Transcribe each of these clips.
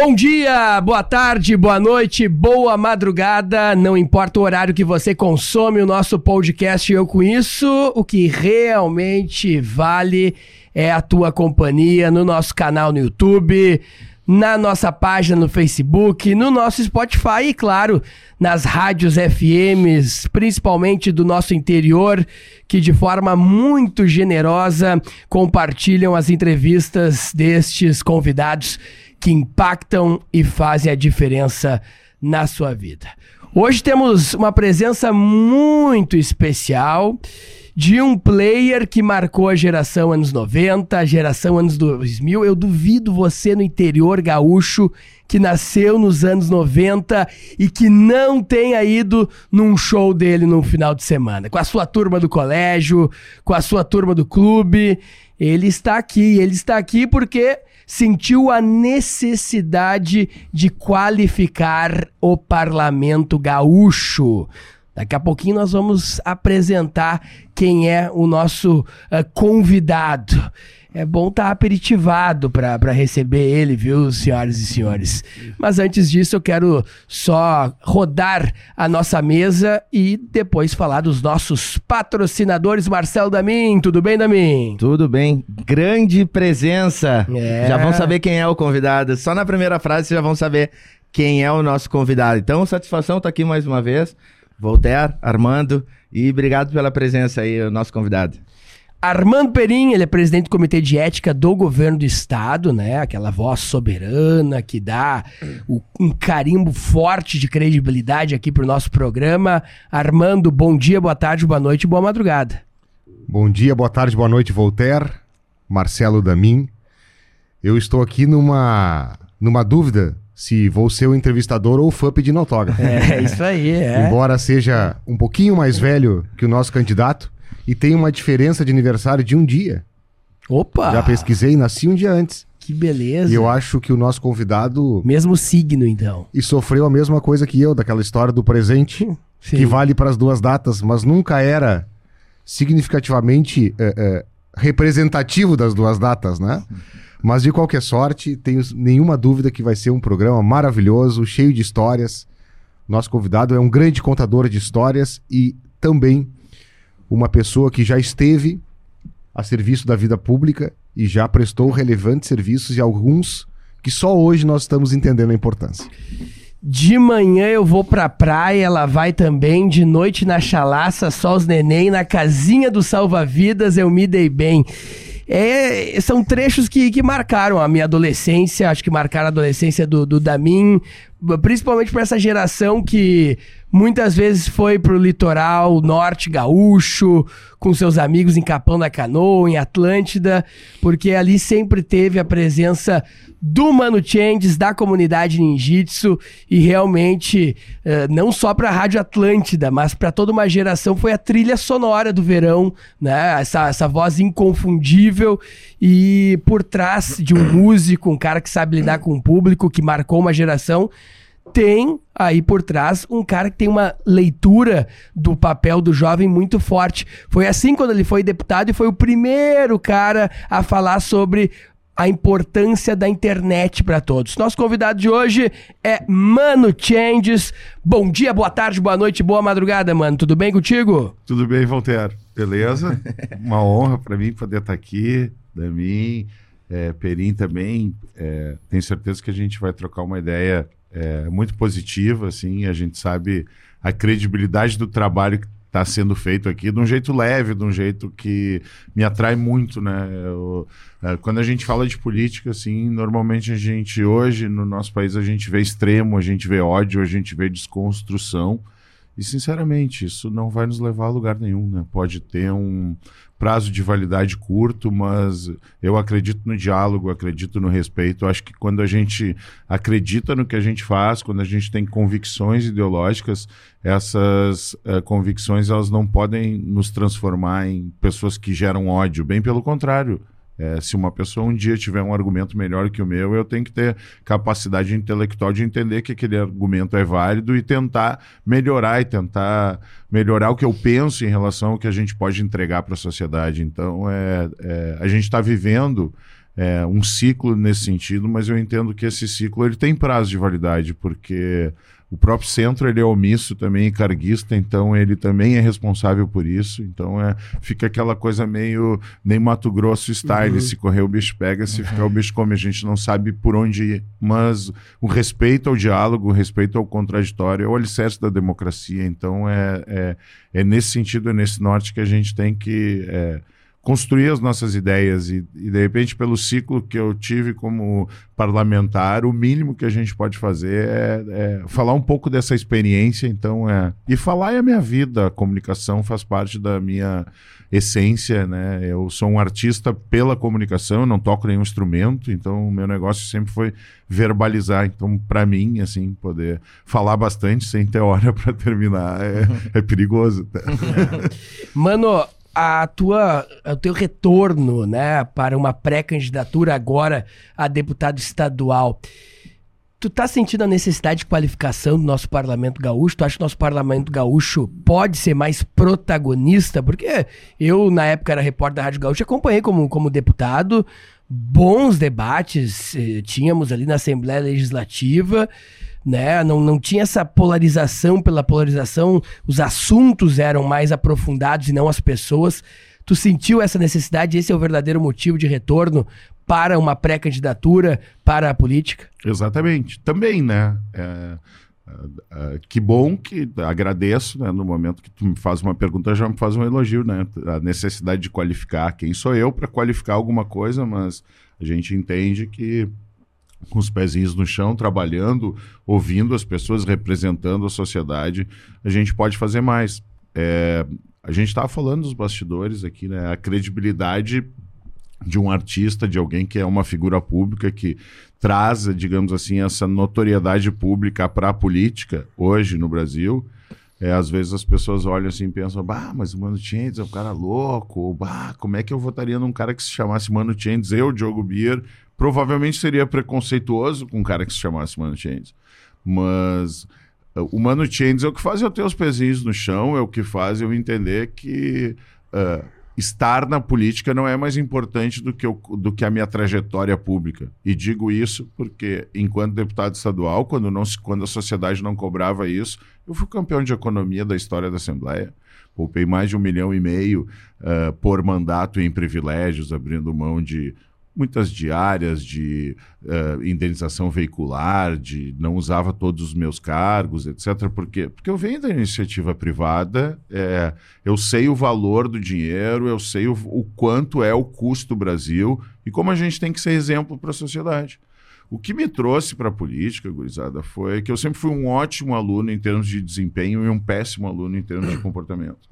Bom dia, boa tarde, boa noite, boa madrugada. Não importa o horário que você consome o nosso podcast, eu com isso. O que realmente vale é a tua companhia no nosso canal no YouTube, na nossa página no Facebook, no nosso Spotify e, claro, nas rádios FMs, principalmente do nosso interior, que de forma muito generosa compartilham as entrevistas destes convidados que impactam e fazem a diferença na sua vida. Hoje temos uma presença muito especial de um player que marcou a geração anos 90, a geração anos 2000. Eu duvido você no interior gaúcho que nasceu nos anos 90 e que não tenha ido num show dele no final de semana, com a sua turma do colégio, com a sua turma do clube. Ele está aqui, ele está aqui porque sentiu a necessidade de qualificar o parlamento gaúcho. Daqui a pouquinho nós vamos apresentar quem é o nosso uh, convidado. É bom estar tá aperitivado para receber ele, viu, senhoras e senhores? Mas antes disso, eu quero só rodar a nossa mesa e depois falar dos nossos patrocinadores. Marcelo Damin, tudo bem, Damin? Tudo bem. Grande presença. É. Já vão saber quem é o convidado. Só na primeira frase já vão saber quem é o nosso convidado. Então, satisfação estar tá aqui mais uma vez. Voltaire, Armando, e obrigado pela presença aí, o nosso convidado. Armando Perim, ele é presidente do Comitê de Ética do Governo do Estado, né? Aquela voz soberana que dá o, um carimbo forte de credibilidade aqui para o nosso programa. Armando, bom dia, boa tarde, boa noite, boa madrugada. Bom dia, boa tarde, boa noite, Voltaire, Marcelo Damin. Eu estou aqui numa, numa dúvida se vou ser o entrevistador ou o fã pedindo autógrafo. É, isso aí, é. Embora seja um pouquinho mais velho que o nosso candidato, e tem uma diferença de aniversário de um dia. Opa! Já pesquisei, nasci um dia antes. Que beleza. E eu acho que o nosso convidado. Mesmo signo, então. E sofreu a mesma coisa que eu, daquela história do presente, Sim. que vale para as duas datas, mas nunca era significativamente é, é, representativo das duas datas, né? Mas de qualquer sorte, tenho nenhuma dúvida que vai ser um programa maravilhoso, cheio de histórias. Nosso convidado é um grande contador de histórias e também uma pessoa que já esteve a serviço da vida pública e já prestou relevantes serviços e alguns que só hoje nós estamos entendendo a importância. De manhã eu vou pra praia, ela vai também. De noite na chalaça, só os neném. Na casinha do salva-vidas eu me dei bem. É, são trechos que, que marcaram a minha adolescência, acho que marcaram a adolescência do, do Damin, principalmente para essa geração que muitas vezes foi pro litoral norte gaúcho, com seus amigos em Capão da Canoa, em Atlântida, porque ali sempre teve a presença do Mano Changes, da comunidade ninjitsu e realmente uh, não só para a Rádio Atlântida, mas para toda uma geração foi a trilha sonora do verão, né? Essa, essa voz inconfundível e por trás de um músico, um cara que sabe lidar com o público, que marcou uma geração, tem aí por trás um cara que tem uma leitura do papel do jovem muito forte. Foi assim quando ele foi deputado e foi o primeiro cara a falar sobre a importância da internet para todos. Nosso convidado de hoje é Mano Changes. Bom dia, boa tarde, boa noite, boa madrugada, mano. Tudo bem contigo? Tudo bem, Voltaire. Beleza? Uma honra para mim poder estar tá aqui, Damin, é, Perim também. É, tenho certeza que a gente vai trocar uma ideia é, muito positiva, assim. A gente sabe a credibilidade do trabalho está sendo feito aqui de um jeito leve, de um jeito que me atrai muito, né? Eu, é, quando a gente fala de política, assim, normalmente a gente hoje no nosso país a gente vê extremo, a gente vê ódio, a gente vê desconstrução. E sinceramente, isso não vai nos levar a lugar nenhum, né? Pode ter um prazo de validade curto, mas eu acredito no diálogo, acredito no respeito. Acho que quando a gente acredita no que a gente faz, quando a gente tem convicções ideológicas, essas uh, convicções elas não podem nos transformar em pessoas que geram ódio, bem pelo contrário. É, se uma pessoa um dia tiver um argumento melhor que o meu, eu tenho que ter capacidade intelectual de entender que aquele argumento é válido e tentar melhorar e tentar melhorar o que eu penso em relação ao que a gente pode entregar para a sociedade. Então, é, é a gente está vivendo é, um ciclo nesse sentido, mas eu entendo que esse ciclo ele tem prazo de validade, porque o próprio centro ele é omisso também, carguista, então ele também é responsável por isso. Então é, fica aquela coisa meio nem Mato Grosso style, uhum. se correr o bicho pega, se uhum. ficar o bicho come, a gente não sabe por onde ir. Mas o respeito ao diálogo, o respeito ao contraditório é o alicerce da democracia. Então é, é, é nesse sentido, é nesse norte que a gente tem que... É, construir as nossas ideias e, e, de repente pelo ciclo que eu tive como parlamentar o mínimo que a gente pode fazer é, é, falar um pouco dessa experiência então é e falar é a minha vida a comunicação faz parte da minha essência né? Eu sou um artista pela comunicação não toco nenhum instrumento então o meu negócio sempre foi verbalizar então para mim assim poder falar bastante sem ter hora para terminar é, é perigoso. Mano a tua, o teu retorno né, para uma pré-candidatura agora a deputado estadual. Tu tá sentindo a necessidade de qualificação do nosso parlamento gaúcho? Tu acha que o nosso parlamento gaúcho pode ser mais protagonista? Porque eu, na época, era repórter da Rádio Gaúcha, acompanhei como, como deputado, bons debates eh, tínhamos ali na Assembleia Legislativa né? Não, não tinha essa polarização pela polarização, os assuntos eram mais aprofundados e não as pessoas. Tu sentiu essa necessidade? Esse é o verdadeiro motivo de retorno para uma pré-candidatura para a política? Exatamente. Também, né? É, é, é, que bom que agradeço, né? No momento que tu me faz uma pergunta, já me faz um elogio, né? A necessidade de qualificar. Quem sou eu para qualificar alguma coisa, mas a gente entende que com os pezinhos no chão, trabalhando, ouvindo as pessoas, representando a sociedade, a gente pode fazer mais. É, a gente estava falando dos bastidores aqui, né? A credibilidade de um artista, de alguém que é uma figura pública que traz, digamos assim, essa notoriedade pública para a política hoje no Brasil. É, às vezes as pessoas olham assim e pensam, bah, mas o Mano Changes é um cara louco, bah, como é que eu votaria num cara que se chamasse Mano Changes? Eu, Diogo Bier, Provavelmente seria preconceituoso com um cara que se chamasse Mano Chains. Mas uh, o Mano Chains é o que faz eu ter os pezinhos no chão, é o que faz eu entender que uh, estar na política não é mais importante do que, eu, do que a minha trajetória pública. E digo isso porque, enquanto deputado estadual, quando, não, quando a sociedade não cobrava isso, eu fui campeão de economia da história da Assembleia. Poupei mais de um milhão e meio uh, por mandato em privilégios, abrindo mão de muitas diárias de uh, indenização veicular, de não usava todos os meus cargos, etc. Por quê? Porque eu venho da iniciativa privada, é, eu sei o valor do dinheiro, eu sei o, o quanto é o custo do Brasil e como a gente tem que ser exemplo para a sociedade. O que me trouxe para a política, gurizada, foi que eu sempre fui um ótimo aluno em termos de desempenho e um péssimo aluno em termos de comportamento.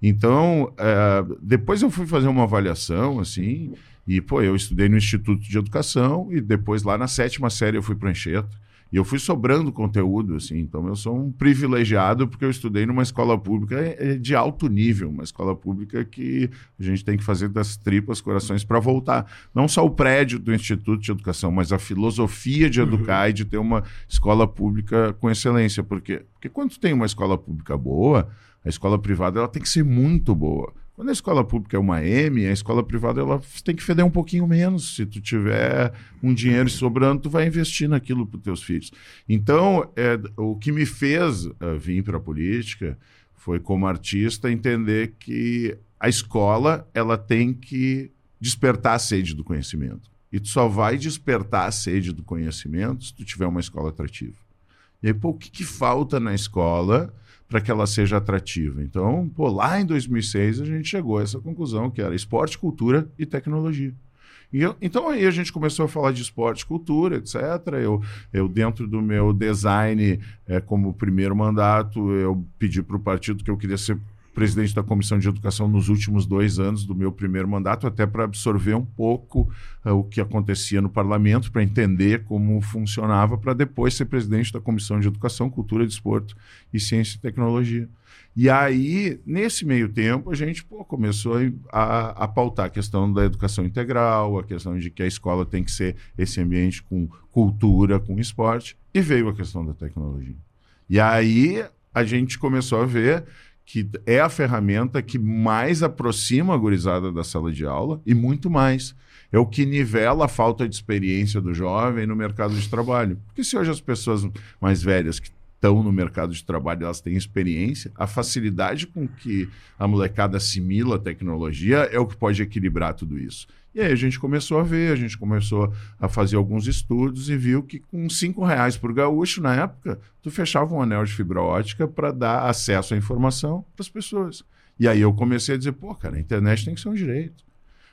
Então, é, depois eu fui fazer uma avaliação, assim, e, pô, eu estudei no Instituto de Educação e depois lá na sétima série eu fui para Anchieta. E eu fui sobrando conteúdo, assim. Então eu sou um privilegiado porque eu estudei numa escola pública é, é de alto nível, uma escola pública que a gente tem que fazer das tripas corações para voltar. Não só o prédio do Instituto de Educação, mas a filosofia de educar uhum. e de ter uma escola pública com excelência. Por quê? Porque quando tem uma escola pública boa, a escola privada ela tem que ser muito boa. Quando a escola pública é uma M, a escola privada ela tem que feder um pouquinho menos. Se tu tiver um dinheiro sobrando, tu vai investir naquilo para os teus filhos. Então, é, o que me fez uh, vir para a política foi, como artista, entender que a escola ela tem que despertar a sede do conhecimento. E tu só vai despertar a sede do conhecimento se tu tiver uma escola atrativa. E aí, pô, o que, que falta na escola para que ela seja atrativa? Então, pô, lá em 2006 a gente chegou a essa conclusão que era esporte, cultura e tecnologia. E eu, então aí a gente começou a falar de esporte, cultura, etc. Eu, eu dentro do meu design, é, como primeiro mandato, eu pedi para o partido que eu queria ser presidente da Comissão de Educação nos últimos dois anos do meu primeiro mandato, até para absorver um pouco uh, o que acontecia no parlamento, para entender como funcionava, para depois ser presidente da Comissão de Educação, Cultura, Desporto e Ciência e Tecnologia. E aí, nesse meio tempo, a gente pô, começou a, a pautar a questão da educação integral, a questão de que a escola tem que ser esse ambiente com cultura, com esporte, e veio a questão da tecnologia. E aí a gente começou a ver que é a ferramenta que mais aproxima a gurizada da sala de aula e muito mais. É o que nivela a falta de experiência do jovem no mercado de trabalho. Porque se hoje as pessoas mais velhas que estão no mercado de trabalho elas têm experiência, a facilidade com que a molecada assimila a tecnologia é o que pode equilibrar tudo isso. E aí a gente começou a ver, a gente começou a fazer alguns estudos e viu que com cinco reais por gaúcho, na época, tu fechava um anel de fibra ótica para dar acesso à informação para as pessoas. E aí eu comecei a dizer, pô, cara, a internet tem que ser um direito.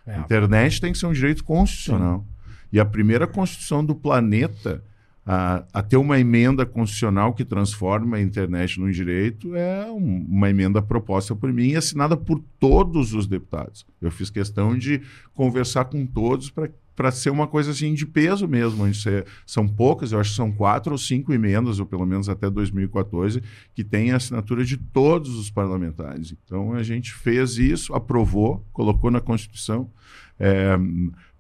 É. A internet tem que ser um direito constitucional. Sim. E a primeira constituição do planeta a, a, ter uma emenda constitucional que transforma a internet num direito é um, uma emenda proposta por mim e assinada por todos os deputados. Eu fiz questão de conversar com todos para ser uma coisa assim de peso mesmo. Ser, são poucas, eu acho que são quatro ou cinco emendas, ou pelo menos até 2014, que tem a assinatura de todos os parlamentares. Então a gente fez isso, aprovou, colocou na Constituição. É,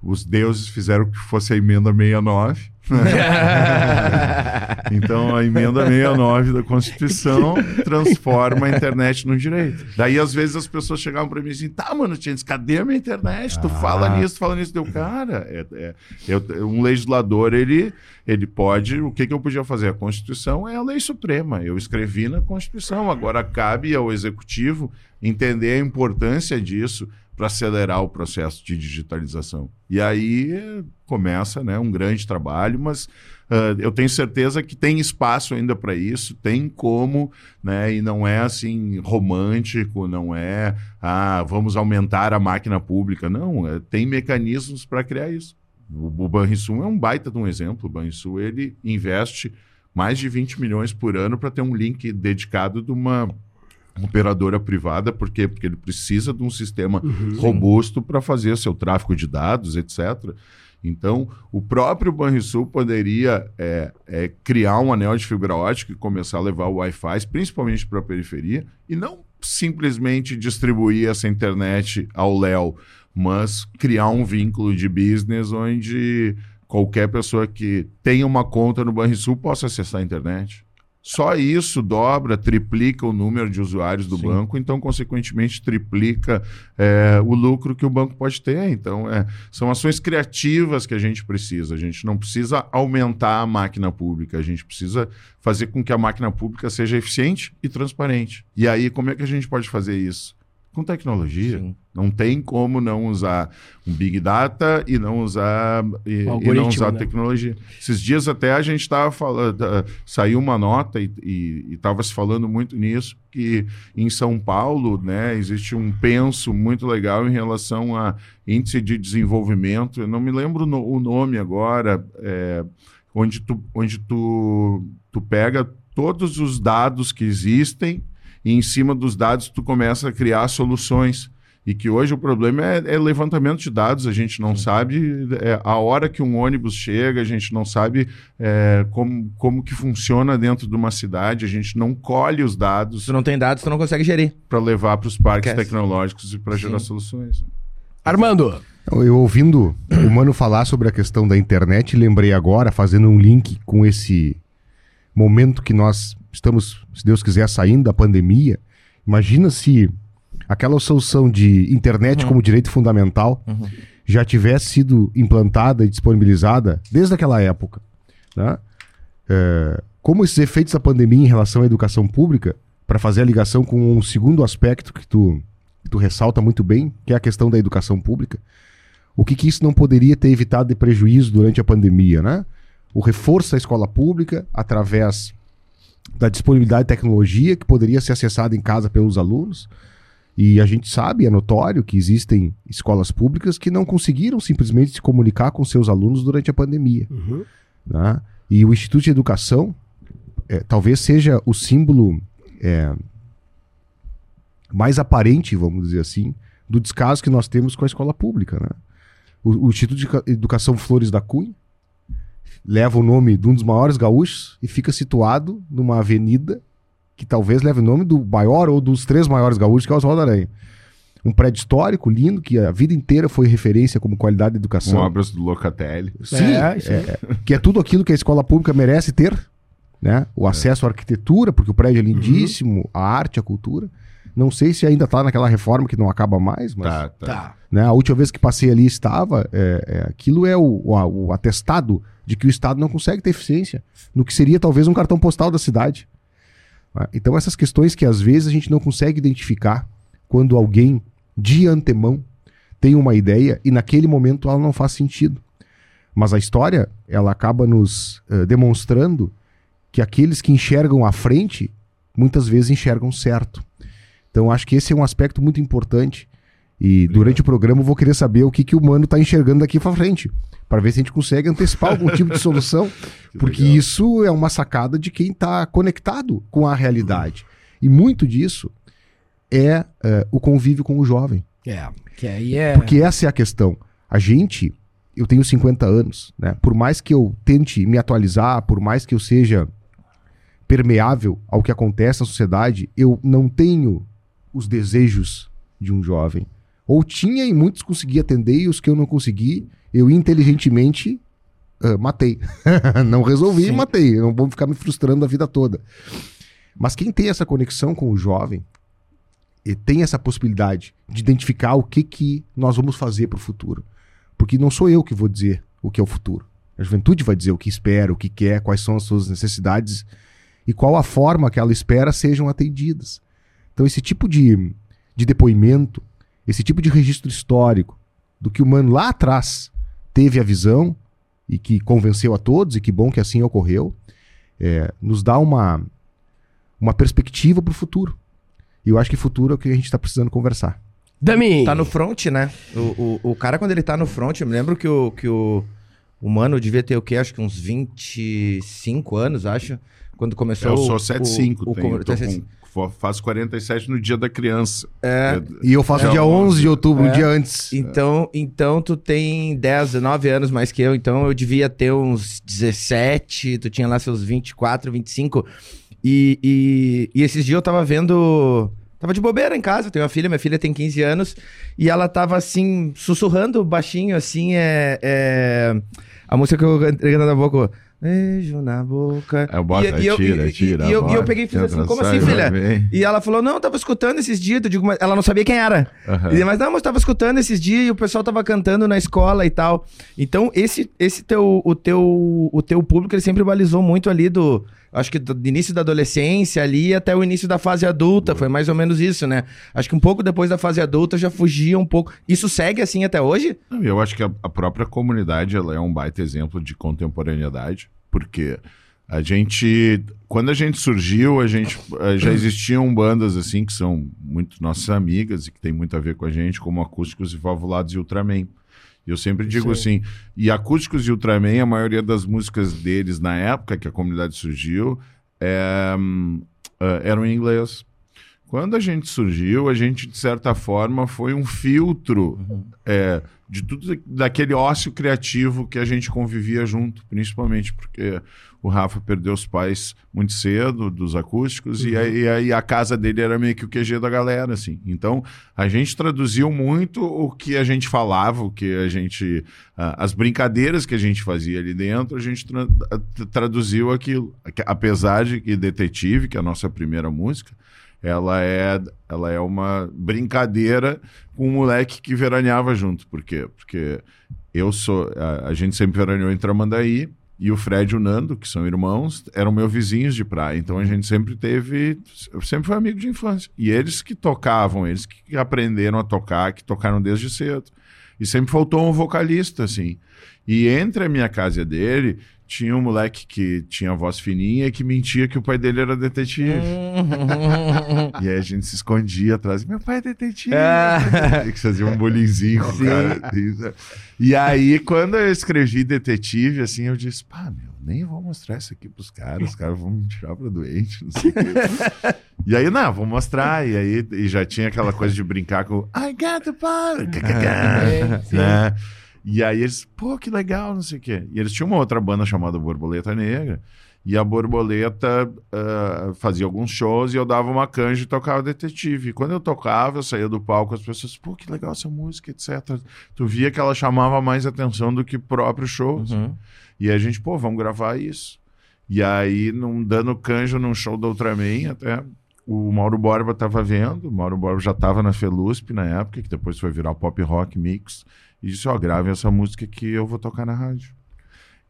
os deuses fizeram que fosse a emenda 69. então a emenda 69 da Constituição transforma a internet no direito. Daí, às vezes, as pessoas chegavam para mim assim: tá, mano, Tientes, cadê a minha internet? Tu ah. fala nisso, tu fala nisso. Deu, cara, é, é, eu, um legislador, ele, ele pode. O que, que eu podia fazer? A Constituição é a lei suprema. Eu escrevi na Constituição. Agora cabe ao executivo entender a importância disso para acelerar o processo de digitalização. E aí começa né, um grande trabalho, mas uh, eu tenho certeza que tem espaço ainda para isso, tem como, né, e não é assim romântico, não é ah, vamos aumentar a máquina pública, não, é, tem mecanismos para criar isso. O, o Banrisul é um baita de um exemplo, o Banrisul ele investe mais de 20 milhões por ano para ter um link dedicado de uma operadora privada, por quê? Porque ele precisa de um sistema uhum. robusto para fazer seu tráfego de dados, etc. Então, o próprio Banrisul poderia é, é, criar um anel de fibra ótica e começar a levar o Wi-Fi, principalmente para a periferia, e não simplesmente distribuir essa internet ao léu, mas criar um vínculo de business onde qualquer pessoa que tenha uma conta no Banrisul possa acessar a internet. Só isso dobra, triplica o número de usuários do Sim. banco, então, consequentemente, triplica é, o lucro que o banco pode ter. Então, é, são ações criativas que a gente precisa. A gente não precisa aumentar a máquina pública, a gente precisa fazer com que a máquina pública seja eficiente e transparente. E aí, como é que a gente pode fazer isso? Com tecnologia. Sim. Não tem como não usar um Big Data e não usar, e, e não usar né? tecnologia. Esses dias até a gente estava falando, saiu uma nota e estava se falando muito nisso, que em São Paulo né, existe um penso muito legal em relação a índice de desenvolvimento. Eu não me lembro no, o nome agora, é, onde, tu, onde tu, tu pega todos os dados que existem e em cima dos dados tu começa a criar soluções. E que hoje o problema é, é levantamento de dados, a gente não Sim. sabe é, a hora que um ônibus chega, a gente não sabe é, como, como que funciona dentro de uma cidade, a gente não colhe os dados. Se não tem dados, tu não consegue gerir. Para levar para os parques tecnológicos e para gerar soluções. Armando! Eu ouvindo o Mano falar sobre a questão da internet, lembrei agora, fazendo um link com esse momento que nós estamos, se Deus quiser, saindo da pandemia. Imagina se aquela solução de internet uhum. como direito fundamental uhum. já tivesse sido implantada e disponibilizada desde aquela época. Né? É, como esses efeitos da pandemia em relação à educação pública, para fazer a ligação com um segundo aspecto que tu, que tu ressalta muito bem, que é a questão da educação pública, o que, que isso não poderia ter evitado de prejuízo durante a pandemia, né? O reforço da escola pública através da disponibilidade de tecnologia que poderia ser acessada em casa pelos alunos. E a gente sabe, é notório, que existem escolas públicas que não conseguiram simplesmente se comunicar com seus alunos durante a pandemia. Uhum. Né? E o Instituto de Educação é, talvez seja o símbolo é, mais aparente, vamos dizer assim, do descaso que nós temos com a escola pública. Né? O, o Instituto de Educação Flores da Cunha leva o nome de um dos maiores gaúchos e fica situado numa avenida que talvez leve o nome do maior ou dos três maiores gaúchos, que é o Oswaldo Aranha. Um prédio histórico, lindo, que a vida inteira foi referência como qualidade de educação. Com obras do Locatelli. Sim, é, é, que é tudo aquilo que a escola pública merece ter, né? O acesso à arquitetura, porque o prédio é lindíssimo, uhum. a arte, a cultura. Não sei se ainda está naquela reforma que não acaba mais, mas. Tá, tá. Né, a última vez que passei ali estava. É, é, aquilo é o, o, o, atestado de que o Estado não consegue ter eficiência no que seria talvez um cartão postal da cidade. Né? Então, essas questões que às vezes a gente não consegue identificar quando alguém, de antemão, tem uma ideia e naquele momento ela não faz sentido. Mas a história, ela acaba nos uh, demonstrando que aqueles que enxergam à frente, muitas vezes enxergam certo. Então, acho que esse é um aspecto muito importante. E durante o programa eu vou querer saber o que, que o humano está enxergando daqui para frente, para ver se a gente consegue antecipar algum tipo de solução, porque legal. isso é uma sacada de quem está conectado com a realidade. E muito disso é, é o convívio com o jovem. É, que aí é... Porque essa é a questão. A gente, eu tenho 50 anos, né? Por mais que eu tente me atualizar, por mais que eu seja permeável ao que acontece na sociedade, eu não tenho os desejos de um jovem. Ou tinha e muitos consegui atender e os que eu não consegui, eu inteligentemente uh, matei. não resolvi e matei. Não vou ficar me frustrando a vida toda. Mas quem tem essa conexão com o jovem e tem essa possibilidade de identificar o que, que nós vamos fazer para o futuro. Porque não sou eu que vou dizer o que é o futuro. A juventude vai dizer o que espera, o que quer, quais são as suas necessidades e qual a forma que ela espera sejam atendidas. Então, esse tipo de, de depoimento, esse tipo de registro histórico do que o mano lá atrás teve a visão e que convenceu a todos, e que bom que assim ocorreu, é, nos dá uma, uma perspectiva para o futuro. E eu acho que futuro é o que a gente está precisando conversar. Dami! Tá no front, né? O, o, o, cara, quando ele tá no front, eu me lembro que o, que o, o mano devia ter o quê? Acho que uns 25 anos, acho. Quando começou. Eu sou 75, o, o, tenho, o, com faço 47 no dia da criança. É. E eu faço é, dia 11 de outubro, é. um dia antes. Então, então tu tem 10, 19 anos mais que eu, então eu devia ter uns 17, tu tinha lá seus 24, 25. E, e, e esses dias eu tava vendo. Tava de bobeira em casa, eu tenho uma filha, minha filha tem 15 anos, e ela tava assim, sussurrando baixinho, assim, é. é... A música que eu entreguei na boca. Beijo na boca. É, bota, e, e tira, eu, tira. E, eu, e eu peguei e fiz assim, como assim, filha? E ela falou, não, eu tava escutando esses dias. Eu digo, mas ela não sabia quem era. Uhum. E, mas não, mas tava escutando esses dias e o pessoal tava cantando na escola e tal. Então, esse, esse teu, o, teu, o teu público, ele sempre balizou muito ali do acho que do início da adolescência ali até o início da fase adulta, foi mais ou menos isso, né? Acho que um pouco depois da fase adulta já fugia um pouco. Isso segue assim até hoje? Eu acho que a, própria comunidade ela é um baita exemplo de contemporaneidade, porque a gente, quando a gente surgiu, a gente eh, já existiam bandas assim que são muito nossas amigas e que tem muito a ver com a gente, como Acústicos e Valvulados e Ultraman. Eu sempre digo Sim. assim, e Acústicos e Ultraman, a maioria das músicas deles na época que a comunidade surgiu é, uh, eram em inglês. Quando a gente surgiu, a gente, de certa forma, foi um filtro uhum. é, de tudo daquele ócio criativo que a gente convivia junto, principalmente porque o Rafa perdeu os pais muito cedo, dos acústicos, uhum. e, aí, aí a casa dele era meio que o QG da galera, assim. Então, a gente traduziu muito o que a gente falava, o que a gente... As brincadeiras que a gente fazia ali dentro, a gente tra traduziu aquilo. Apesar de que Detetive, que é a nossa primeira música, ela é, ela é uma brincadeira com um moleque que veraneava junto. Por quê? Porque eu sou... A, a gente sempre veraneou em Tramandaí, e o Fred e o Nando, que são irmãos, eram meus vizinhos de praia. Então a gente sempre teve. Sempre foi amigo de infância. E eles que tocavam, eles que aprenderam a tocar, que tocaram desde cedo. E sempre faltou um vocalista, assim. E entre a minha casa e a dele, tinha um moleque que tinha voz fininha e que mentia que o pai dele era detetive. e aí a gente se escondia atrás. Meu pai é detetive. É. que fazia um bullyingzinho com o cara. E aí, quando eu escrevi detetive, assim, eu disse, pá, meu, nem vou mostrar isso aqui pros caras, os caras vão me tirar pra doente, não sei o quê. E aí, não, vou mostrar. E aí e já tinha aquela coisa de brincar com I got the power. né? E aí eles, pô, que legal, não sei o quê. E eles tinham uma outra banda chamada Borboleta Negra. E a Borboleta uh, fazia alguns shows e eu dava uma canja e tocava detetive. E quando eu tocava, eu saía do palco, as pessoas, pô, que legal essa música, etc. Tu via que ela chamava mais atenção do que próprios shows. Uhum. E a gente, pô, vamos gravar isso. E aí, num, dando canja num show da Ultraman, até o Mauro Borba estava vendo, o Mauro Borba já estava na Felusp na época, que depois foi virar pop rock mix, e disse, ó, oh, grave essa música que eu vou tocar na rádio.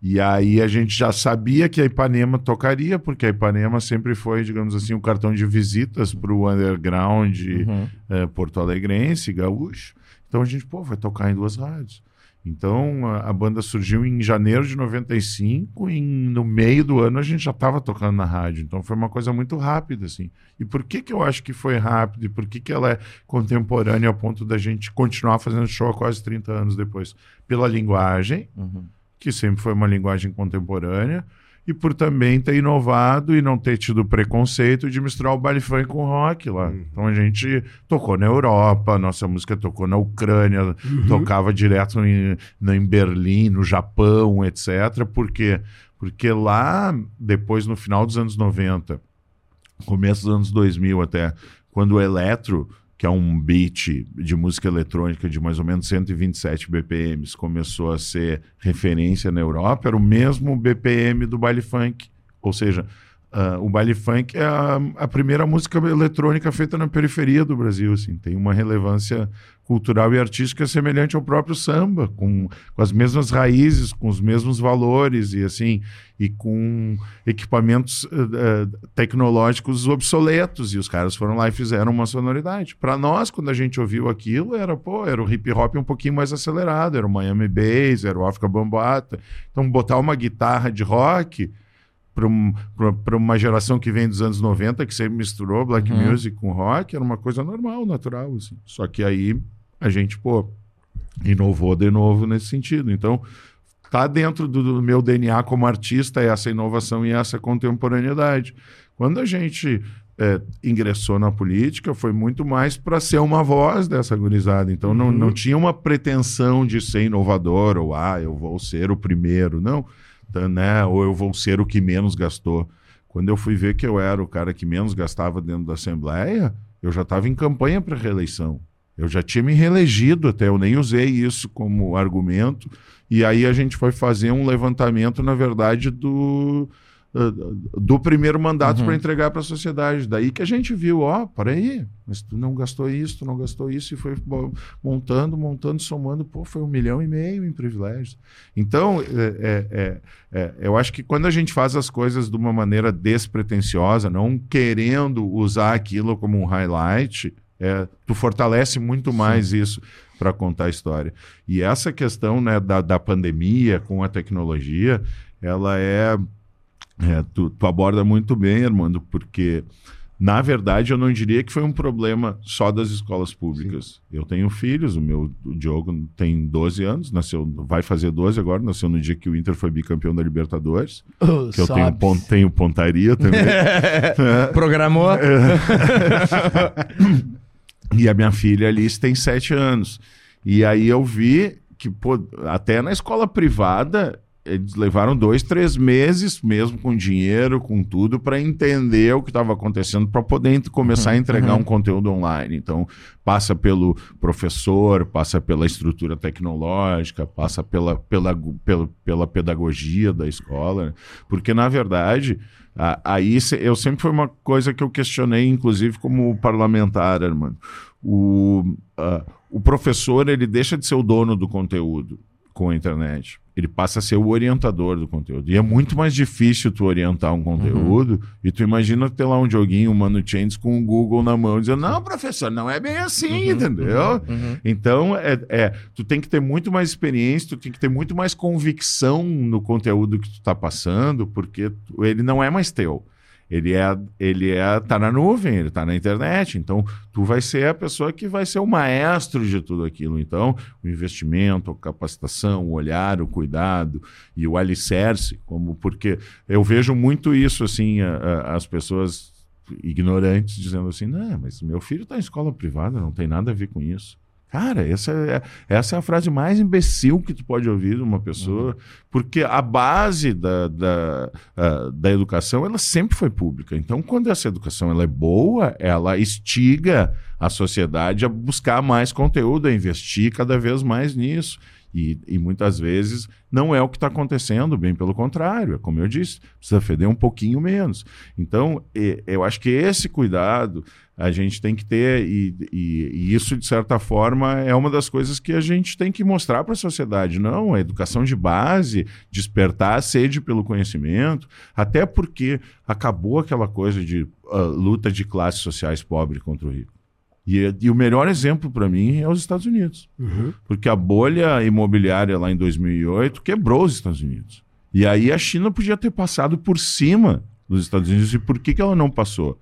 E aí a gente já sabia que a Ipanema tocaria, porque a Ipanema sempre foi, digamos assim, um cartão de visitas para o underground uhum. uh, porto-alegrense, gaúcho. Então a gente, pô, vai tocar em duas rádios. Então a, a, banda surgiu em janeiro de 95 e no meio do ano a gente já estava tocando na rádio. Então foi uma coisa muito rápida assim. E por que que eu acho que foi rápido e por que que ela é contemporânea ao ponto da gente continuar fazendo show quase 30 anos depois? Pela linguagem, uhum. que sempre foi uma linguagem contemporânea e por também ter inovado e não ter tido preconceito de misturar o baile funk com o rock lá. Uhum. Então a gente tocou na Europa, nossa música tocou na Ucrânia, uhum. tocava direto em, em Berlim, no Japão, etc. Por quê? Porque lá, depois, no final dos anos 90, começo dos anos 2000 até, quando o eletro que é um beat de música eletrônica de mais ou menos 127 BPMs, começou a ser referência na Europa, era o mesmo BPM do baile funk. Ou seja, Uh, o baile funk é a, a, primeira música eletrônica feita na periferia do Brasil, assim, tem uma relevância cultural e artística semelhante ao próprio samba, com, com as mesmas raízes, com os mesmos valores e assim, e com equipamentos uh, uh, tecnológicos obsoletos, e os caras foram lá e fizeram uma sonoridade. Para nós, quando a gente ouviu aquilo, era, pô, era o hip hop um pouquinho mais acelerado, era o Miami Bass, era o África Bambata. Então, botar uma guitarra de rock para um, uma geração que vem dos anos 90, que sempre misturou black uhum. music com rock, era uma coisa normal, natural. Assim. Só que aí a gente, pô, inovou de novo nesse sentido. Então, tá dentro do, do meu DNA como artista essa inovação e essa contemporaneidade. Quando a gente é, ingressou na política foi muito mais para ser uma voz dessa gurizada. Então uhum. não, não tinha uma pretensão de ser inovador ou ah, eu vou ser o primeiro. Não né? Ou eu vou ser o que menos gastou. Quando eu fui ver que eu era o cara que menos gastava dentro da Assembleia, eu já estava em campanha para reeleição. Eu já tinha me reelegido até, eu nem usei isso como argumento. E aí a gente foi fazer um levantamento, na verdade, do, do primeiro mandato uhum. para entregar para a sociedade. Daí que a gente viu, ó, oh, aí, mas tu não gastou isso, tu não gastou isso, e foi montando, montando, somando, pô, foi um milhão e meio em privilégios. Então, é, é, é, é, eu acho que quando a gente faz as coisas de uma maneira despretensiosa, não querendo usar aquilo como um highlight, é, tu fortalece muito mais Sim. isso para contar a história. E essa questão né, da, da pandemia com a tecnologia, ela é é, tu, tu, aborda muito bem, Armando, porque na verdade eu não diria que foi um problema só das escolas públicas. Sim. Eu tenho filhos, o meu o Diogo tem 12 anos, nasceu, vai fazer 12 agora, nasceu no dia que o Inter foi bicampeão da Libertadores. Oh, que eu tenho, tenho pontaria também. é. Programou? e a minha filha Alice tem 7 anos. E aí eu vi que pô, até na escola privada eles levaram dois, três meses, mesmo com dinheiro, com tudo, para entender o que estava acontecendo, para poder começar uhum, a entregar uhum. um conteúdo online. Então, passa pelo professor, passa pela estrutura tecnológica, passa pela, pela, pela, pela pedagogia da escola. Né? Porque, na verdade, aí eu sempre foi uma coisa que eu questionei, inclusive, como parlamentar, mano. O, uh, o professor, ele deixa de ser o dono do conteúdo com a internet ele passa a ser o orientador do conteúdo. E é muito mais difícil tu orientar um conteúdo uhum. e tu imagina ter lá um joguinho, um Mano Chains com o Google na mão dizendo, não, professor, não é bem assim, uhum, entendeu? Uhum, uhum. então, é, é, tu tem que ter muito mais experiência, tu tem que ter muito mais convicção no conteúdo que tu está passando, porque ele não é mais teu ele é ele é tá na nuvem, ele tá na internet, então tu vai ser a pessoa que vai ser o maestro de tudo aquilo. Então, o investimento, a capacitação, o olhar, o cuidado e o alicerce, como porque eu vejo muito isso assim, a, a, as pessoas ignorantes dizendo assim: "Não, mas meu filho está em escola privada, não tem nada a ver com isso". Cara, essa é, essa é a frase mais imbecil que tu pode ouvir de uma pessoa, uhum. porque a base da, da, da educação ela sempre foi pública. Então, quando essa educação ela é boa, ela instiga a sociedade a buscar mais conteúdo, a investir cada vez mais nisso. E, e muitas vezes não é o que está acontecendo, bem pelo contrário, é como eu disse, precisa feder um pouquinho menos. Então, eu acho que esse cuidado a gente tem que ter, e, e, e, isso, de certa forma, é uma das coisas que a gente tem que mostrar para a sociedade. Não, a educação de base, despertar a sede pelo conhecimento, até porque acabou aquela coisa de uh, luta de classes sociais pobre contra o rico. E, e o melhor exemplo para mim é os Estados Unidos. Uhum. Porque a bolha imobiliária lá em 2008 quebrou os Estados Unidos. E aí a China podia ter passado por cima dos Estados Unidos. E por que, que ela não passou?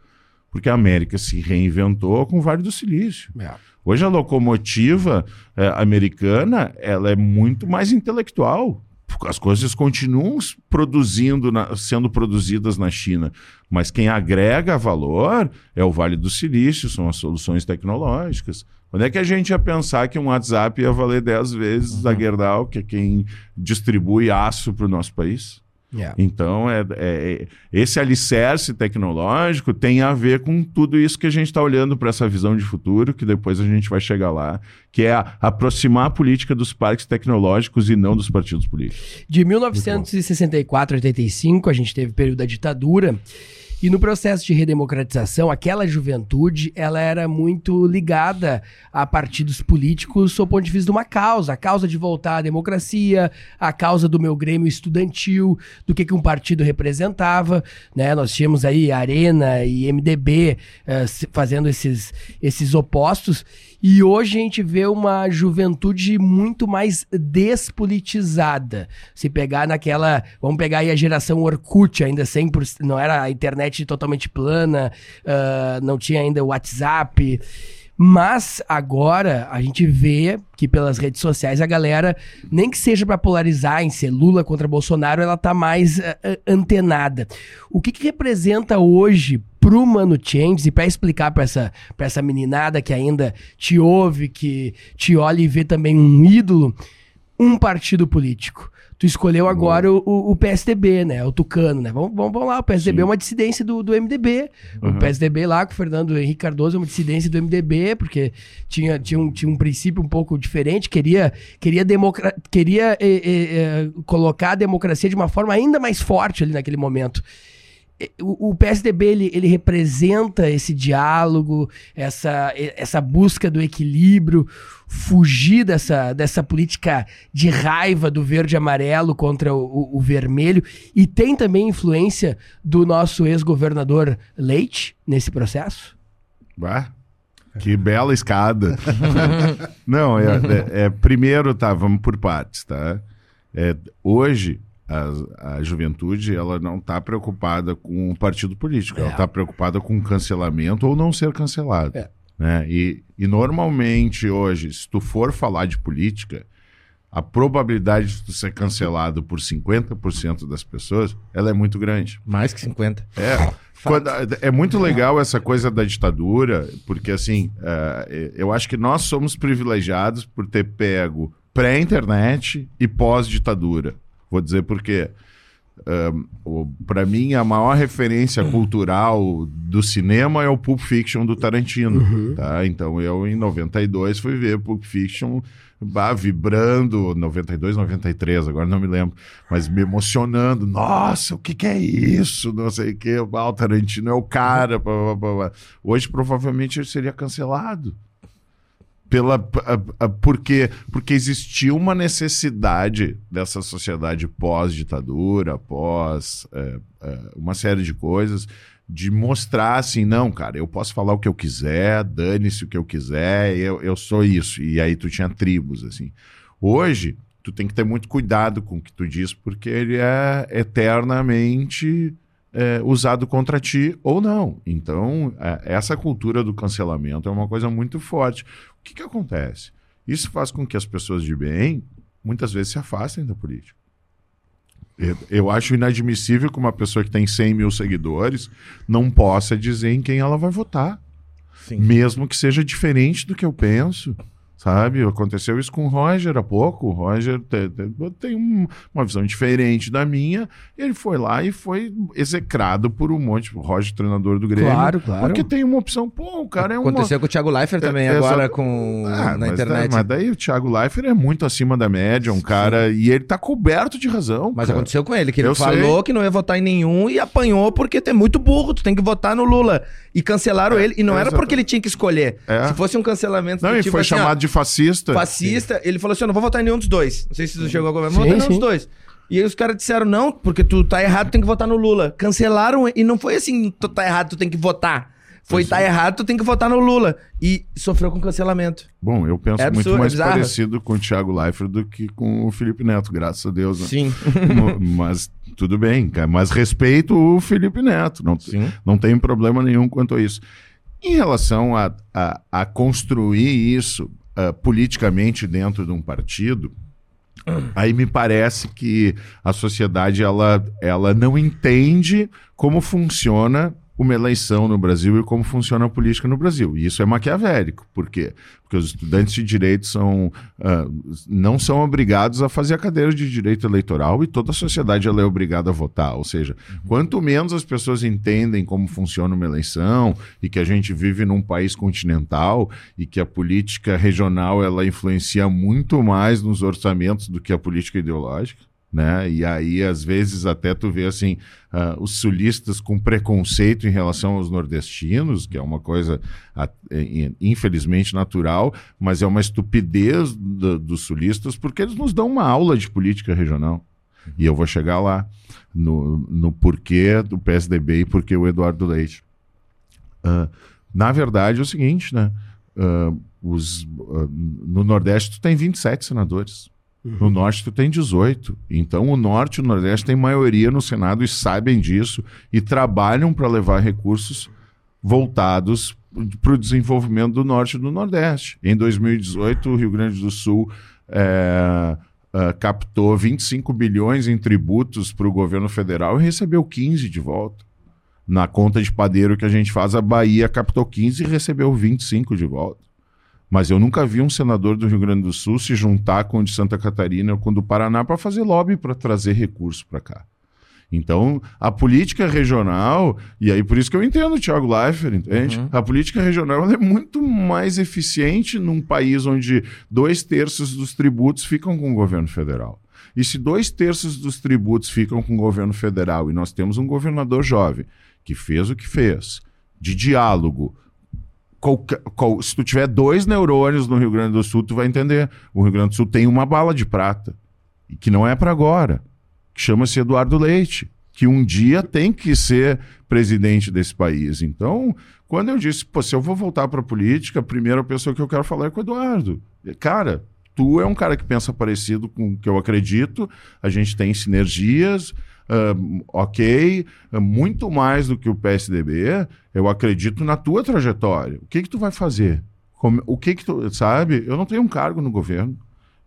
Porque a América se reinventou com o Vale do Silício. É. Hoje a locomotiva é, americana ela é muito mais intelectual as coisas continuam produzindo, na, sendo produzidas na China, mas quem agrega valor é o Vale do Silício, são as soluções tecnológicas. Quando é que a gente ia pensar que um WhatsApp ia valer 10 vezes uhum. a Gerdau, que é quem distribui aço para o nosso país? Yeah. Então, é, é, esse alicerce tecnológico tem a ver com tudo isso que a gente está olhando para essa visão de futuro, que depois a gente vai chegar lá, que é a, aproximar a política dos parques tecnológicos e não dos partidos políticos. De 1964 a 85, a gente teve período da ditadura. E no processo de redemocratização, aquela juventude, ela era muito ligada a partidos políticos sob o ponto de vista de uma causa, a causa de voltar à democracia, a causa do meu grêmio estudantil, do que, que um partido representava, né? Nós tínhamos aí Arena e MDB uh, eh, fazendo esses, esses opostos. E hoje a gente vê uma juventude muito mais despolitizada. Se pegar naquela. Vamos pegar aí a geração Orkut, ainda sempre. Não era a internet totalmente plana, uh, não tinha ainda o WhatsApp. Mas agora a gente vê que pelas redes sociais a galera, nem que seja para polarizar em ser Lula contra Bolsonaro, ela tá mais uh, antenada. O que, que representa hoje pro Mano Changes e para explicar para essa, pra essa meninada que ainda te ouve, que te olha e vê também um ídolo, um partido político? Tu escolheu agora o, o, PSDB, né? O Tucano, né? Vamos, vamos, vamos lá, o PSDB Sim. é uma dissidência do, do MDB. Uhum. O PSDB lá com o Fernando Henrique Cardoso é uma dissidência do MDB, porque tinha, tinha, um, tinha um princípio um pouco diferente, queria, queria, democra queria eh, eh, eh, colocar a democracia de uma forma ainda mais forte ali naquele momento o, PSDB ele, ele, representa esse diálogo, essa, essa busca do equilíbrio, fugir dessa, dessa política de raiva do verde e amarelo contra o, o vermelho. E tem também influência do nosso ex-governador Leite nesse processo? Bah, que bela escada. Não, é, é, é, primeiro, tá, vamos por partes, tá? É, hoje, a, a juventude ela não está preocupada com o partido político, é. ela está preocupada com cancelamento ou não ser cancelado. É. Né? E, e normalmente hoje, se tu for falar de política, a probabilidade de tu ser cancelado por 50% das pessoas, ela é muito grande. Mais que 50%. É. Quando, é muito legal essa coisa da ditadura, porque assim, uh, eu acho que nós somos privilegiados por ter pego pré-internet e pós-ditadura. Vou dizer porque um, para mim a maior referência cultural do cinema é o Pulp Fiction do Tarantino, uhum. tá? Então eu em 92 fui ver Pulp Fiction bah, vibrando, 92, 93, agora não me lembro, mas me emocionando. Nossa, o que, que é isso? Não sei o que. Ah, o Tarantino é o cara. Blá, blá, blá. Hoje provavelmente ele seria cancelado. Pela, a, a, porque, porque existia uma necessidade dessa sociedade pós-ditadura, pós é, é, uma série de coisas, de mostrar assim, não, cara, eu posso falar o que eu quiser, dane-se o que eu quiser, eu, eu sou isso. E aí tu tinha tribos, assim. Hoje, tu tem que ter muito cuidado com o que tu diz, porque ele é eternamente é, usado contra ti ou não. Então, é, essa cultura do cancelamento é uma coisa muito forte. O que, que acontece? Isso faz com que as pessoas de bem muitas vezes se afastem da política. Eu, eu acho inadmissível que uma pessoa que tem 100 mil seguidores não possa dizer em quem ela vai votar. Sim. Mesmo que seja diferente do que eu penso. Sabe? Aconteceu isso com o Roger há pouco. O Roger te, te, tem um, uma visão diferente da minha. Ele foi lá e foi execrado por um monte. O Roger, treinador do Grêmio. Claro, claro. Porque tem uma opção. Pô, o cara é um. Aconteceu com o Thiago Leifert também, é, agora com ah, na mas internet. mas daí o Thiago Leifert é muito acima da média, um Sim. cara. E ele tá coberto de razão. Mas cara. aconteceu com ele, que ele Eu falou sei. que não ia votar em nenhum e apanhou porque tem muito burro. Tu tem que votar no Lula. E cancelaram é, ele. E não era porque ele tinha que escolher. É. Se fosse um cancelamento. Não, e tipo foi assim, chamado ó, de fascista. Fascista. Sim. Ele falou assim: eu não vou votar em nenhum dos dois. Não sei se você chegou agora, mas vou votar em nenhum dos dois. E aí os caras disseram, não, porque tu tá errado, tem que votar no Lula. Cancelaram e não foi assim, tu tá errado, tu tem que votar. Foi, tá errado, tu tem que votar no Lula. E sofreu com cancelamento. Bom, eu penso é absurdo, muito mais é parecido com o Thiago Leifert do que com o Felipe Neto, graças a Deus. Né? Sim. Mas tudo bem, cara. Mas respeito o Felipe Neto. Não, Sim. não tem problema nenhum quanto a isso. Em relação a, a, a construir isso uh, politicamente dentro de um partido, aí me parece que a sociedade ela, ela não entende como funciona uma eleição no Brasil e como funciona a política no Brasil. E isso é maquiavélico. Por quê? Porque os estudantes de direito são, uh, não são obrigados a fazer a cadeira de direito eleitoral e toda a sociedade ela é obrigada a votar. Ou seja, uhum. quanto menos as pessoas entendem como funciona uma eleição e que a gente vive num país continental e que a política regional ela influencia muito mais nos orçamentos do que a política ideológica, né? E aí, às vezes, até tu vê assim, uh, os sulistas com preconceito em relação aos nordestinos, que é uma coisa, uh, infelizmente, natural, mas é uma estupidez do, dos sulistas, porque eles nos dão uma aula de política regional. E eu vou chegar lá no, no porquê do PSDB e porquê o Eduardo Leite. Uh, na verdade, é o seguinte, né? os, no Nordeste, tu tem 27 senadores. No Norte tu tem 18. Então o Norte e o Nordeste têm maioria no Senado e sabem disso e trabalham para levar recursos voltados para o desenvolvimento do Norte e do Nordeste. Em 2018, o Rio Grande do Sul é, é, captou 25 bilhões em tributos para o governo federal e recebeu 15 de volta. Na conta de padeiro que a gente faz, a Bahia captou 15 e recebeu 25 de volta. Mas eu nunca vi um senador do Rio Grande do Sul se juntar com o de Santa Catarina ou com o do Paraná para fazer lobby para trazer recursos para cá. Então, a política regional, e aí por isso que eu entendo o Thiago Leifert, entende? Uhum. A política regional é muito mais eficiente num país onde dois terços dos tributos ficam com o governo federal. E se dois terços dos tributos ficam com o governo federal e nós temos um governador jovem que fez o que fez, de diálogo, Qual, se tu tiver dois neurônios no Rio Grande do Sul, tu vai entender. O Rio Grande do Sul tem uma bala de prata, que não é para agora, que chama-se Eduardo Leite, que um dia tem que ser presidente desse país. Então, quando eu disse, se eu vou voltar para a política, a primeira pessoa que eu quero falar é com o Eduardo. Cara, tu é um cara que pensa parecido com o que eu acredito, a gente tem sinergias, uh, ok, muito mais do que o PSDB, eu acredito na tua trajetória. O que que tu vai fazer? Como, o que que tu, sabe? Eu não tenho um cargo no governo.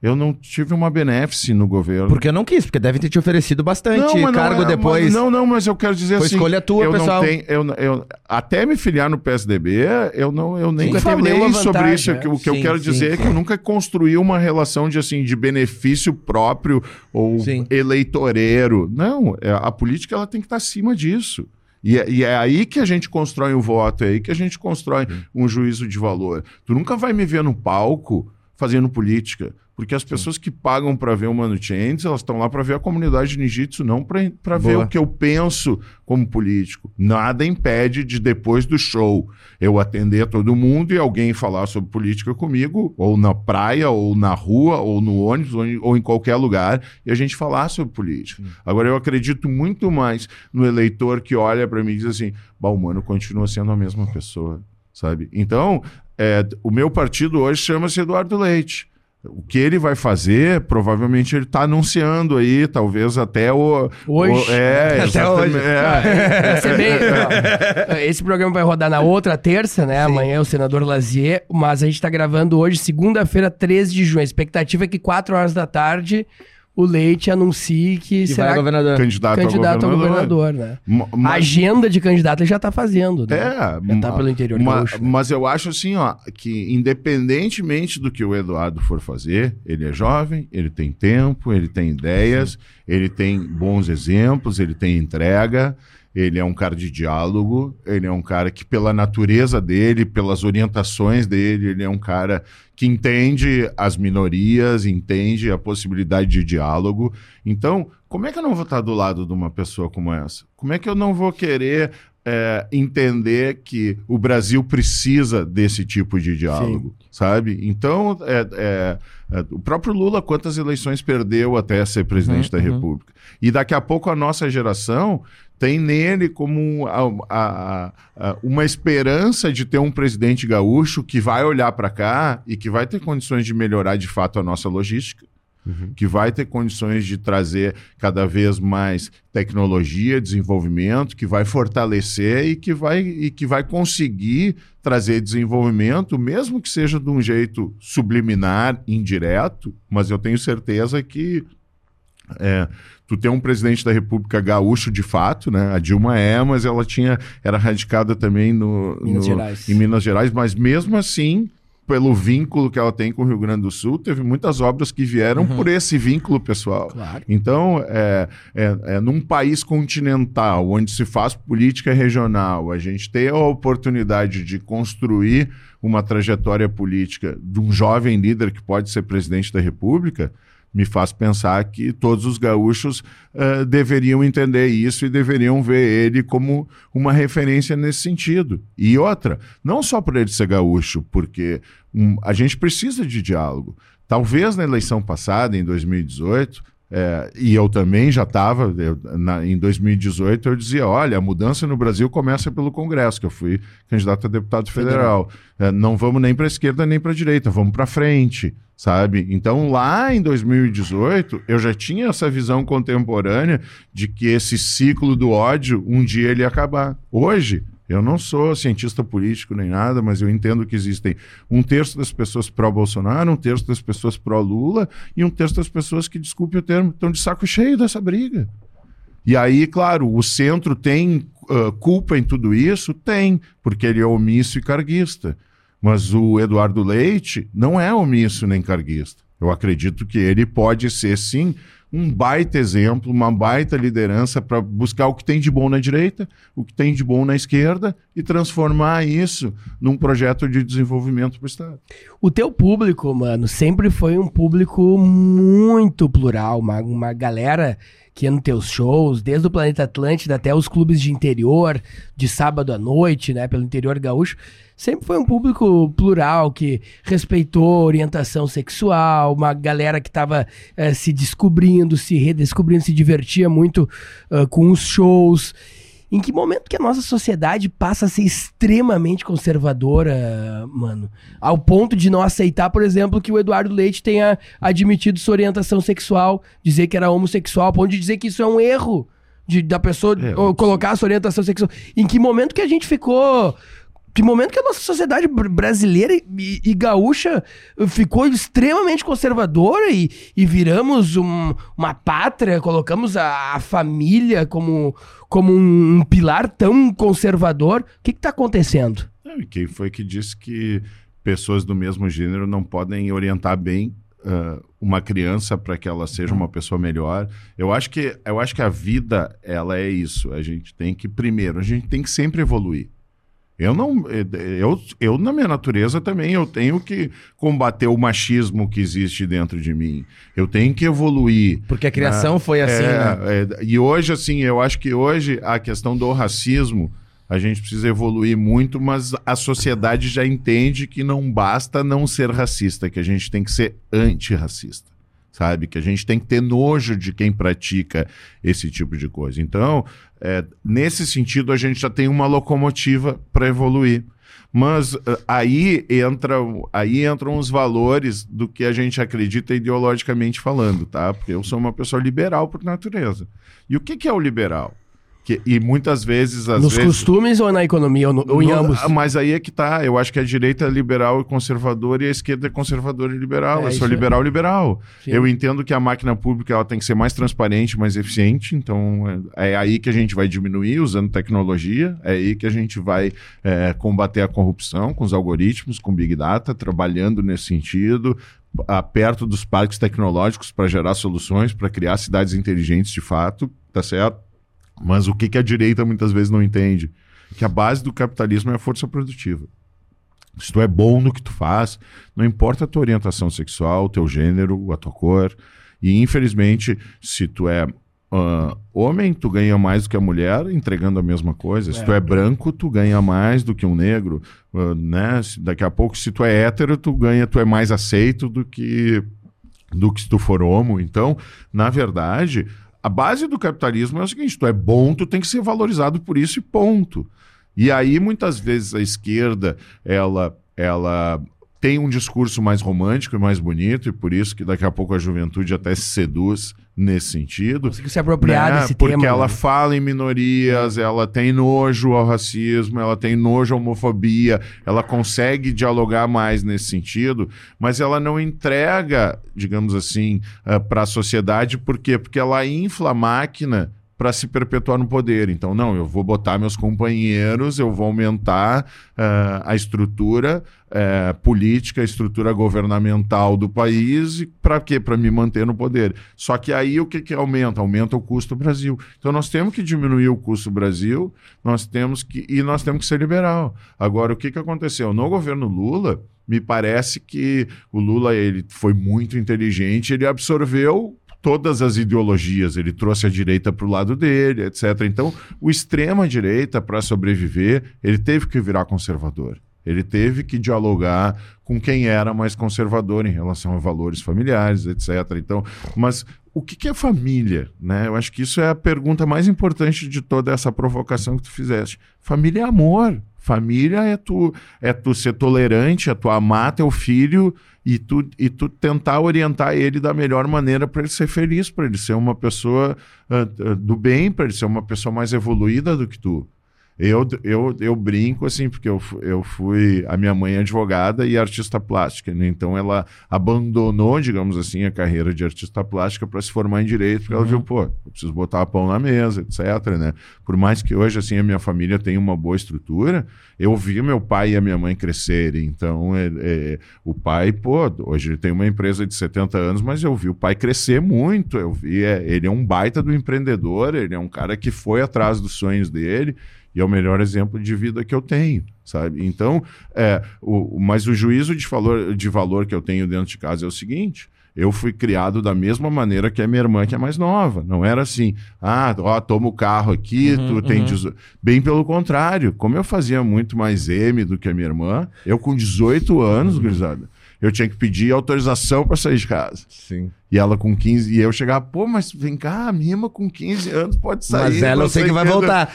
Eu não tive uma benéfice no governo. Porque eu não quis, porque devem ter te oferecido bastante não, cargo não, é, depois. Mas, não, não, mas eu quero dizer Foi assim. escolha tua, eu pessoal. Não tenho, eu, eu, até me filiar no PSDB, eu não, eu nem falei vantagem, sobre isso. É? O que sim, eu quero sim, dizer sim. é que eu nunca construí uma relação de assim de benefício próprio ou eleitoreiro. Não, é, a política ela tem que estar acima disso. E é, e é, aí que a gente constrói um voto, é aí que a gente constrói um juízo de valor. Tu nunca vai me ver no palco fazendo política. Porque as pessoas que pagam para ver o Mano Changes, elas estão lá para ver a comunidade de Ninjitsu, não para ver o que eu penso como político. Nada impede de, depois do show, eu atender todo mundo e alguém falar sobre política comigo, ou na praia, ou na rua, ou no ônibus, ou em, ou em qualquer lugar, e a gente falar sobre política. Hum. Agora, eu acredito muito mais no eleitor que olha para mim e diz assim: o Mano continua sendo a mesma pessoa, sabe? Então, é, o meu partido hoje chama-se Eduardo Leite. O que ele vai fazer, provavelmente ele está anunciando aí, talvez até o. Hoje. O, é, até hoje. É. bem, esse programa vai rodar na outra terça, né? Sim. Amanhã é o senador Lazier, mas a gente está gravando hoje, segunda-feira, 13 de junho. A expectativa é que 4 horas da tarde o Leite anuncie que, que será governador. candidato, candidato ao governador. né? Mas, a agenda de candidato ele já está fazendo, né? É, já tá pelo interior ma, gaúcho, né? Mas eu acho assim, ó, que independentemente do que o Eduardo for fazer, ele é jovem, ele tem tempo, ele tem ideias, Sim. ele tem bons exemplos, ele tem entrega. Ele é um cara de diálogo, ele é um cara que, pela natureza dele, pelas orientações dele, ele é um cara que entende as minorias, entende a possibilidade de diálogo. Então, como é que eu não vou estar do lado de uma pessoa como essa? Como é que eu não vou querer é, entender que o Brasil precisa desse tipo de diálogo, Sim. sabe? Então, é, é, é, o próprio Lula, quantas eleições perdeu até ser presidente uhum, da República? Uhum. E daqui a pouco a nossa geração tem nele como a, a, a, uma esperança de ter um presidente gaúcho que vai olhar para cá e que vai ter condições de melhorar de fato a nossa logística, uhum. que vai ter condições de trazer cada vez mais tecnologia, desenvolvimento, que vai fortalecer e que vai, e que vai conseguir trazer desenvolvimento, mesmo que seja de um jeito subliminar, indireto, mas eu tenho certeza que. É, tu tem um presidente da República gaúcho de fato, né? A Dilma é, mas ela tinha era radicada também no, Minas no em Minas Gerais, mas mesmo assim pelo vínculo que ela tem com o Rio Grande do Sul, teve muitas obras que vieram uhum. por esse vínculo pessoal. Claro. Então, é, é, é, num país continental, onde se faz política regional, a gente tem a oportunidade de construir uma trajetória política de um jovem líder que pode ser presidente da República, me faz pensar que todos os gaúchos uh, deveriam entender isso e deveriam ver ele como uma referência nesse sentido. E outra, não só por ele ser gaúcho, porque um, a gente precisa de diálogo. Talvez na eleição passada, em 2018, é, e eu também já estava, em 2018, eu dizia: olha, a mudança no Brasil começa pelo Congresso, que eu fui candidato a deputado federal. É, não vamos nem para a esquerda nem para a direita, vamos para frente, sabe? Então, lá em 2018, eu já tinha essa visão contemporânea de que esse ciclo do ódio, um dia ele ia acabar. Hoje, eu não sou cientista político nem nada, mas eu entendo que existem um terço das pessoas pró-Bolsonaro, um terço das pessoas pró-Lula e um terço das pessoas que, desculpe o termo, estão de saco cheio dessa briga. E aí, claro, o centro tem uh, culpa em tudo isso? Tem, porque ele é omisso e carguista. Mas o Eduardo Leite não é omisso nem carguista. Eu acredito que ele pode ser, sim, um baita exemplo, uma baita liderança para buscar o que tem de bom na direita, o que tem de bom na esquerda e transformar isso num projeto de desenvolvimento para o Estado. O teu público, mano, sempre foi um público muito plural, uma, uma galera que ia nos teus shows, desde o Planeta Atlântida até os clubes de interior, de sábado à noite, né, pelo interior gaúcho, sempre foi um público plural que respeitou orientação sexual, uma galera que estava é, eh, se descobrindo, se redescobrindo, se divertia muito uh, com os shows. Em que momento que a nossa sociedade passa a ser extremamente conservadora, mano? Ao ponto de não aceitar, por exemplo, que o Eduardo Leite tenha admitido sua orientação sexual, dizer que era homossexual, ao ponto de dizer que isso é um erro de, da pessoa é, colocar a sua orientação sexual. Em que momento que a gente ficou que momento que a nossa sociedade brasileira e, e gaúcha ficou extremamente conservadora e, e viramos um, uma pátria, colocamos a, a, família como, como um, pilar tão conservador. O que está acontecendo? quem foi que disse que pessoas do mesmo gênero não podem orientar bem uh, uma criança para que ela seja uma pessoa melhor? Eu acho que eu acho que a vida ela é isso. A gente tem que primeiro, a gente tem que sempre evoluir. Eu não, eu, eu na minha natureza também eu tenho que combater o machismo que existe dentro de mim. Eu tenho que evoluir. Porque a criação né? foi assim. É, né? é, e hoje assim, eu acho que hoje a questão do racismo a gente precisa evoluir muito, mas a sociedade já entende que não basta não ser racista, que a gente tem que ser antirracista sabe? Que a gente tem que ter nojo de quem pratica esse tipo de coisa. Então, é, nesse sentido, a gente já tem uma locomotiva para evoluir. Mas uh, aí, entra, aí entram os valores do que a gente acredita ideologicamente falando, tá? Porque eu sou uma pessoa liberal por natureza. E o que, que é o liberal? Que, e muitas vezes. Nos vezes, costumes ou na economia? Ou, no, ou em no, ambos? Mas aí é que tá. Eu acho que a direita é liberal e conservadora e a esquerda é conservadora e liberal. É, eu sou liberal e liberal. Sim. Eu entendo que a máquina pública ela tem que ser mais transparente, mais eficiente. Então é, é aí que a gente vai diminuir usando tecnologia. É aí que a gente vai é, combater a corrupção com os algoritmos, com Big Data, trabalhando nesse sentido, perto dos parques tecnológicos para gerar soluções, para criar cidades inteligentes de fato, tá certo? Mas o que, que a direita muitas vezes não entende? Que a base do capitalismo é a força produtiva. Se tu é bom no que tu faz, não importa a tua orientação sexual, o teu gênero, a tua cor. E infelizmente, se tu é uh, homem, tu ganha mais do que a mulher entregando a mesma coisa. Se tu é branco, tu ganha mais do que um negro. Uh, né? Daqui a pouco, se tu é hétero, tu ganha, tu é mais aceito do que do que se tu for homo. Então, na verdade, a base do capitalismo é o seguinte: tu é bom, tu tem que ser valorizado por isso e ponto. E aí, muitas vezes, a esquerda, ela, ela tem um discurso mais romântico e mais bonito, e por isso que daqui a pouco a juventude até se seduz nesse sentido. Conseguiu se apropriar né? desse Porque tema. ela né? fala em minorias, ela tem nojo ao racismo, ela tem nojo à homofobia, ela consegue dialogar mais nesse sentido, mas ela não entrega, digamos assim, uh, para a sociedade, por quê? Porque ela infla a máquina para se perpetuar no poder. Então, não, eu vou botar meus companheiros, eu vou aumentar uh, a estrutura uh, política, a estrutura governamental do país, para quê? Para me manter no poder. Só que aí o que, que aumenta? Aumenta o custo do Brasil. Então, nós temos que diminuir o custo do Brasil, nós temos que, e nós temos que ser liberal. Agora, o que, que aconteceu? No governo Lula, me parece que o Lula ele foi muito inteligente, ele absorveu todas as ideologias, ele trouxe a direita para o lado dele, etc. Então, o extrema-direita, para sobreviver, ele teve que virar conservador. Ele teve que dialogar com quem era mais conservador em relação a valores familiares, etc. Então, mas o que, é família? Né? Eu acho que isso é a pergunta mais importante de toda essa provocação que tu fizeste. Família é amor. Família é tu, é tu ser tolerante, é tu amar teu filho e tu, e tu tentar orientar ele da melhor maneira para ele ser feliz, para ele ser uma pessoa uh, do bem, para ele ser uma pessoa mais evoluída do que tu. Eu, eu, eu brinco assim, porque eu, eu fui. A minha mãe é advogada e artista plástica, né? então ela abandonou, digamos assim, a carreira de artista plástica para se formar em direito, porque uhum. ela viu, pô, eu preciso botar pão na mesa, etc. Né? Por mais que hoje assim a minha família tenha uma boa estrutura, eu vi meu pai e a minha mãe crescerem. Então, é, é, o pai, pô, hoje ele tem uma empresa de 70 anos, mas eu vi o pai crescer muito. Eu vi, é, ele é um baita do empreendedor, ele é um cara que foi atrás dos sonhos dele e é o melhor exemplo de vida que eu tenho, sabe? Então, é, o, mas o juízo de valor, de valor que eu tenho dentro de casa é o seguinte: eu fui criado da mesma maneira que a minha irmã, que é mais nova. Não era assim, ah, ó, toma o carro aqui, uhum, tu tem. Uhum. Bem pelo contrário, como eu fazia muito mais M do que a minha irmã, eu com 18 anos, uhum. gurizada, eu tinha que pedir autorização para sair de casa. Sim. E ela com 15, e eu chegava, pô, mas vem cá, a Mima com 15 anos pode sair. Mas ela eu sei que vai voltar.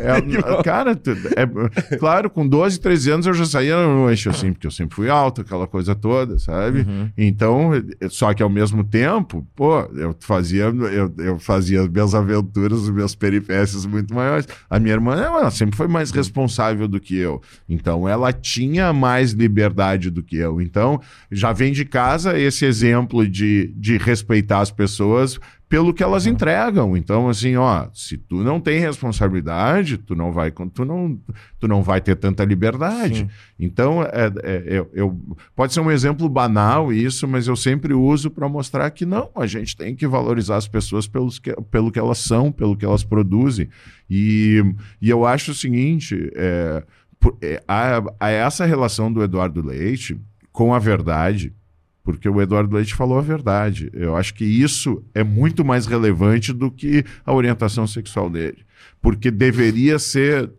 É, cara, é, claro, com 12, 13 anos eu já saía no noite, assim, porque eu sempre fui alto, aquela coisa toda, sabe? Uhum. Então, só que ao mesmo tempo, pô, eu fazia, eu, eu fazia as minhas aventuras, os meus peripécias muito maiores. A minha irmã, ela sempre foi mais responsável do que eu. Então, ela tinha mais liberdade do que eu. Então, já vem de casa esse exemplo de de, de respeitar as pessoas pelo que elas entregam. Então, assim, ó, se tu não tem responsabilidade, tu não vai, tu não, tu não vai ter tanta liberdade. Sim. Então, é, é, eu, eu, pode ser um exemplo banal isso, mas eu sempre uso para mostrar que não, a gente tem que valorizar as pessoas pelos que, pelo que elas são, pelo que elas produzem. E, e eu acho o seguinte, é, é a, a essa relação do Eduardo Leite com a verdade, porque o Eduardo Leite falou a verdade. Eu acho que isso é muito mais relevante do que a orientação sexual dele. Porque deveria ser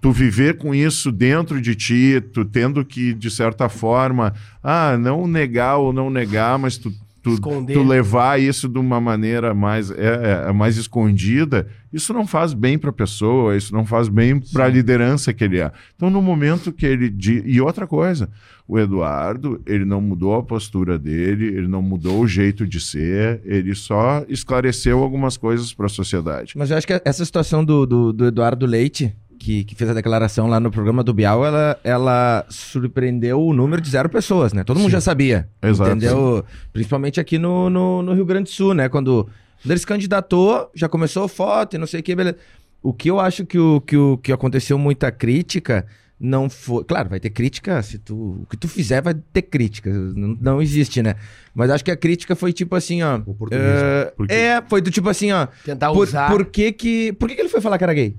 tu viver com isso dentro de ti, tu tendo que, de certa forma, ah, não negar ou não negar, mas tu tu, tu, levar isso de uma maneira mais, é, é, mais escondida, isso não faz bem para a pessoa, isso não faz bem para a liderança que ele é. Então, no momento que ele. E outra coisa, o Eduardo, ele não mudou a postura dele, ele não mudou o jeito de ser, ele só esclareceu algumas coisas para a sociedade. Mas eu acho que essa situação do, do, do Eduardo Leite que, que, fez a declaração lá no programa do Bial, ela, ela surpreendeu o número de zero pessoas, né? Todo mundo Sim. já sabia. Exato. Entendeu? Principalmente aqui no, no, no, Rio Grande do Sul, né? Quando, quando ele se candidatou, já começou foto e não sei o que, beleza. O que eu acho que, o, que, o, que aconteceu muita crítica não foi. Claro, vai ter crítica. Se tu, o que tu fizer vai ter crítica. Não, não existe, né? Mas acho que a crítica foi tipo assim, ó. Uh, é, foi do tipo assim, ó. Tentar usar. Por que que, por que que ele foi falar que era gay?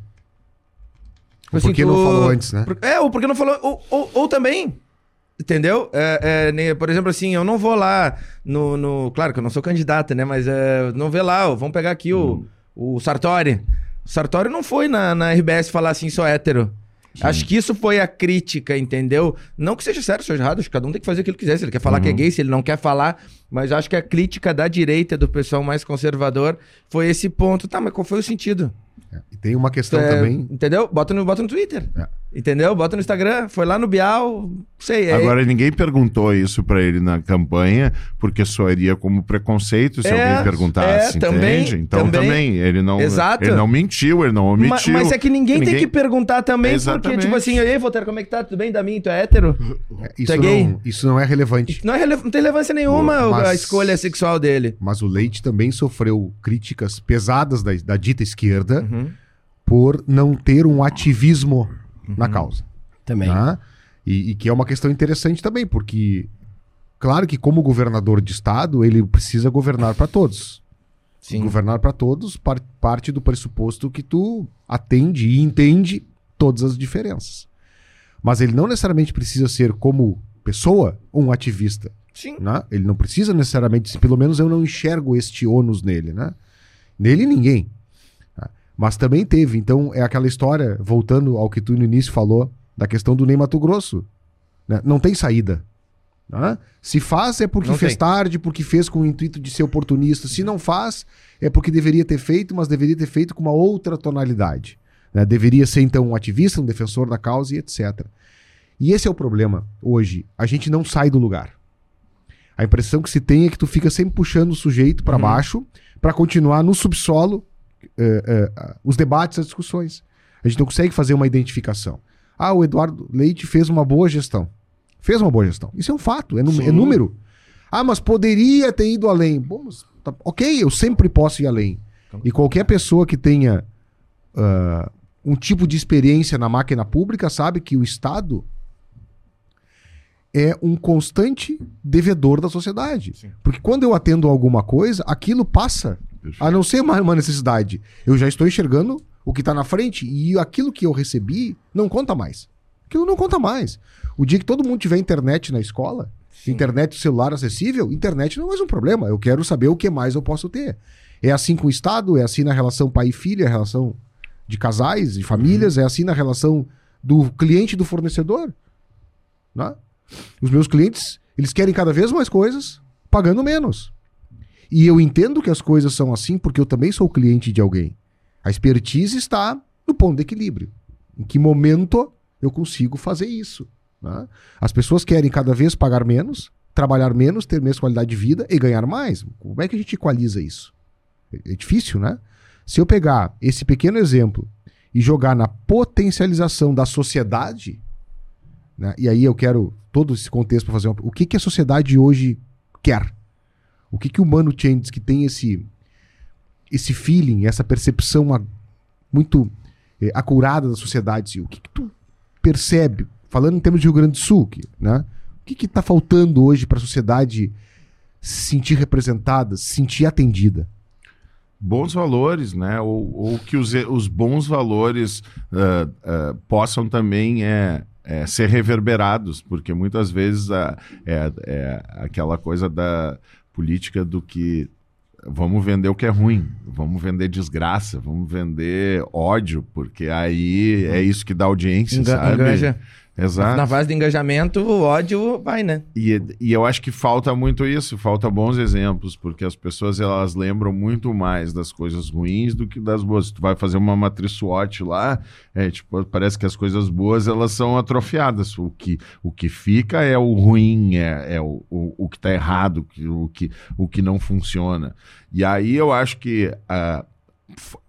Assim, porque tu... não falou antes, né? É, ou porque não falou. Ou, ou, ou também. Entendeu? É, é, por exemplo, assim, eu não vou lá no. no claro que eu não sou candidato, né? Mas é, não vê lá, ó, vamos pegar aqui hum. o, o Sartori. O Sartori não foi na, na RBS falar assim, sou hétero. Sim. Acho que isso foi a crítica, entendeu? Não que seja certo ou seja errado, acho que cada um tem que fazer aquilo que quiser. Se ele quer falar uhum. que é uhum. gay, se ele não quer falar. Mas acho que a crítica da direita, do pessoal mais conservador, foi esse ponto. Tá, mas qual foi o sentido? É. E tem uma questão é, também. Entendeu? Bota no, bota no Twitter. É. Entendeu? Bota no Instagram. Foi lá no Bial. Sei. É... Agora, ninguém perguntou isso para ele na campanha, porque soaria como preconceito se é, alguém perguntasse. É, também, entende? Então também, também, ele não. Exato. Ele não mentiu, ele não omitiu. Mas, mas é que ninguém, ninguém, tem que perguntar também, Exatamente. porque, tipo assim, ei, Voltaire, como é que tá? Tudo bem? Da mim, tu é hétero? Isso tu é gay? Não, isso não é relevante. Não, é rele... não tem relevância nenhuma mas, a escolha sexual dele. Mas o Leite também sofreu críticas pesadas da, da dita esquerda. Uhum por não ter um ativismo uhum. na causa. Também. Né? E, e, que é uma questão interessante também, porque, claro que como governador de estado, ele precisa governar para todos. Sim. Governar para todos par parte do pressuposto que tu atende e entende todas as diferenças. Mas ele não necessariamente precisa ser, como pessoa, um ativista. Sim. Né? Ele não precisa necessariamente, pelo menos eu não enxergo este ônus nele, né? Nele ninguém. Mas também teve, então é aquela história, voltando ao que tu no início falou, da questão do Ney Mato Grosso. Né? Não tem saída. Né? Se faz é porque não fez tem. tarde, porque fez com o intuito de ser oportunista. Se não faz, é porque deveria ter feito, mas deveria ter feito com uma outra tonalidade. Né? Deveria ser então um ativista, um defensor da causa e etc. E esse é o problema hoje. A gente não sai do lugar. A impressão que se tem é que tu fica sempre puxando o sujeito para uhum. baixo para continuar no subsolo uh, uh, os debates, as discussões. A gente não consegue fazer uma identificação. Ah, o Eduardo Leite fez uma boa gestão. Fez uma boa gestão. Isso é um fato, é, é número. Ah, mas poderia ter ido além. Bom, mas, tá, ok, eu sempre posso ir além. E qualquer pessoa que tenha uh, um tipo de experiência na máquina pública sabe que o Estado é um constante devedor da sociedade. Sim. Porque quando eu atendo alguma coisa, aquilo passa a não ser uma, uma necessidade. Eu já estou enxergando o que está na frente e aquilo que eu recebi não conta mais. Aquilo não conta mais. O dia que todo mundo tiver internet na escola, Sim. internet celular acessível, internet não é mais um problema. Eu quero saber o que mais eu posso ter. É assim com o Estado, é assim na relação pai e filho, é relação de casais, de famílias, uhum. é assim na relação do cliente e do fornecedor. Né? Os meus clientes, eles querem cada vez mais coisas, pagando menos. E eu entendo que as coisas são assim porque eu também sou cliente de alguém. A expertise está no ponto de equilíbrio. Em que momento eu consigo fazer isso? Né? As pessoas querem cada vez pagar menos, trabalhar menos, ter menos qualidade de vida e ganhar mais. Como é que a gente equaliza isso? É, difícil, né? Se eu pegar esse pequeno exemplo e jogar na potencialização da sociedade, né? e aí eu quero todo esse contexto para fazer uma... o que, que a sociedade hoje quer? O que, que o Mano Changes, que tem esse, esse feeling, essa percepção a, muito é, acurada da sociedade, o que, que tu percebe, falando em termos de Rio Grande do Sul, que, né? O que está faltando hoje para a sociedade se sentir representada, se sentir atendida? bons valores, né? Ou, ou que os, os, bons valores uh, uh, possam também é, ser reverberados, porque muitas vezes a, é, é aquela coisa da política do que vamos vender o que é ruim, vamos vender desgraça, vamos vender ódio, porque aí é isso que dá audiência, Enga sabe? Enganja. Exato. Na fase de engajamento, o ódio vai, né? E, e eu acho que falta muito isso, falta bons exemplos, porque as pessoas elas lembram muito mais das coisas ruins do que das boas. Tu vai fazer uma matriz SWOT lá, é, tipo, parece que as coisas boas elas são atrofiadas. O que, o que fica é o ruim, é, é o, o, o que está errado, o que, o que não funciona. E aí eu acho que a,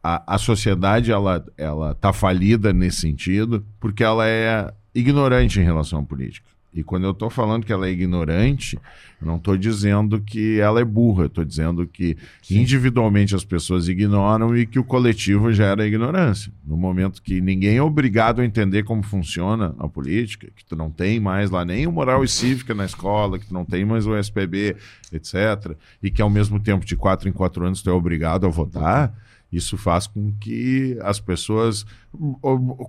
a, a sociedade ela, ela tá falida nesse sentido, porque ela é ignorante em relação à política. E quando eu estou falando que ela é ignorante, eu não estou dizendo que ela é burra, estou dizendo que Sim. individualmente as pessoas ignoram e que o coletivo gera ignorância. No momento que ninguém é obrigado a entender como funciona a política, que tu não tem mais lá nem o moral e cívica na escola, que tu não tem mais o SPB, etc., e que ao mesmo tempo de quatro em quatro anos tu é obrigado a votar isso faz com que as pessoas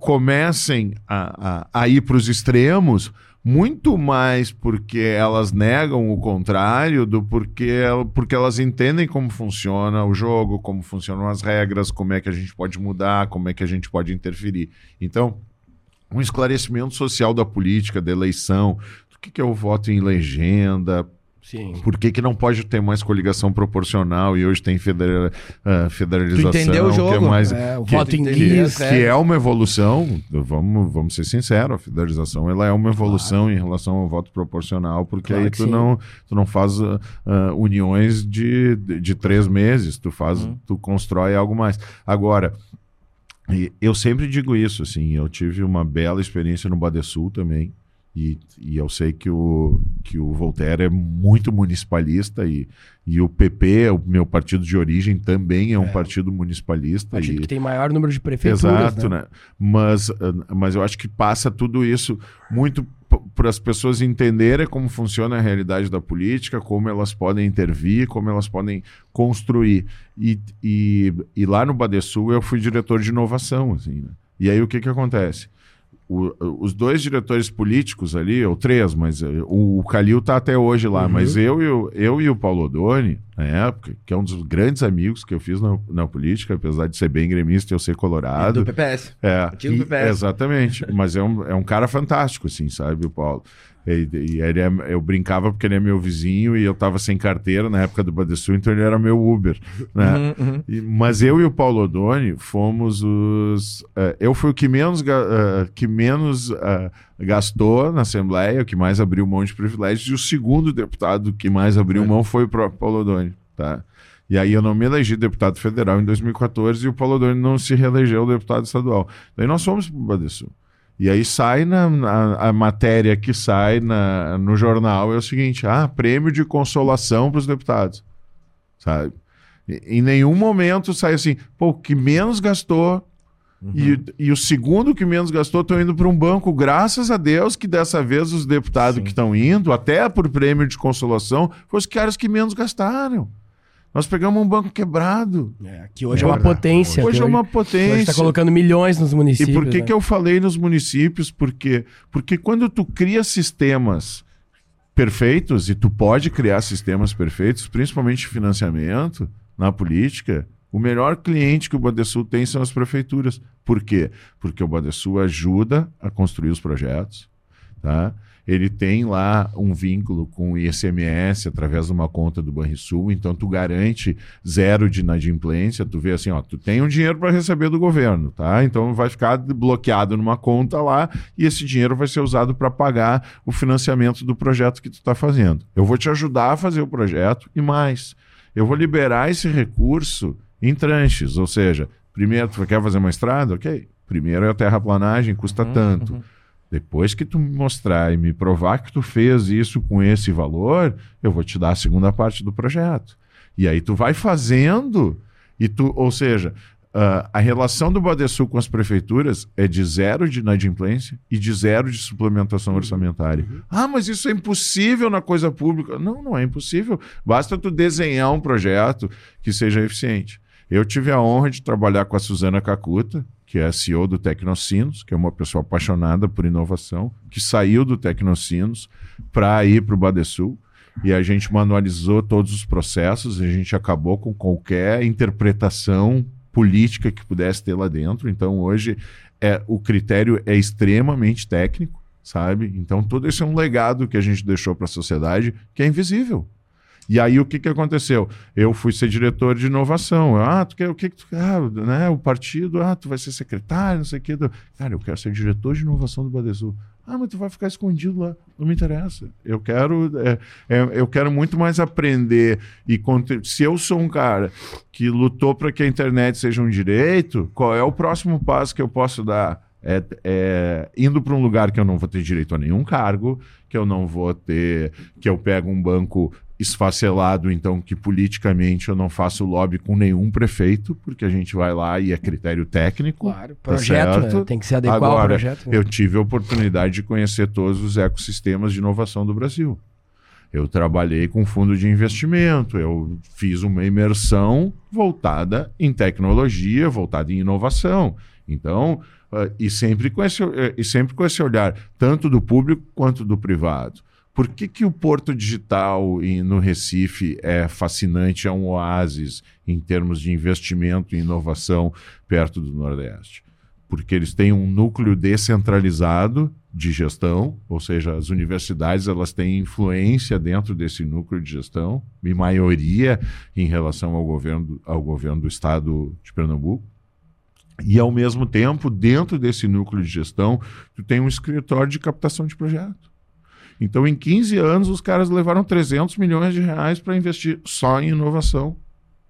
comecem a, a, a ir para os extremos muito mais porque elas negam o contrário do porque, porque elas entendem como funciona o jogo, como funcionam as regras, como é que a gente pode mudar, como é que a gente pode interferir. Então, um esclarecimento social da política, da eleição, do que, que é o voto em legenda, Sim. Por que, que não pode ter mais coligação proporcional e hoje tem federa, uh, federalização? Tu entendeu o jogo? Que é, mais, é, o que, voto em que, que é uma evolução, vamos, vamos ser sinceros, a federalização ela é uma evolução claro. em relação ao voto proporcional, porque claro aí tu não, tu não faz uh, uniões de, de, de, três meses, tu faz, uhum. tu constrói algo mais. Agora, eu sempre digo isso, assim, eu tive uma bela experiência no Badesul também, e, e, eu sei que o, que o Voltaire é muito municipalista e, e o PP, o meu partido de origem, também é um é. partido municipalista. Partido e... que tem maior número de prefeituras. Exato, né? né? Mas, mas eu acho que passa tudo isso muito para as pessoas entenderem como funciona a realidade da política, como elas podem intervir, como elas podem construir. E, e, e lá no Badesul eu fui diretor de inovação. Assim, né? E aí o que, que acontece? O, os dois diretores políticos ali, ou três, mas eh, o, o Calil está até hoje lá, uhum. mas eu e, o, eu e o Paulo Odoni, na época, que é um dos grandes amigos que eu fiz na, na política, apesar de ser bem gremista e eu ser colorado. do PPS. É, e, PPS. Exatamente, mas é um, é um cara fantástico, assim, sabe, o Paulo. E, e ele é, eu brincava porque ele é meu vizinho e eu estava sem carteira na época do Badesul, então ele era meu Uber. Né? Uhum, uhum. E, mas eu e o Paulo Odoni fomos os. Uh, eu fui o que menos, uh, que menos uh, gastou na Assembleia, o que mais abriu mão de privilégios, e o segundo deputado que mais abriu mão foi o próprio Paulo Odoni. Tá? E aí eu não me elegi deputado federal em 2014 e o Paulo Odoni não se reelegeu deputado estadual. Daí nós fomos para o Badesul. E aí sai na, na, a matéria que sai na, no jornal é o seguinte: ah, prêmio de consolação para os deputados. Sabe? E, em nenhum momento sai assim, pô, o que menos gastou. Uhum. E, e o segundo que menos gastou estão indo para um banco, graças a Deus que dessa vez os deputados Sim. que estão indo, até por prêmio de consolação, foram os caras que menos gastaram. Nós pegamos um banco quebrado. É, que hoje é, é uma potência. Hoje é uma potência. Hoje está colocando milhões nos municípios. E por que, né? que eu falei nos municípios? Porque, porque quando tu cria sistemas perfeitos, e tu pode criar sistemas perfeitos, principalmente financiamento na política, o melhor cliente que o Badesul tem são as prefeituras. Por quê? Porque o Badesul ajuda a construir os projetos, tá? Ele tem lá um vínculo com o ICMS através de uma conta do Banrisul, então tu garante zero de inadimplência, tu vê assim, ó, tu tem um dinheiro para receber do governo, tá? Então vai ficar bloqueado numa conta lá e esse dinheiro vai ser usado para pagar o financiamento do projeto que tu está fazendo. Eu vou te ajudar a fazer o projeto e mais, eu vou liberar esse recurso em tranches, ou seja, primeiro tu quer fazer uma estrada, ok? Primeiro é a terraplanagem, custa uhum, tanto. Uhum Depois que tu me mostrar e me provar que tu fez isso com esse valor, eu vou te dar a segunda parte do projeto. E aí tu vai fazendo e tu, ou seja, Uh, a relação do Badesul com as prefeituras é de zero de inadimplência e de zero de suplementação uhum. orçamentária. Uhum. Ah, mas isso é impossível na coisa pública. Não, não é impossível. Basta tu desenhar um projeto que seja eficiente. Eu tive a honra de trabalhar com a Suzana Cacuta, que é CEO do Tecnocinos, que é uma pessoa apaixonada por inovação, que saiu do Tecnocinos para ir para o Badesul. E a gente manualizou todos os processos, a gente acabou com qualquer interpretação política que pudesse ter lá dentro. Então, hoje, é, o critério é extremamente técnico, sabe? Então, todo isso é um legado que a gente deixou para a sociedade que é invisível. E aí o que, que aconteceu? Eu fui ser diretor de inovação. Ah, tu quer o que, que tu? Ah, né, o partido, ah, tu vai ser secretário, não sei o que. Cara, eu quero ser diretor de inovação do Badesul. Ah, mas tu vai ficar escondido lá. Não me interessa. Eu quero, é, é, eu quero muito mais aprender. E se eu sou um cara que lutou para que a internet seja um direito, qual é o próximo passo que eu posso dar? É, é, indo para um lugar que eu não vou ter direito a nenhum cargo, que eu não vou ter, que eu pego um banco esfacelado, então, que politicamente eu não faço lobby com nenhum prefeito, porque a gente vai lá e é critério técnico. Claro, tá projeto, tá né? tem que se adequar Agora, ao projeto. Né? Eu tive a oportunidade de conhecer todos os ecossistemas de inovação do Brasil. Eu trabalhei com fundo de investimento, eu fiz uma imersão voltada em tecnologia, voltada em inovação. Então, uh, e, sempre com esse, uh, e sempre com esse olhar, tanto do público quanto do privado. Por que, que o Porto Digital no Recife é fascinante, é um oásis em termos de investimento e inovação perto do Nordeste? Porque eles têm um núcleo descentralizado de gestão, ou seja, as universidades elas têm influência dentro desse núcleo de gestão, em maioria em relação ao governo, ao governo do estado de Pernambuco. E, ao mesmo tempo, dentro desse núcleo de gestão, tu tem um escritório de captação de projeto. Então, em 15 anos, os caras levaram 300 milhões de reais para investir só em inovação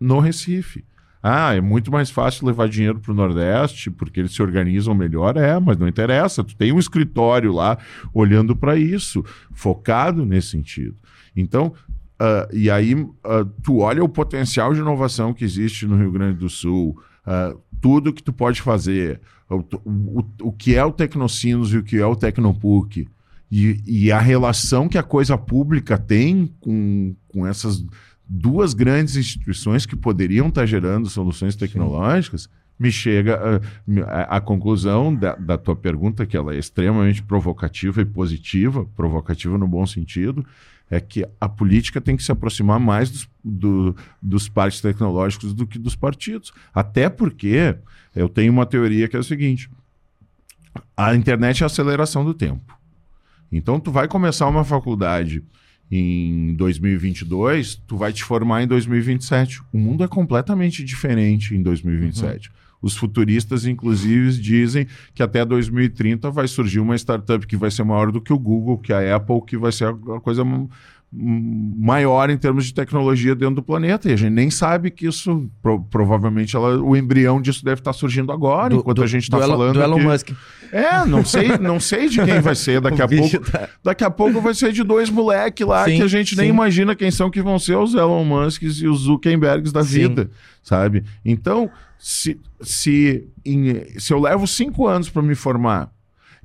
no Recife. Ah, é muito mais fácil levar dinheiro para o Nordeste porque eles se organizam melhor. É, mas não interessa. Tu tem um escritório lá olhando para isso, focado nesse sentido. Então, uh, e aí uh, tu olha o potencial de inovação que existe no Rio Grande do Sul, uh, tudo que tu pode fazer, o, o, o que é o Tecnocinos e o que é o Tecnopuc. E, e a relação que a coisa pública tem com, com essas duas grandes instituições que poderiam estar gerando soluções tecnológicas, Sim. me chega a conclusão da, da, tua pergunta, que ela é extremamente provocativa e positiva, provocativa no bom sentido, é que a política tem que se aproximar mais dos, do, dos parques tecnológicos do que dos partidos. Até porque eu tenho uma teoria que é a seguinte: a internet é a aceleração do tempo. Então, tu vai começar uma faculdade em 2022, tu vai te formar em 2027. O mundo é completamente diferente em 2027. Uhum. Os futuristas, inclusive, dizem que até 2030 vai surgir uma startup que vai ser maior do que o Google, que a Apple, que vai ser a coisa maior em termos de tecnologia dentro do planeta. E a gente nem sabe que isso, pro, provavelmente, ela, o embrião disso deve estar surgindo agora, do, enquanto do, a gente está falando. Do Elon aqui. Musk. É, não sei, não sei de quem vai ser daqui a pouco. Tá... Daqui a pouco vai ser de dois moleques lá sim, que a gente sim. nem imagina quem são que vão ser os Elon Musks e os Zuckerbergs da sim. vida, sabe? Então, se, se, em, se eu levo cinco anos para me formar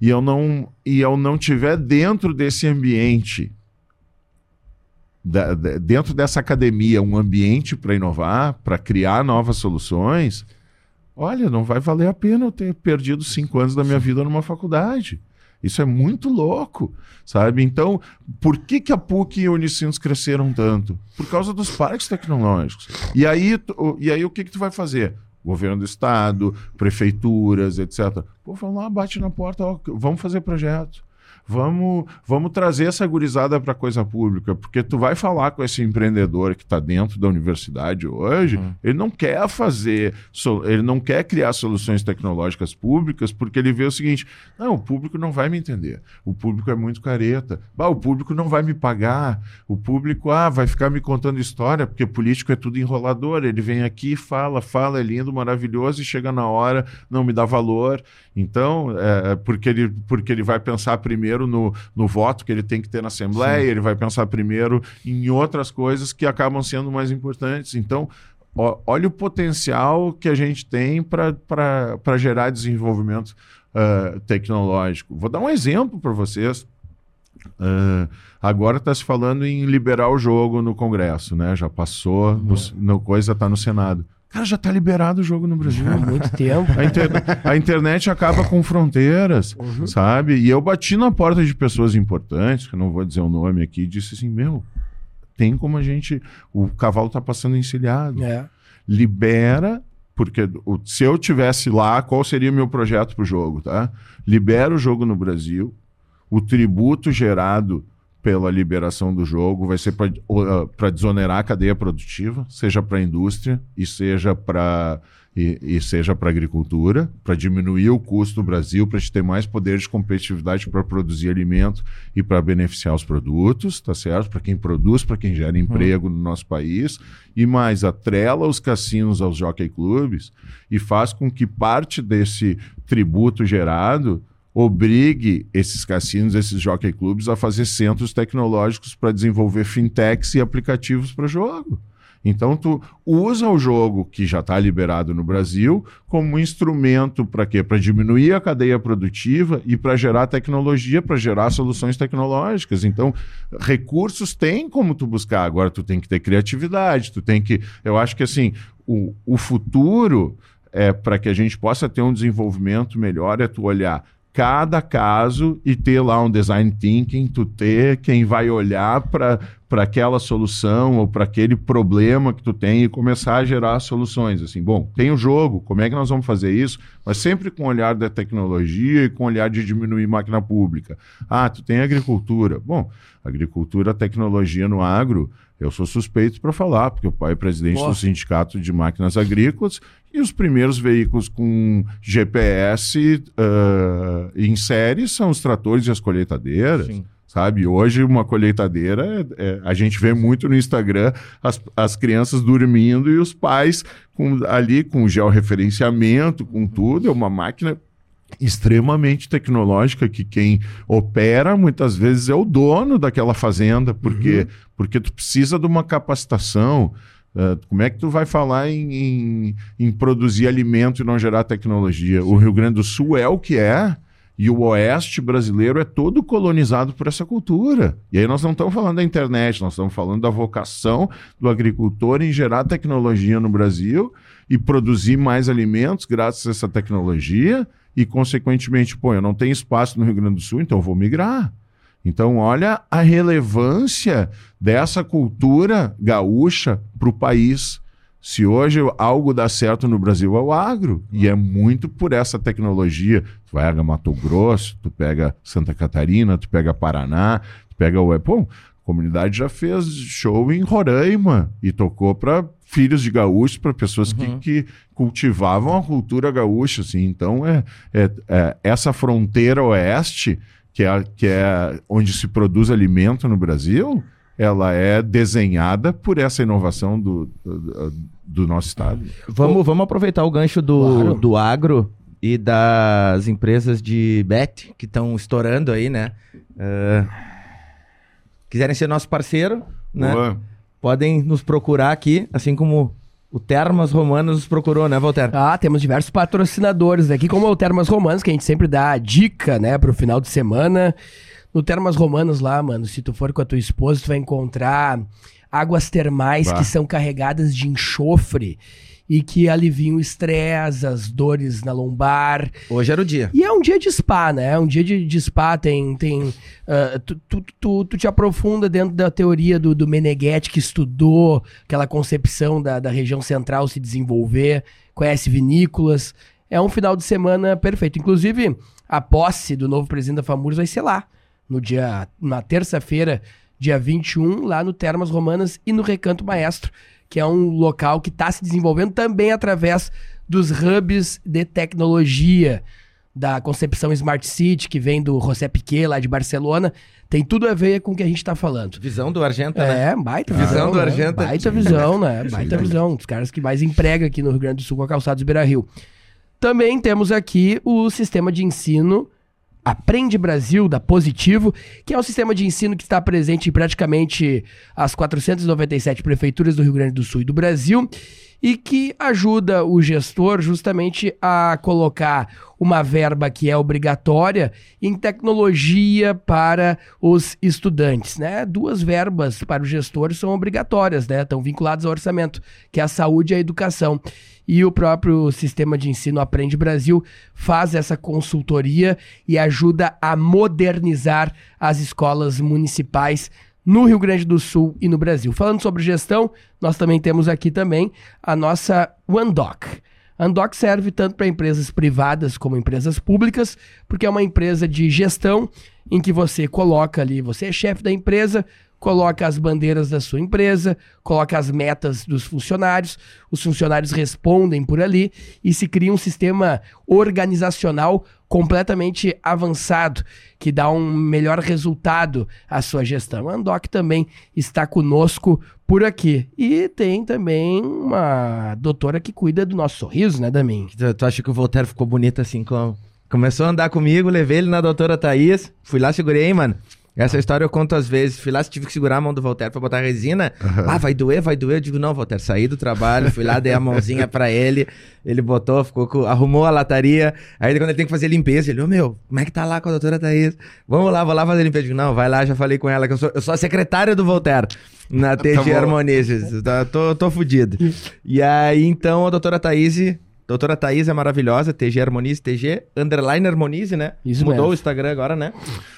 e eu não e eu não tiver dentro desse ambiente da, da, dentro dessa academia um ambiente para inovar, para criar novas soluções, olha, não vai valer a pena eu ter perdido cinco anos da minha vida numa faculdade. Isso é muito louco, sabe? Então, por que, que a PUC e a Unicinos cresceram tanto? Por causa dos parques tecnológicos. E aí, e aí o que, que tu vai fazer? Governo do Estado, prefeituras, etc. Pô, vamos lá, bate na porta, ó, vamos fazer projeto. Vamos, vamos trazer essa gurizada para a coisa pública, porque tu vai falar com esse empreendedor que está dentro da universidade hoje, uhum. ele não quer fazer, ele não quer criar soluções tecnológicas públicas, porque ele vê o seguinte: não, o público não vai me entender, o público é muito careta, bah, o público não vai me pagar, o público ah, vai ficar me contando história, porque político é tudo enrolador, ele vem aqui, fala, fala, é lindo, maravilhoso, e chega na hora, não me dá valor. Então, é, porque, ele, porque ele vai pensar primeiro primeiro no, no voto que ele tem que ter na Assembleia, Sim. ele vai pensar primeiro em outras coisas que acabam sendo mais importantes. Então, ó, olha o potencial que a gente tem para gerar desenvolvimento uh, tecnológico. Vou dar um exemplo para vocês. Uh, agora está se falando em liberar o jogo no Congresso, né? Já passou, uhum. no, no coisa está no Senado. Cara, já está liberado o jogo no Brasil. Há muito tempo. A, inter... a internet acaba com fronteiras, uhum. sabe? E eu bati na porta de pessoas importantes, que eu não vou dizer o nome aqui, e disse assim: meu, tem como a gente. O cavalo está passando encilhado. É. Libera porque se eu tivesse lá, qual seria o meu projeto para o jogo, tá? Libera o jogo no Brasil, o tributo gerado pela liberação do jogo vai ser para uh, desonerar a cadeia produtiva, seja para a indústria e seja para e, e, seja para agricultura, para diminuir o custo do Brasil, para a gente ter mais poder de competitividade para produzir alimento e para beneficiar os produtos, tá certo? Para quem produz, para quem gera emprego uhum. no nosso país. E mais, atrela os cassinos aos jockey clubes e faz com que parte desse tributo gerado obrigue esses cassinos, esses jockey clubes a fazer centros tecnológicos para desenvolver fintechs e aplicativos para jogo. Então tu usa o jogo que já está liberado no Brasil como um instrumento para quê? Para diminuir a cadeia produtiva e para gerar tecnologia, para gerar soluções tecnológicas. Então recursos tem como tu buscar. Agora tu tem que ter criatividade. Tu tem que, eu acho que assim o, o futuro é para que a gente possa ter um desenvolvimento melhor é tu olhar cada caso e ter lá um design thinking, tu ter quem vai olhar para aquela solução ou para aquele problema que tu tem e começar a gerar soluções. Assim, bom, tem o jogo, como é que nós vamos fazer isso? Mas sempre com o olhar da tecnologia e com o olhar de diminuir máquina pública. Ah, tu tem agricultura. Bom, agricultura, tecnologia no agro, eu sou suspeito para falar, porque o pai é presidente Nossa. do Sindicato de Máquinas Agrícolas e os primeiros veículos com GPS uh, ah, em série são os tratores e as colheitadeiras. Sim. Sabe, hoje uma colheitadeira, é, é, a gente vê muito no Instagram as, as crianças dormindo e os pais com, ali com georreferenciamento, com tudo, é uma máquina extremamente tecnológica que quem opera muitas vezes é o dono daquela fazenda, porque, uhum. porque tu precisa de uma capacitação. Uh, como é que tu vai falar em, em, em, produzir alimento e não gerar tecnologia? Sim. O Rio Grande do Sul é o que é, e o oeste brasileiro é todo colonizado por essa cultura. E aí nós não estamos falando da internet, nós estamos falando da vocação do agricultor em gerar tecnologia no Brasil e produzir mais alimentos graças a essa tecnologia e, consequentemente, pô, eu não tenho espaço no Rio Grande do Sul, então eu vou migrar. Então, olha a relevância dessa cultura gaúcha para o país. Se hoje algo dá certo no Brasil é o agro, e é muito por essa tecnologia. Tu vai a Mato Grosso, tu pega Santa Catarina, tu pega Paraná, tu pega o. Pô, a comunidade já fez show em Roraima e tocou para filhos de gaúchos, para pessoas uhum. que, que, cultivavam a cultura gaúcha. Assim. Então, é, é, é, essa fronteira oeste, que é, que é onde se produz alimento no Brasil, ela é desenhada por essa inovação do, do, do nosso estado. Vamos, vamos aproveitar o gancho do, claro. do agro e das empresas de bet que estão estourando aí, né? Uh, quiserem ser nosso parceiro, né? Boa podem nos procurar aqui, assim como o Termas Romanas nos procurou, né, Walter? Ah, temos diversos patrocinadores aqui, como o Termas Romanas, que a gente sempre dá a dica, né, pro final de semana. No Termas Romanas lá, mano, se tu for com a tua esposa, tu vai encontrar águas termais bah. que são carregadas de enxofre e que aliviam o estresse, as dores na lombar. Hoje era o dia. E é um dia de spa, né? É um dia de, de spa, tem. tem uh, tu, tu, tu, tu, te aprofunda dentro da teoria do, do Meneghetti, que estudou aquela concepção da, da região central se desenvolver, conhece vinícolas. É um final de semana perfeito. Inclusive, a posse do novo presidente da FAMURS vai ser lá, no dia, na terça-feira, dia 21, lá no Termas Romanas e no Recanto Maestro, que é um local que está se desenvolvendo também através dos hubs de tecnologia da concepção Smart City, que vem do José Piquet, lá de Barcelona, tem tudo a ver com o que a gente está falando. Visão do Argenta, né? É, baita visão. Visão do né? Argenta. Baita visão, né? Baita visão. Um dos caras que mais emprega aqui no Rio Grande do Sul com a Calçados Beira Rio. Também temos aqui o sistema de ensino Aprende Brasil, da Positivo, que é um sistema de ensino que está presente em praticamente as 497 prefeituras do Rio Grande do Sul e do Brasil e que ajuda o gestor justamente a colocar uma verba que é obrigatória em tecnologia para os estudantes, né? Duas verbas para o gestor são obrigatórias, né? Estão vinculadas ao orçamento, que é a saúde e a educação. E o próprio sistema de ensino Aprende Brasil faz essa consultoria e ajuda a modernizar as escolas municipais no Rio Grande do Sul e no Brasil. Falando sobre gestão, nós também temos aqui também a nossa OneDoc. Andoc serve tanto para empresas privadas como empresas públicas, porque é uma empresa de gestão em que você coloca ali, você é chefe da empresa, coloca as bandeiras da sua empresa, coloca as metas dos funcionários, os funcionários respondem por ali e se cria um sistema organizacional completamente avançado que dá um melhor resultado à sua gestão. A Andoc também está conosco por aqui. E tem também uma doutora que cuida do nosso sorriso, né, Damin? Tu, tu acha que o Voltaire ficou bonito assim como... Começou a andar comigo, levei ele na doutora Thaís, fui lá, segurei, mano. Essa história eu conto às vezes. Fui lá, tive que segurar a mão do Voltaire pra botar resina. Uhum. Ah, vai doer, vai doer. Eu digo, não, Voltaire, saí do trabalho, fui lá, dei a mãozinha pra ele. Ele botou, ficou com, arrumou a lataria. Aí quando ele tem que fazer limpeza, ele, ô oh, meu, como é que tá lá com a doutora Thaís? Vamos lá, vou lá fazer limpeza. Eu digo, não, vai lá, já falei com ela, que eu sou, eu sou a secretária do Voltaire na TG tá Harmonices. Tá, tô, tô fudido. E aí, então, a doutora Thaís Doutora Thaís é maravilhosa, TG Harmonize, TG Underline Harmonize, né? Isso Mudou mesmo. o Instagram agora, né?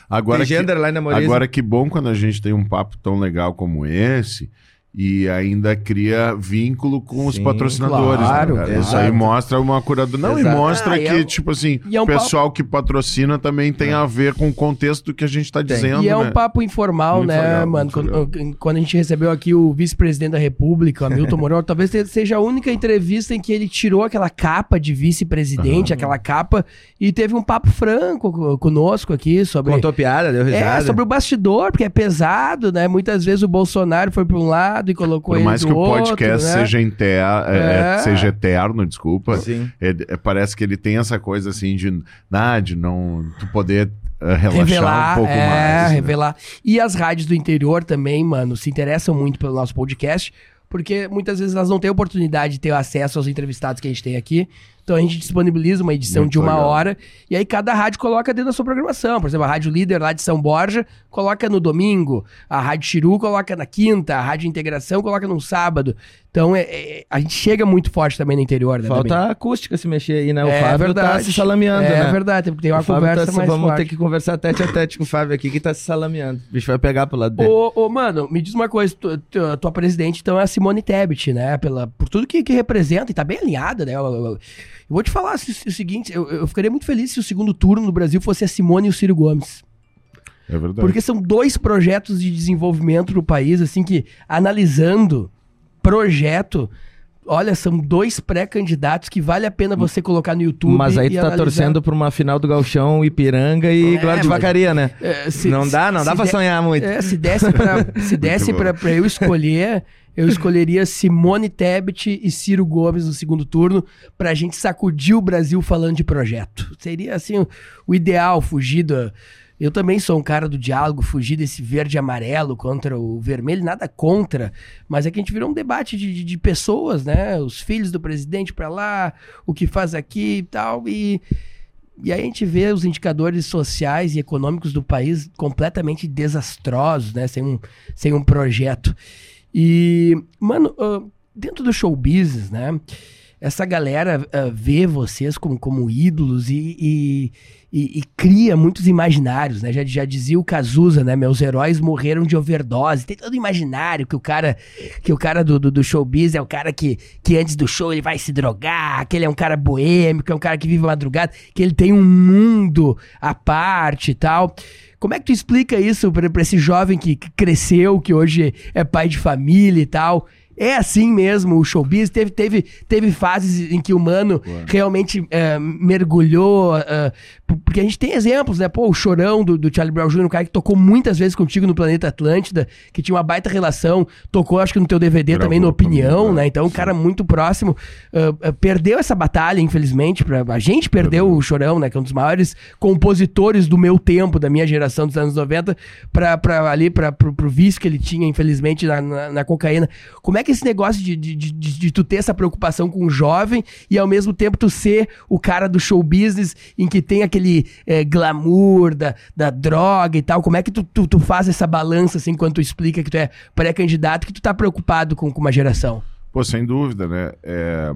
Agora TG que, Underline Harmonize. Agora que bom quando a gente tem um papo tão legal como esse e ainda cria vínculo com Sim, os patrocinadores. Né, claro, né, Isso aí mostra uma curadoria. Não, exato. e mostra ah, que, é, tipo assim, é um o pessoal papo... que patrocina também tem é. a ver com o contexto do que a gente está dizendo. E é um né? papo informal, muito né, legal, mano? Quando, quando, a gente recebeu aqui o vice-presidente da República, Hamilton Mourão, talvez seja a única entrevista em que ele tirou aquela capa de vice-presidente, uhum. aquela capa, e teve um papo franco conosco aqui sobre. Contou piada, deu risada. É, sobre o bastidor, porque é pesado, né? Muitas vezes o Bolsonaro foi para um lado lado e colocou Por ele mais que o podcast né? seja, inter... É, é. seja eterno, desculpa, é, é, parece que ele tem essa coisa assim de, ah, de não tu poder uh, relaxar revelar, um pouco é, mais. Né? revelar. E as rádios do interior também, mano, se interessam muito pelo nosso podcast, porque muitas vezes elas não têm oportunidade de ter acesso aos entrevistados que a gente tem aqui. Então a gente disponibiliza uma edição Muito de uma legal. hora e aí cada rádio coloca dentro da sua programação. Por exemplo, a Rádio Líder lá de São Borja coloca no domingo, a Rádio Chiru coloca na quinta, a Rádio Integração coloca no sábado. Então é, é, a gente chega muito forte também no interior, né? Falta a acústica se mexer aí, né? O é, Fábio tá verdade. tá se salameando, é, né? É verdade, tem uma conversa tá, mais Vamos forte. ter que conversar tete a tete com o Fábio aqui, que tá se salameando. O bicho vai pegar pro lado dele. Ô, ô mano, me diz uma coisa, tua, tua, tua presidente então é a Simone Tebet, né? Pela, por tudo que, que representa e tá bem alinhada, né? Eu, eu, eu vou te falar o seguinte, eu, eu ficaria muito feliz se o segundo turno no Brasil fosse a Simone e o Ciro Gomes. É verdade. Porque são dois projetos de desenvolvimento no país, assim, que analisando projeto, Olha, são dois pré-candidatos que vale a pena você colocar no YouTube. Mas aí tu tá analisar. torcendo pra uma final do Galchão, Ipiranga e é, Glória de Vacaria, né? É, se, não dá, não dá pra de, sonhar muito. É, se desse pra, se desse pra, pra, eu escolher, eu escolheria Simone Tebet e Ciro Gomes no segundo turno pra gente sacudir o Brasil falando de projeto. Seria, assim, o, o ideal, fugir da eu também sou um cara do diálogo, fugir desse verde e amarelo contra o vermelho, nada contra, mas é que a gente virou um debate de, de, de pessoas, né? Os filhos do presidente para lá, o que faz aqui e tal, e, e aí a gente vê os indicadores sociais e econômicos do país completamente desastrosos, né? Sem um, sem um projeto. E, mano, uh, dentro do show business, né? Essa galera uh, vê vocês como, como ídolos e, e e, e, cria muitos imaginários, né? Já, já dizia o Cazuza, né? Meus heróis morreram de overdose. Tem todo imaginário que o cara que o cara do, do, do, showbiz é o cara que, que antes do show ele vai se drogar, que ele é um cara boêmio, que é um cara que vive madrugada, que ele tem um mundo à parte e tal. Como é que tu explica isso para esse jovem que, que cresceu, que hoje é pai de família e tal? É assim mesmo, o showbiz teve, teve, teve fases em que o mano Ué. realmente é, mergulhou. É, porque a gente tem exemplos, né? Pô, o chorão do, do Charlie Brown Jr., um cara que tocou muitas vezes contigo no Planeta Atlântida, que tinha uma baita relação, tocou, acho que no teu DVD Gravou também, no Opinião, né? Então, um cara muito próximo. Uh, perdeu essa batalha, infelizmente. Pra, a gente perdeu o chorão, né? Que é um dos maiores compositores do meu tempo, da minha geração dos anos 90, pra, pra ali, pra, pro, pro vício que ele tinha, infelizmente, na, na, na cocaína. Como é que esse negócio de, de, de, de, tu ter essa preocupação com o jovem e ao mesmo tempo tu ser o cara do show business em que tem aquele é, glamour da, da droga e tal, como é que tu, tu, tu faz essa balança assim quando tu explica que tu é pré-candidato, que tu tá preocupado com, com uma geração? Pô, sem dúvida, né? É...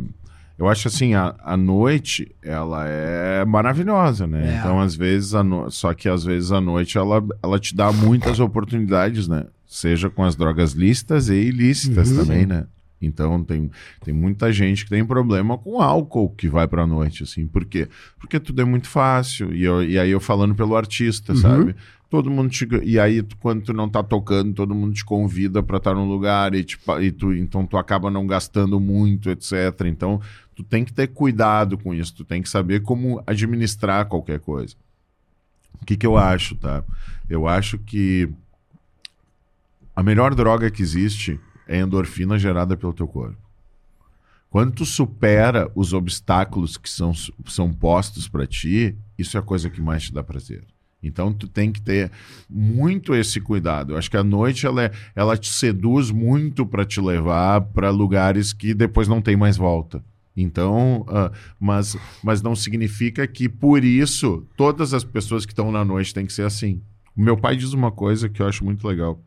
Eu acho assim, a, a noite, ela é maravilhosa, né? É. Então, às vezes, a no... só que às vezes a noite, ela, ela te dá muitas oportunidades, né? Seja com as drogas lícitas e ilícitas uhum. também, né? Então tem, tem muita gente que tem problema com álcool que vai pra noite, assim. Por quê? Porque tudo é muito fácil. E, eu, e aí eu falando pelo artista, uhum. sabe? Todo mundo te. E aí, quando tu não tá tocando, todo mundo te convida para estar tá num lugar e, te, e tu, então tu acaba não gastando muito, etc. Então, tu tem que ter cuidado com isso, tu tem que saber como administrar qualquer coisa. O que, que eu acho, tá? Eu acho que a melhor droga que existe é a endorfina gerada pelo teu corpo. Quando tu supera os obstáculos que são, são postos para ti, isso é a coisa que mais te dá prazer. Então tu tem que ter muito esse cuidado. Eu acho que a noite ela, é, ela te seduz muito para te levar para lugares que depois não tem mais volta. Então, uh, mas, mas não significa que por isso todas as pessoas que estão na noite têm que ser assim. O meu pai diz uma coisa que eu acho muito legal.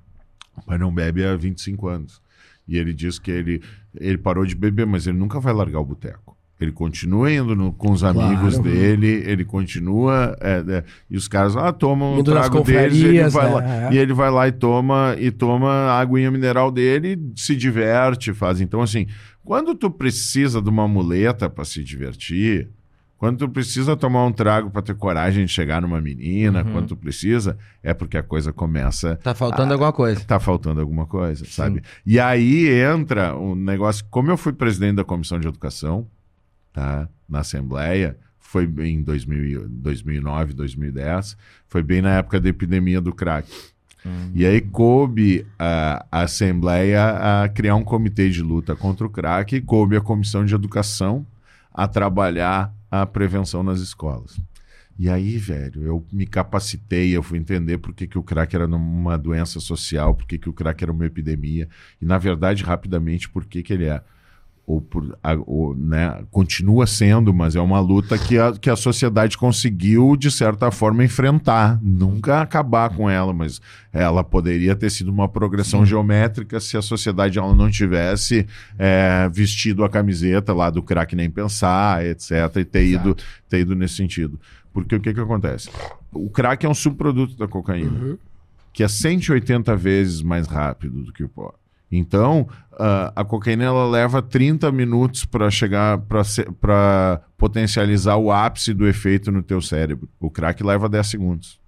Pai não bebe há 25 anos. E ele diz que ele, ele parou de beber, mas ele nunca vai largar o boteco. Ele continua indo no, com os amigos claro. dele, ele continua. É, é, e os caras, ah, tomam um trago deles, ele vai lá, é. e ele vai lá e toma, e toma a aguinha mineral dele, se diverte, faz. Então, assim, quando tu precisa de uma muleta para se divertir, quando tu precisa tomar um trago para ter coragem de chegar numa menina, uhum. quando tu precisa, é porque a coisa começa. Tá faltando a... alguma coisa. Tá faltando alguma coisa, sabe? Sim. E aí entra um negócio. Como eu fui presidente da comissão de educação, tá? Na Assembleia, foi em 2000, 2009, 2010, foi bem na época da epidemia do crack. Uhum. E aí coube a, a, Assembleia a criar um comitê de luta contra o crack e coube a Comissão de Educação a trabalhar a prevenção nas escolas. E aí, velho, eu me capacitei, eu fui entender por que, que o crack era uma doença social, por que, que o crack era uma epidemia, e na verdade, rapidamente, por que, que ele é ou, por, ou né, continua sendo, mas é uma luta que a, que a sociedade conseguiu, de certa forma, enfrentar. Nunca acabar com ela, mas ela poderia ter sido uma progressão Sim. geométrica se a sociedade ela não tivesse é, vestido a camiseta lá do crack nem pensar, etc., e ter ido, ter ido nesse sentido. Porque o que, que acontece? O crack é um subproduto da cocaína, uhum. que é 180 vezes mais rápido do que o pó. Então, uh, a cocaína ela leva 30 minutos para chegar para potencializar o ápice do efeito no teu cérebro. O crack leva 10 segundos.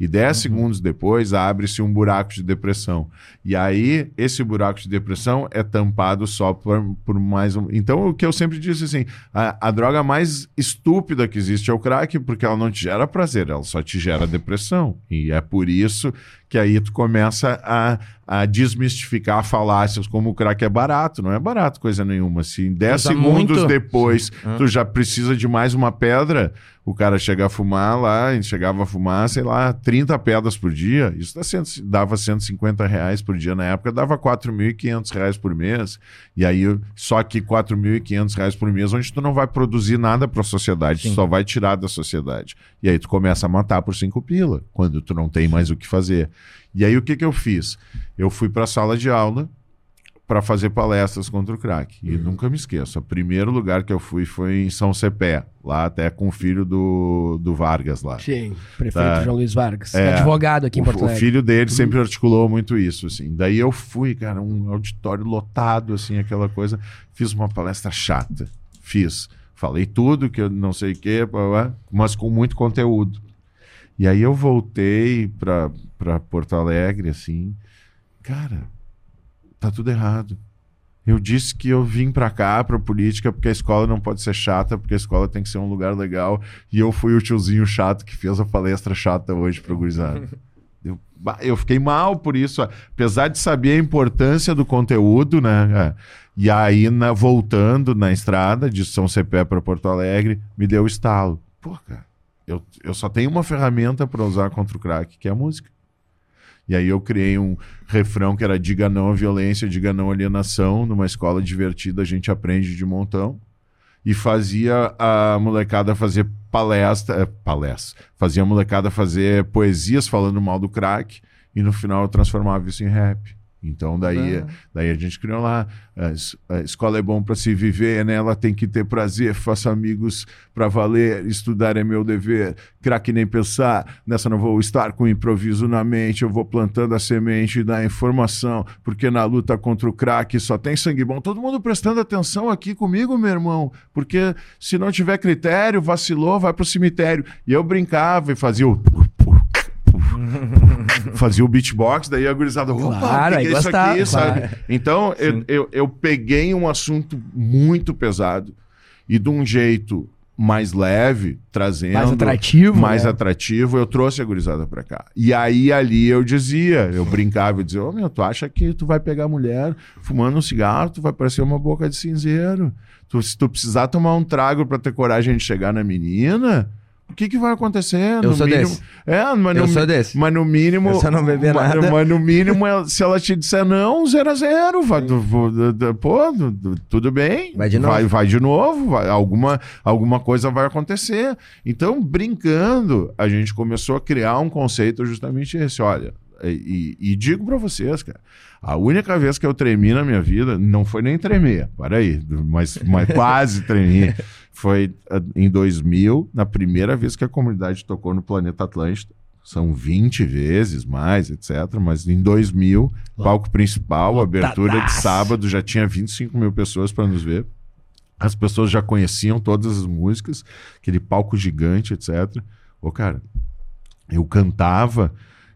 E 10 uhum. segundos depois abre-se um buraco de depressão. E aí, esse buraco de depressão é tampado só por, por mais um. Então, o que eu sempre disse assim: a, a, droga mais estúpida que existe é o crack, porque ela não te gera prazer, ela só te gera depressão. E é por isso que aí tu começa a, a desmistificar falácias como o crack é barato. Não é barato coisa nenhuma. Se em 10 segundos muito... depois Sim. tu já precisa de mais uma pedra, o cara chega a fumar lá, chegava a fumar, sei lá, 30 pedras por dia. Isso dá cento, dava 150 reais por dia na época, dava 4.500 reais por mês. E aí, só que 4.500 reais por mês, onde tu não vai produzir nada para a sociedade, Sim. tu só vai tirar da sociedade. E aí tu começa a matar por cinco pila, quando tu não tem mais o que fazer. E aí o que, que eu fiz? Eu fui para a sala de aula para fazer palestras contra o crack. E uhum. nunca me esqueço. O primeiro lugar que eu fui foi em São Cepé, lá até com o filho do, do Vargas lá. Sim, prefeito tá. João Luiz Vargas. É, advogado aqui em Porto Alegre. O filho dele uhum. sempre articulou muito isso, assim. Daí eu fui, cara, um auditório lotado, assim, aquela coisa. Fiz uma palestra chata. Fiz. Falei tudo que eu não sei o quê, mas com muito conteúdo. E aí eu voltei para Porto Alegre, assim. Cara, tá tudo errado. Eu disse que eu vim para cá, para política, porque a escola não pode ser chata, porque a escola tem que ser um lugar legal. E eu fui o tiozinho chato que fez a palestra chata hoje para gurizada. Eu, eu fiquei mal por isso, apesar de saber a importância do conteúdo, né? É. E aí, na, voltando na estrada de São Cepé para Porto Alegre, me deu estalo. Pô, cara, eu, eu só tenho uma ferramenta para usar contra o crack, que é a música. E aí eu criei um refrão que era diga não à violência, diga não à alienação. Numa escola divertida a gente aprende de montão. E fazia a molecada fazer palestra, é, palestra, fazia a molecada fazer poesias falando mal do crack e no final eu transformava isso em rap. Então daí, daí a gente criou lá, a escola é bom para se viver, né? Ela tem que ter prazer, faça amigos para valer, estudar é meu dever, craque nem pensar, nessa não vou estar com improviso na mente, eu vou plantando a semente da informação, porque na luta contra o craque só tem sangue bom. Todo mundo prestando atenção aqui comigo, meu irmão, porque se não tiver critério, vacilou, vai pro cemitério. E eu brincava e fazia o fazia o beatbox, daí a gurizada, opa, claro, que, que é isso aqui, claro. sabe? Então, eu, eu, eu peguei um assunto muito pesado e de um jeito mais leve, trazendo. Mais atrativo. Mais né? atrativo, eu trouxe a gurizada pra cá. E aí ali eu dizia, eu brincava e dizia: Ô oh, meu, tu acha que tu vai pegar mulher fumando um cigarro, tu vai parecer uma boca de cinzeiro. Tu, se tu precisar tomar um trago para ter coragem de chegar na menina, o que, que vai acontecer? Eu sou mínimo... desse. É, mas eu no, sou desse. Mas no mínimo. Eu só não beber mas, nada. Mas no mínimo, se ela te disser não, zero a zero. Vai, pô, tudo bem. Vai de novo. Vai, vai de novo. Vai, alguma, alguma coisa vai acontecer. Então, brincando, a gente começou a criar um conceito justamente esse. Olha, e, e digo para vocês, cara. A única vez que eu tremi na minha vida, não foi nem tremer, para aí, mas, mas quase tremi. Foi ah, em 2000, na primeira vez que a comunidade tocou no Planeta Atlântida. São 20 vezes mais, etc. Mas em 2000, palco principal, Lotadaço. abertura de sábado, já tinha 25 mil pessoas para nos ver. As pessoas já conheciam todas as músicas, aquele palco gigante, etc. Ô, cara, eu cantava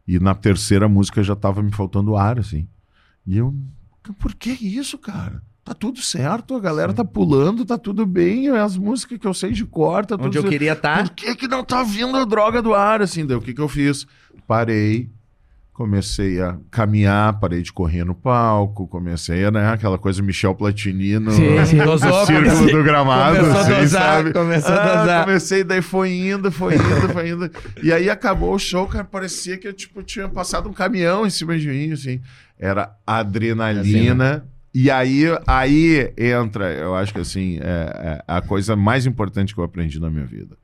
e na terceira música já tava me faltando ar, assim. E eu, por que isso, cara? Tá tudo certo, a galera Sim. tá pulando, tá tudo bem, as músicas que eu sei de cor, tá Onde eu queria estar. Tá. Por que que não tá vindo a droga do ar, assim? Daí o que que eu fiz? Parei, comecei a caminhar, parei de correr no palco, comecei a, né, aquela coisa Michel Platini no, sim, sim. no círculo do gramado, começou assim, a dosar, sabe? Começou a ah, dosar. Comecei, daí foi indo, foi indo, foi indo. E aí acabou o show, cara, parecia que eu, tipo, tinha passado um caminhão em cima de mim, assim. Era adrenalina. Assim, né? E aí, aí entra, eu acho que assim, é, é a coisa mais importante que eu aprendi na minha vida.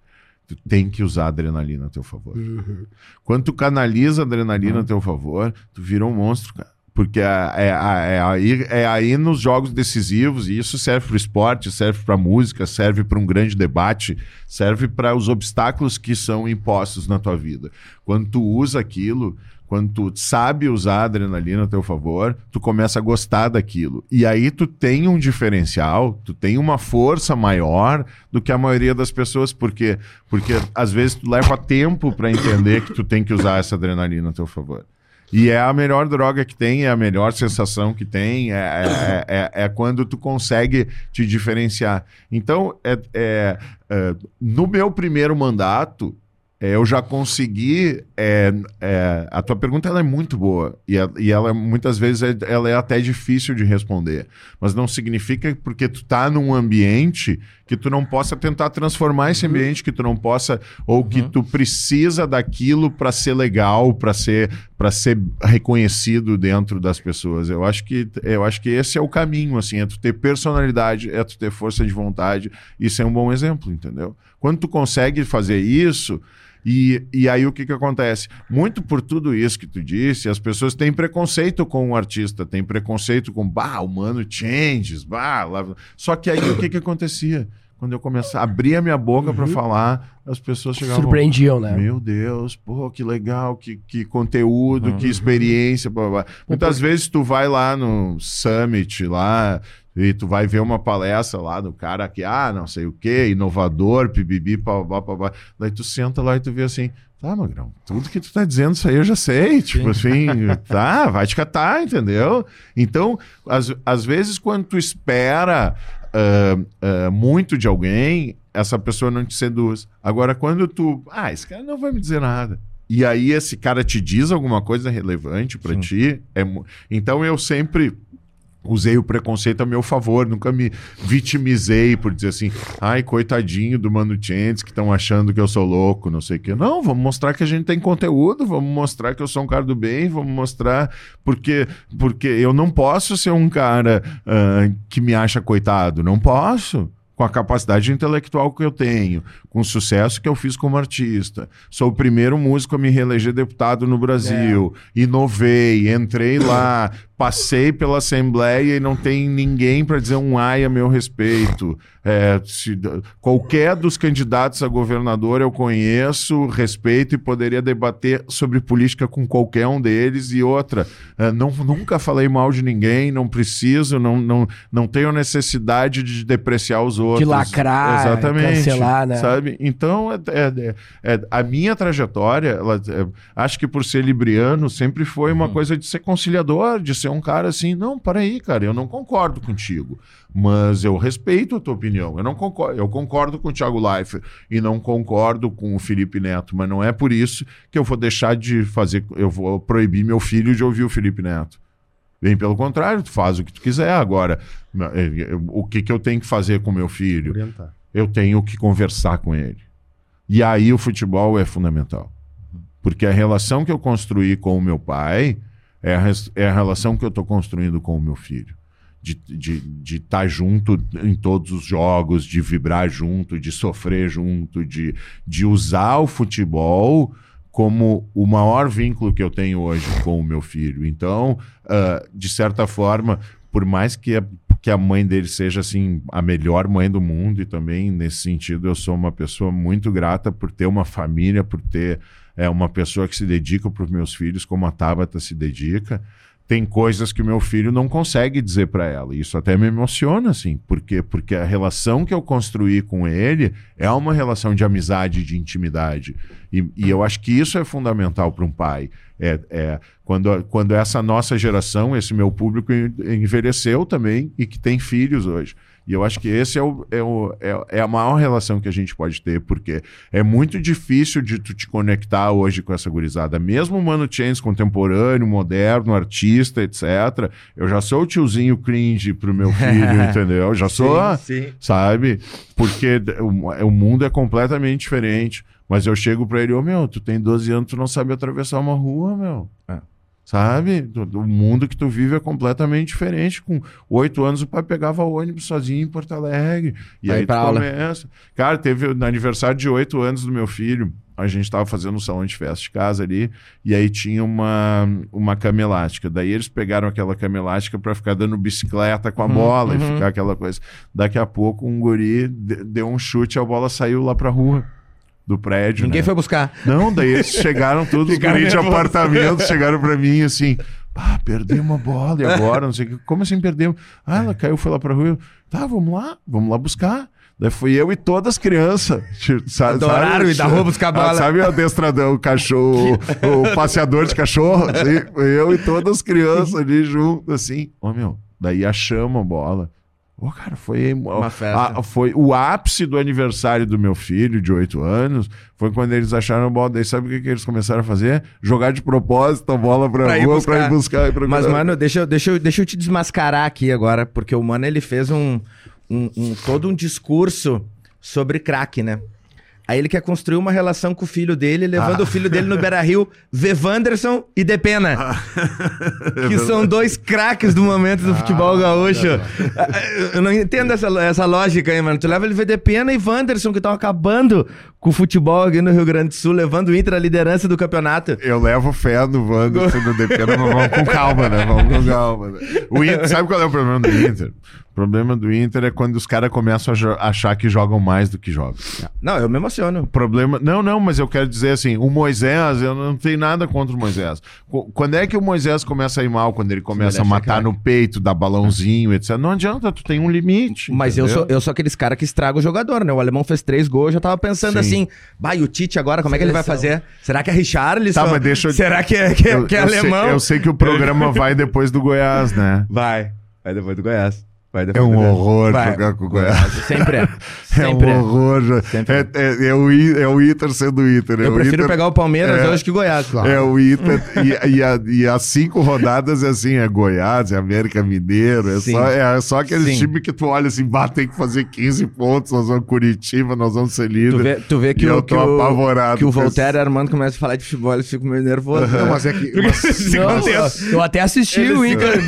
Tu tem que usar adrenalina a teu favor. Uhum. Quando tu canaliza a adrenalina uhum. a teu favor, tu vira um monstro, cara. Porque é, é, é, aí, é aí nos jogos decisivos, e isso serve para o esporte, serve para a música, serve para um grande debate, serve para os obstáculos que são impostos na tua vida. Quando tu usa aquilo, quando tu sabe usar a adrenalina a teu favor, tu começa a gostar daquilo. E aí tu tem um diferencial, tu tem uma força maior do que a maioria das pessoas, porque porque às vezes tu leva tempo para entender que tu tem que usar essa adrenalina a teu favor. E é a melhor droga que tem, é a melhor sensação que tem, é, é, é, é quando tu consegue te diferenciar. Então, é, é, é no meu primeiro mandato, é, eu já consegui. É, é, a tua pergunta ela é muito boa e, a, e ela muitas vezes é, ela é até difícil de responder, mas não significa porque tu tá num ambiente que tu não possa tentar transformar esse uhum. ambiente, que tu não possa ou uhum. que tu precisa daquilo para ser legal, para ser para ser reconhecido dentro das pessoas. Eu acho que eu acho que esse é o caminho, assim, é tu ter personalidade, é tu ter força de vontade. Isso é um bom exemplo, entendeu? Quando tu consegue fazer isso E, e aí o que que acontece? Muito por tudo isso que tu disse, as pessoas têm preconceito com o artista, têm preconceito com, bah, o mano changes, bah, lá... só que aí o que que acontecia? Quando eu começava, abria a minha boca para falar, as pessoas chegavam. Surpreendiam, né? Meu Deus, pô, que legal, que, que conteúdo, que experiência. Blá, blá. Muitas vezes tu vai lá no Summit, lá, e tu vai ver uma palestra lá do cara que, ah, não sei o quê, inovador, pibibi, pá, pá, pá, Daí tu senta lá e tu vê assim, tá, Magrão, tudo que tu tá dizendo isso aí eu já sei. Tipo assim, tá, vai te catar, entendeu? Então, às, às vezes, quando tu espera uh, uh, muito de alguém, essa pessoa não te seduz. Agora, quando tu, ah, esse cara não vai me dizer nada. E aí esse cara te diz alguma coisa relevante para ti, é, então eu sempre usei o preconceito a meu favor, nunca me vitimizei por dizer assim, ai, coitadinho do Mano Chentes que estão achando que eu sou louco, não sei o quê. Não, vamos mostrar que a gente tem conteúdo, vamos mostrar que eu sou um cara do bem, vamos mostrar porque porque eu não posso ser um cara uh, que me acha coitado, não posso com a capacidade intelectual que eu tenho, com o sucesso que eu fiz como artista. Sou o primeiro músico a me reeleger deputado no Brasil. É. Inovei, entrei lá, passei pela Assembleia e não tem ninguém para dizer um ai a meu respeito. É, se, qualquer dos candidatos a governador eu conheço, respeito e poderia debater sobre política com qualquer um deles. E outra, é, não, nunca falei mal de ninguém, não preciso, não, não, não tenho necessidade de depreciar os outros. De lacrar, Exatamente, cancelar, né? Sabe? Então, é, é, é a minha trajetória, ela, acho que por ser libriano, sempre foi uma uhum. coisa de ser conciliador, de ser um cara assim, não, para aí, cara, eu não concordo contigo, mas eu respeito a tua opinião. Eu não concordo, eu concordo com o Thiago Leifert e não concordo com o Felipe Neto, mas não é por isso que eu vou deixar de fazer, eu vou proibir meu filho de ouvir o Felipe Neto. Bem pelo contrário, tu faz o que tu quiser. Agora, eh, o que, que eu tenho que fazer com meu filho? Orientar. Eu tenho que conversar com ele. E aí o futebol é fundamental. Porque a relação que eu construí com o meu pai é a, é a relação que eu estou construindo com o meu filho. De estar de, de tá junto em todos os jogos, de vibrar junto, de sofrer junto, de, de usar o futebol como o maior vínculo que eu tenho hoje com o meu filho. Então, uh, de certa forma, por mais que a, que a mãe dele seja assim a melhor mãe do mundo e também nesse sentido eu sou uma pessoa muito grata por ter uma família, por ter é uma pessoa que se dedica para os meus filhos como a Tabata se dedica. Tem coisas que o meu filho não consegue dizer para ela. Isso até me emociona, assim. Por quê? Porque a relação que eu construí com ele é uma relação de amizade, de intimidade. E, e eu acho que isso é fundamental para um pai. É, é, quando, quando essa nossa geração, esse meu público envelheceu também e que tem filhos hoje. E eu acho que esse é, o, é, o, é, é, a maior relação que a gente pode ter, porque é muito difícil de tu te conectar hoje com essa gurizada. Mesmo o Mano Chains contemporâneo, moderno, artista, etc. Eu já sou o tiozinho cringe pro meu filho, entendeu? Eu já sou, sim, sim. sabe? Porque o, o mundo é completamente diferente. Mas eu chego pra ele, ô oh, meu, tu tem 12 anos, tu não sabe atravessar uma rua, meu. É. Sabe? O mundo que tu vive é completamente diferente. Com oito anos, o pai pegava ônibus sozinho em Porto Alegre. E aí, aí tu começa. Cara, teve no aniversário de oito anos do meu filho. A gente estava fazendo um salão de festa de casa ali. E aí tinha uma, uma cama elástica. Daí eles pegaram aquela cama elástica para ficar dando bicicleta com a uhum, bola uhum. e ficar aquela coisa. Daqui a pouco, um guri deu um chute, a bola saiu lá pra rua do prédio. Ninguém né? foi buscar. Não, daí eles chegaram todos, os de apartamento, chegaram pra mim assim. Ah, perdeu uma bola e agora? Não sei o que. Como assim perdeu? Ah, ela caiu, foi lá pra rua. Tá, vamos lá, vamos lá buscar. Daí fui eu e todas as crianças. Sabe, Adoraram sabe, e da rua buscar ah, bola. Sabe o adestrador, o cachorro, o, passeador de cachorro? Assim, eu e todas as crianças ali junto, assim. Ô, oh, meu, daí achamos a bola. Oh, cara, foi uma festa. A, foi o ápice do aniversário do meu filho, de 8 anos. Foi quando eles acharam a bola. Daí sabe o que, que eles começaram a fazer? Jogar de propósito a bola pra, pra rua ir pra ir buscar. E Mas, mano, deixa, deixa, deixa eu te desmascarar aqui agora, porque o mano ele fez um, um, um todo um discurso sobre crack, né? Aí ele quer construir uma relação com o filho dele, levando ah. o filho dele no Beira Rio, ver Wanderson e Depena. Ah. que são dois craques do momento do ah, futebol gaúcho. É Eu não entendo essa, essa lógica aí, mano. Tu leva ele ver Depena e Wanderson, que estão acabando com o futebol aqui no Rio Grande do Sul, levando o Inter à liderança do campeonato. Eu levo fé no Wanderson e no Depena, mas vamos com calma, né? Vamos com calma. Né? O Inter, sabe qual é o problema do Inter? O problema do Inter é quando os caras começam a achar que jogam mais do que jogam. Não, eu me emociono. problema. Não, não, mas eu quero dizer assim: o Moisés, eu não tenho nada contra o Moisés. Quando é que o Moisés começa a ir mal? Quando ele começa a matar no peito, dar balãozinho, etc. Não adianta, tu tem um limite. Mas eu sou, eu sou aqueles caras que estraga o jogador, né? O alemão fez três gols, eu já tava pensando Sim. assim: vai, o Tite agora, como é que ele vai fazer? Será que é Richarlison? Tá, mas deixa eu... Será que é, que é, que é eu alemão? Sei, eu sei que o programa vai depois do Goiás, né? Vai, vai depois do Goiás é um horror Vai. jogar com o Goiás. Sempre é. Sempre é um horror. É, é, é, é, o, é o Inter sendo o Inter. É Eu o prefiro Inter, pegar o Palmeiras é, hoje que o Goiás. Claro. É o Inter. e, e, a, e as cinco rodadas é assim: é Goiás, é América Mineiro. É, só, é só aquele time que tu olha assim, tem que fazer 15 pontos. Nós vamos Curitiba, nós vamos ser líder. Tu vê, tu vê que, o, eu tô que apavorado. Que o Voltaire e Armando começam a falar de futebol, eles ficam meio nervosos. Não, mas é que. Mas... Não, eu até assisti o Inter.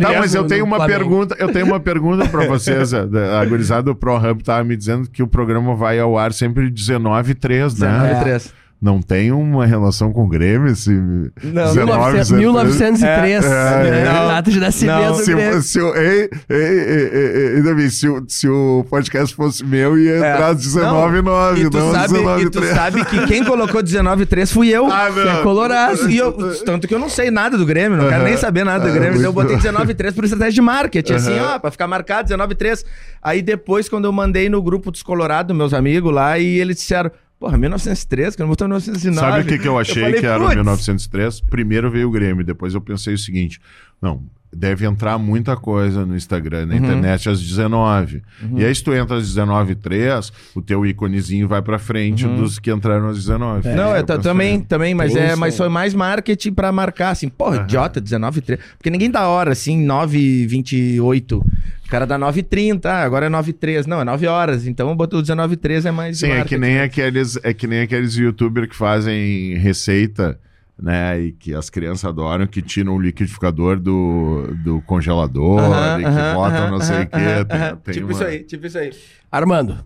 Tá, mas eu tenho uma pergunta, eu tenho uma pergunta pra vocês a gurizada do ProHub tava me dizendo que o programa vai ao ar sempre 19 e 3, né? 19 e 3 não tem uma relação com o Grêmio esse não, 19, 1903 é, é, data de nascimento se, se, o, ei, ei, ei, se, o, se o podcast fosse meu ia é. entrar 19 não, 9 e tu não sabe, 19 e tu 3. sabe que quem colocou 19 3 fui eu ah, que é colorado e eu, tanto que eu não sei nada do Grêmio não uh -huh. quero nem saber nada do Grêmio uh -huh. então eu botei 19 3 por estratégia de marketing uh -huh. assim ó pra ficar marcado 19 3 aí depois quando eu mandei no grupo dos Colorados meus amigos lá e eles disseram Porra, 1903, que não botou 1909. Sabe o que, que eu achei eu falei, que era o 1903? Primeiro veio o Grêmio, depois eu pensei o seguinte: não, deve entrar muita coisa no Instagram, na uhum. internet às 19. Uhum. E aí, se tu entra às 19 3 o teu íconezinho vai pra frente uhum. dos que entraram às 19. É. Não, é, também, também, mas, é, mas foi mais marketing pra marcar, assim, porra, idiota, 19 3 Porque ninguém dá hora, assim, 9 28 o cara dá 9h30, ah, agora é 9h13. Não, é 9 horas. Então o 19h13 é mais. Sim, é que, nem aqueles, é que nem aqueles youtubers que fazem receita, né? E que as crianças adoram, que tiram o liquidificador do, do congelador uh -huh, e que uh -huh, botam uh -huh, não sei o quê. Tem, tem tipo uma... isso aí, tipo isso aí. Armando.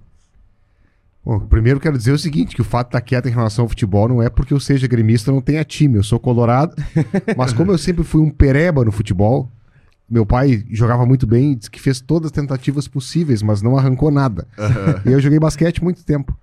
Bom, primeiro quero dizer o seguinte, que o fato de estar quieto em relação ao futebol não é porque eu seja gremista não tenha time. Eu sou colorado, mas como eu sempre fui um pereba no futebol, meu pai jogava muito bem, disse que fez todas as tentativas possíveis, mas não arrancou nada. Uhum. E eu joguei basquete muito tempo.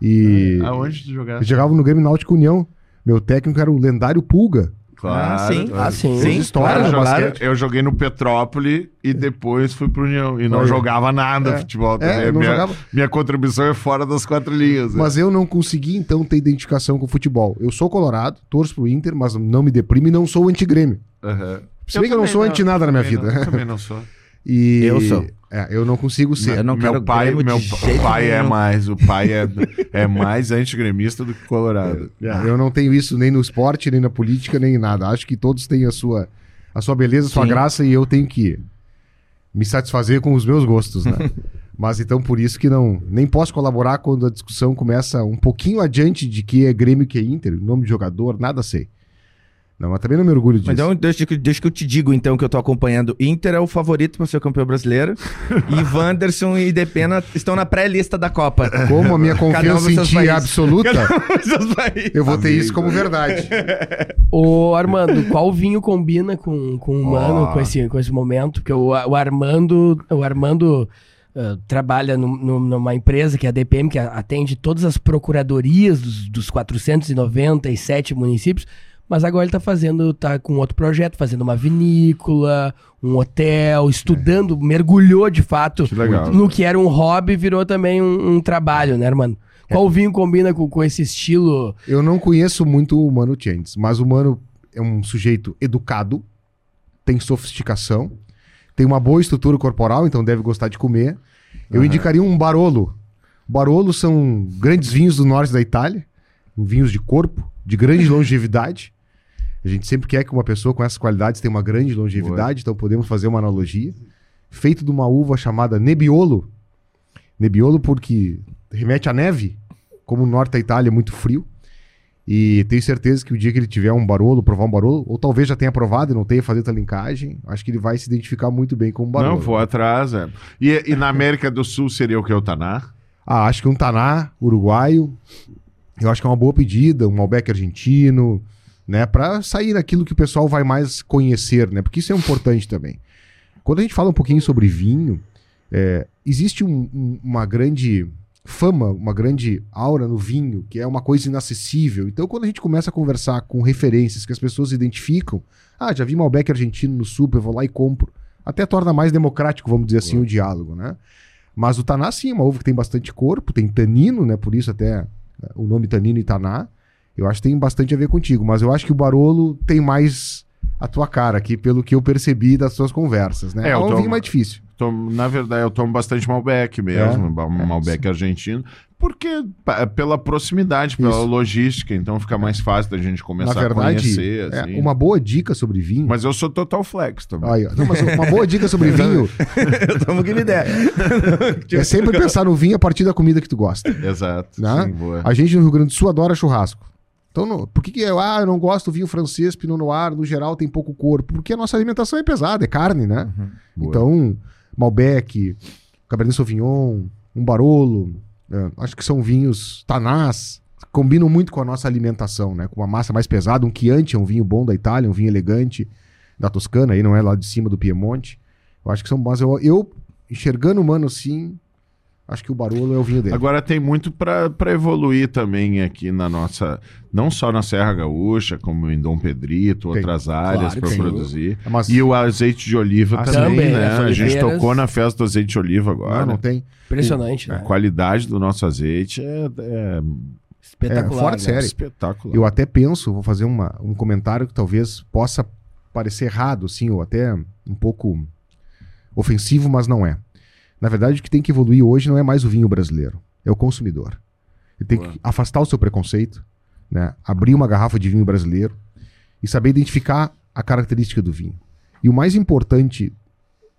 E. Aonde tu jogava? Eu jogava no Grêmio Náutico União. Meu técnico era o lendário Pulga. Claro. Ah, sim. Ah, sim. sim história claro. Eu joguei no Petrópolis e depois fui pro União. E não jogava nada é. futebol É, minha, jogava... minha contribuição é fora das quatro linhas. Mas é. eu não consegui, então, ter identificação com o futebol. Eu sou colorado, torço pro Inter, mas não me deprime e não sou anti-grêmio. Uhum. Se bem que eu não sou anti nada na minha vida. Não, também não sou. E eu sou. É, eu não consigo ser. Eu não meu pai, meu pai é mais, o pai é, é mais antigremista do que colorado. É, eu não tenho isso nem no esporte, nem na política, nem em nada. Acho que todos têm a sua, a sua beleza, a sua Sim. graça e eu tenho que me satisfazer com os meus gostos, né? Mas então por isso que não nem posso colaborar quando a discussão começa um pouquinho adiante de que é Grêmio que é Inter, nome de jogador, nada sei. Não, mas também não me orgulho disso. Então, deixa, deixa que eu te digo, então, que eu tô acompanhando. Inter é o favorito para ser campeão brasileiro. e Wanderson e Depena estão na pré-lista da Copa. Como a minha confiança em ti é absoluta, eu vou ter isso como verdade. Ô, Armando, qual vinho combina com, com o Mano, oh. com, esse, com esse momento? Porque o, o Armando... O Armando... Uh, trabalha no, no, numa empresa que é a DPM, que atende todas as procuradorias dos, dos 497 municípios. Mas agora ele está fazendo, tá com outro projeto, fazendo uma vinícola, um hotel, estudando, é. mergulhou de fato que legal. no que era um hobby, virou também um, um trabalho, né, mano? É. Qual vinho combina com, com esse estilo? Eu não conheço muito o Mano Changes, mas o Mano é um sujeito educado, tem sofisticação, tem uma boa estrutura corporal, então deve gostar de comer. Eu uhum. indicaria um Barolo. Barolo são grandes vinhos do norte da Itália, vinhos de corpo, de grande longevidade. A gente sempre quer que uma pessoa com essas qualidades tenha uma grande longevidade, Boa. então podemos fazer uma analogia. Feito de uma uva chamada Nebbiolo. Nebbiolo porque remete à neve, como o norte da Itália é muito frio. E tenho certeza que o dia que ele tiver um Barolo, provar um Barolo, ou talvez já tenha provado e não tenha feito a linkagem, acho que ele vai se identificar muito bem com o Barolo. Não, vou atrás, é. E, e na América do Sul seria o que? O Taná? Ah, acho que um Taná uruguaio, eu acho que é uma boa pedida, um Malbec argentino, né? Para sair daquilo que o pessoal vai mais conhecer, né? Porque isso é importante também. Quando a gente fala um pouquinho sobre vinho, é, existe um, um, uma grande fama, uma grande aura no vinho, que é uma coisa inacessível. Então, quando a gente começa a conversar com referências que as pessoas identificam, ah, já vi Malbec argentino no super, vou lá e compro. Até torna mais democrático, vamos dizer assim, o diálogo, né? Mas o Taná, sim, é uma uva que tem bastante corpo, tem tanino, né? Por isso até né, o nome tanino e Taná. Eu acho que tem bastante a ver contigo, mas eu acho que o Barolo tem mais a tua cara aqui, pelo que eu percebi das suas conversas, né? É, É, eu tô- vinho mais difícil. Tomo- na verdade, eu tomo bastante Malbec mesmo, É? Malbec argentino, porque pela proximidade, pela Isso. logística, então fica mais fácil da gente começar Na verdade, a conhecer. é, assim. uma boa dica sobre vinho. Mas eu sou total flex também. Aí. Não, uma boa dica sobre vinho Estamos que ideia. é sempre pensar no vinho a partir da comida que tu gosta. Exato. Né? Sim. A gente no Rio Grande do Sul adora churrasco. Então, não- por que, que eu, ah, eu não gosto do vinho francês, Pinot Noir, no geral tem pouco corpo? Porque a nossa alimentação é pesada, é carne, né? Boa. Então, Malbec, Cabernet Sauvignon, um Barolo, é, acho que são vinhos tanás, combinam muito com a nossa alimentação, né? Com uma massa mais pesada, um Chianti é um vinho bom da Itália, um vinho elegante da Toscana, aí não é lá de cima do Piemonte. Eu acho que são bons. Eu, eu enxergando o mano assim, acho que o Barolo é o vinho dele. Agora tem muito para evoluir também aqui na nossa, não só na Serra Gaúcha, como em Dom Pedrito, Tem. outras áreas Claro para sim. produzir. Mas- E o azeite de oliva Ah, também, também, né? as A gente tocou na festa do azeite de oliva agora. não, não tem. Impressionante, A né? qualidade do nosso azeite é, é Espetacular. É, fora de né? série. espetacular. Eu até penso, vou fazer uma, um comentário que talvez possa parecer errado, assim, ou até um pouco ofensivo, mas não é. Na verdade, o que tem que evoluir hoje não é mais o vinho brasileiro, é o consumidor. Ele tem Boa. que afastar o seu preconceito, né? abrir uma garrafa de vinho brasileiro e saber identificar a característica do vinho. E o mais importante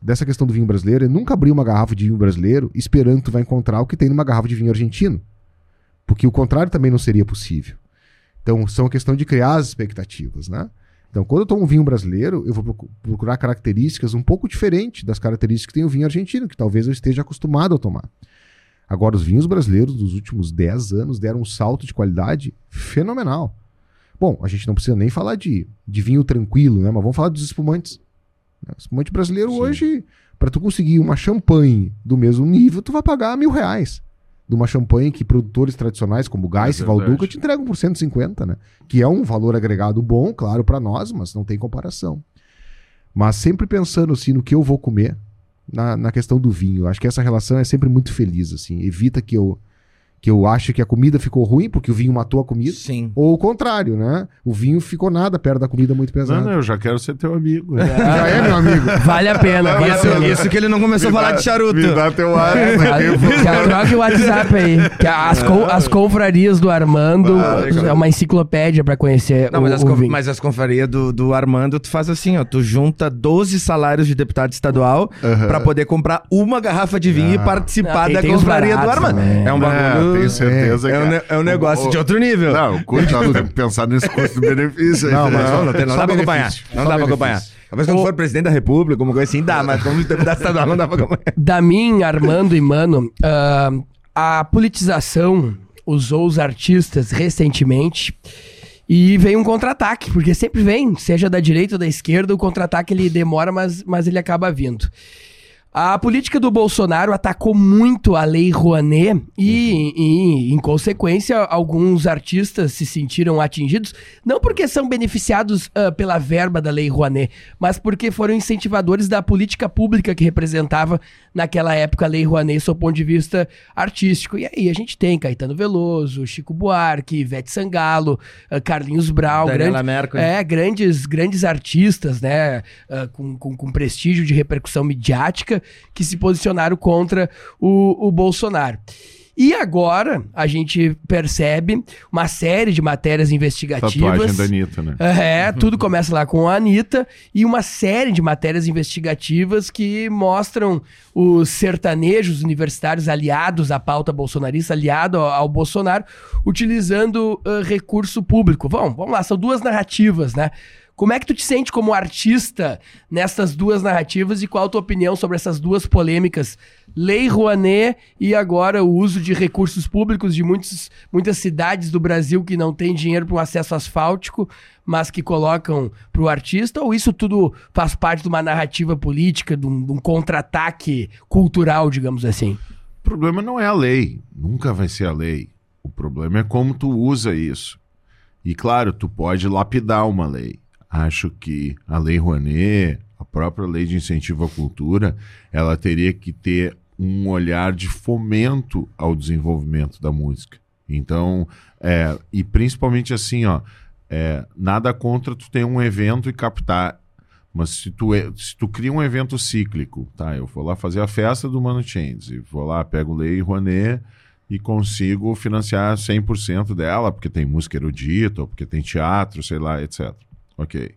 dessa questão do vinho brasileiro é nunca abrir uma garrafa de vinho brasileiro esperando que tu vai encontrar o que tem numa garrafa de vinho argentino. Porque o contrário também não seria possível. Então, são a questão de criar as expectativas, né? Então, quando eu tomo um vinho brasileiro, eu vou procu- procurar características um pouco diferentes das características que tem o vinho argentino, que talvez eu esteja acostumado a tomar. Agora, os vinhos brasileiros dos últimos 10 anos deram um salto de qualidade fenomenal. Bom, a gente não precisa nem falar de, de vinho tranquilo, né? Mas vamos falar dos espumantes. né? O espumante brasileiro Sim. hoje, para tu conseguir uma champanhe do mesmo nível, tu vai pagar mil reais. De uma champanhe que produtores tradicionais como Gás e É verdade. Valduca te entregam por 150, né? Que é um valor agregado bom, claro, para nós, mas não tem comparação. Mas sempre pensando assim no que eu vou comer na, na questão do vinho. Acho que essa relação é sempre muito feliz, assim. Evita que eu que eu ache que a comida ficou ruim porque o vinho matou a comida. Sim. Ou o contrário, né? O vinho ficou nada perto da comida muito Não, pesada. não, eu já quero ser teu amigo. Já é, meu amigo. Vale a pena, vale a Isso, pena. isso que ele não começou a falar de charuto. Me dá teu ar. Já troca o WhatsApp aí. Que as, con- as confrarias do Armando Ah, é uma enciclopédia pra conhecer Não, o, mas as, o vinho. mas as confrarias do, do Armando, tu faz assim, ó. Tu junta 12 salários de deputado estadual pra poder comprar uma garrafa de vinho e participar Não, da confraria do Armando. também. É um Não, bagulho. tenho certeza É, um, que ne- é um negócio de outro nível. Não, o custo, nós temos que pensar nesse custo-benefício. aí, Não, né? mas Não, não, tem- não dá pra acompanhar. Não dá pra acompanhar. Talvez quando for presidente da república, alguma coisa assim, dá, mas como deputado estadual não dá pra acompanhar. Da mim, Armando e Mano, ah, a politização usou os artistas recentemente e veio um contra-ataque, porque sempre vem, seja da direita ou da esquerda, o contra-ataque ele demora, mas, mas ele acaba vindo. A política do Bolsonaro atacou muito a Lei Rouanet e, e, em consequência, alguns artistas se sentiram atingidos, não porque são beneficiados ah, pela verba da Lei Rouanet, mas porque foram incentivadores da política pública que representava naquela época a Lei Rouanet, sob ponto de vista artístico. E aí a gente tem Caetano Veloso, Chico Buarque, Ivete Sangalo, ah, Carlinhos Brau, grande- Mercury. é, grandes, grandes artistas, né, ah, com, com, com prestígio de repercussão midiática, que se posicionaram contra o, o Bolsonaro. E agora a gente percebe uma série de matérias investigativas. Tatuagem da Anitta, né? É, tudo começa lá com a Anitta e uma série de matérias investigativas que mostram os sertanejos universitários aliados à pauta bolsonarista, aliado ao, ao Bolsonaro, utilizando uh, recurso público. Vamos, vamos lá, são duas narrativas, né? Como é que tu te sente como artista nessas duas narrativas e qual a tua opinião sobre essas duas polêmicas? Lei Rouanet e agora o uso de recursos públicos de muitos, muitas cidades do Brasil que não têm dinheiro para um acesso asfáltico, mas que colocam para o artista? Ou isso tudo faz parte de uma narrativa política, de um, de um contra-ataque cultural, digamos assim? O problema não é a lei, nunca vai ser a lei. O problema é como tu usa isso. E claro, tu pode lapidar uma lei acho que a Lei Rouanet, a própria Lei de Incentivo à Cultura, ela teria que ter um olhar de fomento ao desenvolvimento da música. Então, é, e principalmente assim, ó, é, nada contra tu ter um evento e captar, mas se tu, se tu cria um evento cíclico, tá? Eu vou lá fazer a festa do Mano Chains, e vou lá, pego Lei Rouanet e consigo financiar 100% dela, porque tem música erudita, ou porque tem teatro, sei lá, etc. Ok.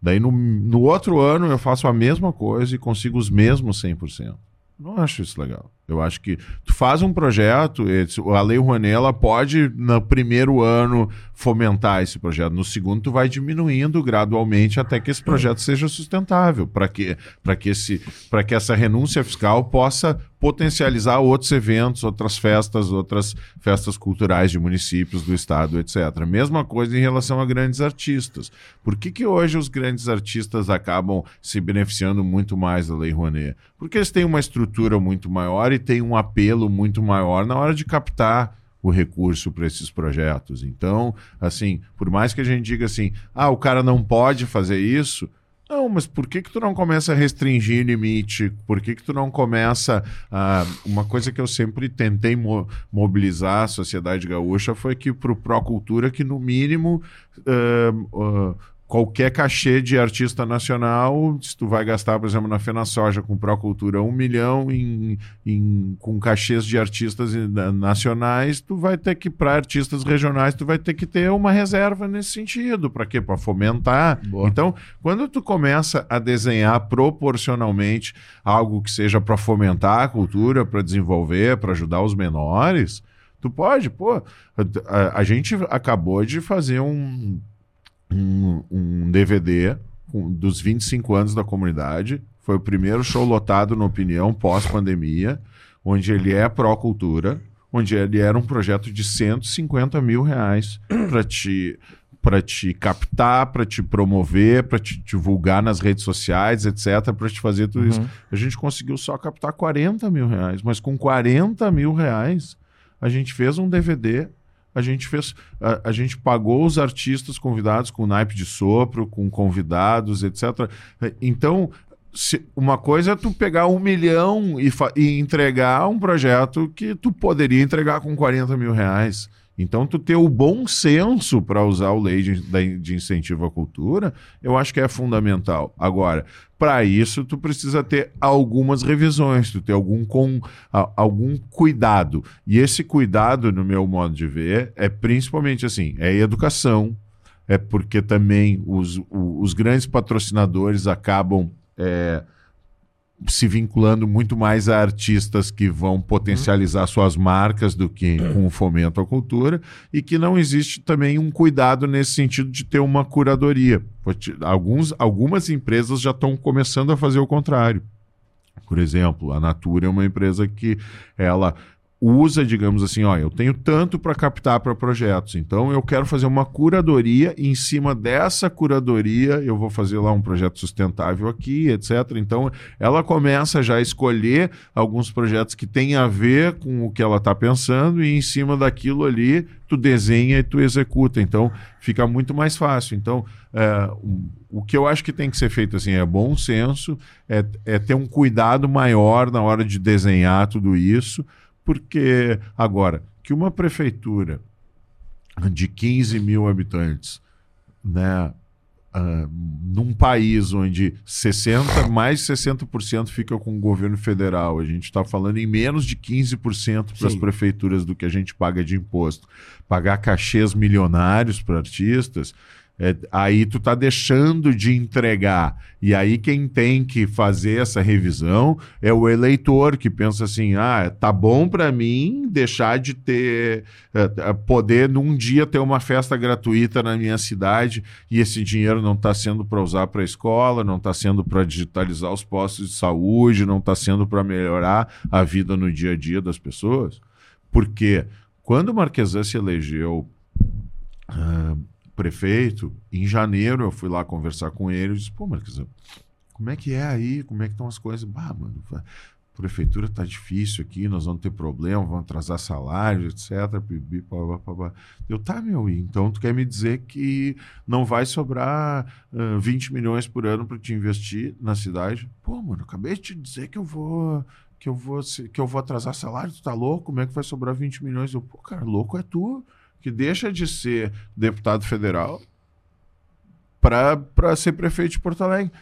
Daí no, no outro ano eu faço a mesma coisa e consigo os mesmos 100%. Não acho isso legal. Eu acho que tu faz um projeto, a Lei Rouanet pode, no primeiro ano, fomentar esse projeto. No segundo, tu vai diminuindo gradualmente até que esse projeto seja sustentável, para que, que, esse, que essa renúncia fiscal possa potencializar outros eventos, outras festas, outras festas culturais de municípios do estado, etc. Mesma coisa em relação a grandes artistas. Por que, que hoje os grandes artistas acabam se beneficiando muito mais da Lei Rouanet? Porque eles têm uma estrutura muito maior e tem um apelo muito maior na hora de captar o recurso para esses projetos. Então, assim, por mais que a gente diga assim, ah, o cara não pode fazer isso, não, mas por que que tu não começa a restringir limite? Por que que tu não começa a... Uma coisa que eu sempre tentei mo mobilizar a sociedade gaúcha foi que para o Procultura que no mínimo uh, uh, qualquer cachê de artista nacional, se tu vai gastar, por exemplo, na Fena Soja com Procultura um milhão em, em, com cachês de artistas nacionais, tu vai ter que, para artistas regionais, tu vai ter que ter uma reserva nesse sentido. Para quê? Para fomentar. Boa. Então, quando tu começa a desenhar proporcionalmente algo que seja para fomentar a cultura, para desenvolver, para ajudar os menores, tu pode, pô, a, a gente acabou de fazer um um, um DVD com, dos 25 anos da comunidade. Foi o primeiro show lotado na opinião pós-pandemia, onde ele é pró-cultura, onde ele era um projeto de 150 mil reais para te para te captar, para te promover, para te divulgar nas redes sociais, etc., para te fazer tudo uhum. isso. A gente conseguiu só captar 40 mil reais, mas com 40 mil reais a gente fez um DVD a gente fez, a, a, gente pagou os artistas convidados com naipe de sopro, com convidados, etc. Então, se, uma coisa é tu pegar um milhão e, e, entregar um projeto que tu poderia entregar com 40 mil reais. Então, tu ter o bom senso para usar o lei de, de, incentivo à cultura, eu acho que é fundamental. Agora, para isso, tu precisa ter algumas revisões, tu ter algum, com, algum cuidado. E esse cuidado, no meu modo de ver, é principalmente assim: é educação, é porque também os, os grandes patrocinadores acabam. É, se vinculando muito mais a artistas que vão potencializar suas marcas do que com o fomento à cultura e que não existe também um cuidado nesse sentido de ter uma curadoria. Alguns, algumas empresas já estão começando a fazer o contrário. Por exemplo, a Natura é uma empresa que ela usa, digamos assim, ó, eu tenho tanto para captar para projetos, então eu quero fazer uma curadoria e em cima dessa curadoria eu vou fazer lá um projeto sustentável aqui, etc. Então ela começa já a escolher alguns projetos que têm a ver com o que ela está pensando e em cima daquilo ali tu desenha e tu executa. Então fica muito mais fácil. Então é, o que eu acho que tem que ser feito assim é bom senso, é, é ter um cuidado maior na hora de desenhar tudo isso porque, agora, que uma prefeitura de 15 mil habitantes né, Uh, num país onde 60, mais de 60% fica com o governo federal, a gente está falando em menos de 15% para as prefeituras do que a gente paga de imposto. Pagar cachês milionários para artistas, é, aí tu tá deixando de entregar. E aí quem tem que fazer essa revisão é o eleitor que pensa assim: ah, tá bom para mim deixar de ter é, é, poder num dia ter uma festa gratuita na minha cidade e esse dinheiro não está sendo para usar para escola, não está sendo para digitalizar os postos de saúde, não está sendo para melhorar a vida no dia a dia das pessoas. Porque quando o se elegeu uh, prefeito, em janeiro eu fui lá conversar com ele e disse, pô, Marquesan, como é que é aí? Como é que estão as coisas? Bah, mano, a prefeitura tá difícil aqui, nós vamos ter problema, vamos atrasar salário, etc. Pá, pá, pá. Eu, tá, meu, então tu quer me dizer que não vai sobrar uh, 20 milhões por ano para te investir na cidade? Pô, mano, acabei de te dizer que eu vou que eu vou que eu vou atrasar salário, tu tá louco? Como é que vai sobrar 20 milhões? Eu, pô, cara, louco é tu que deixa de ser deputado federal para ser prefeito de Porto Alegre.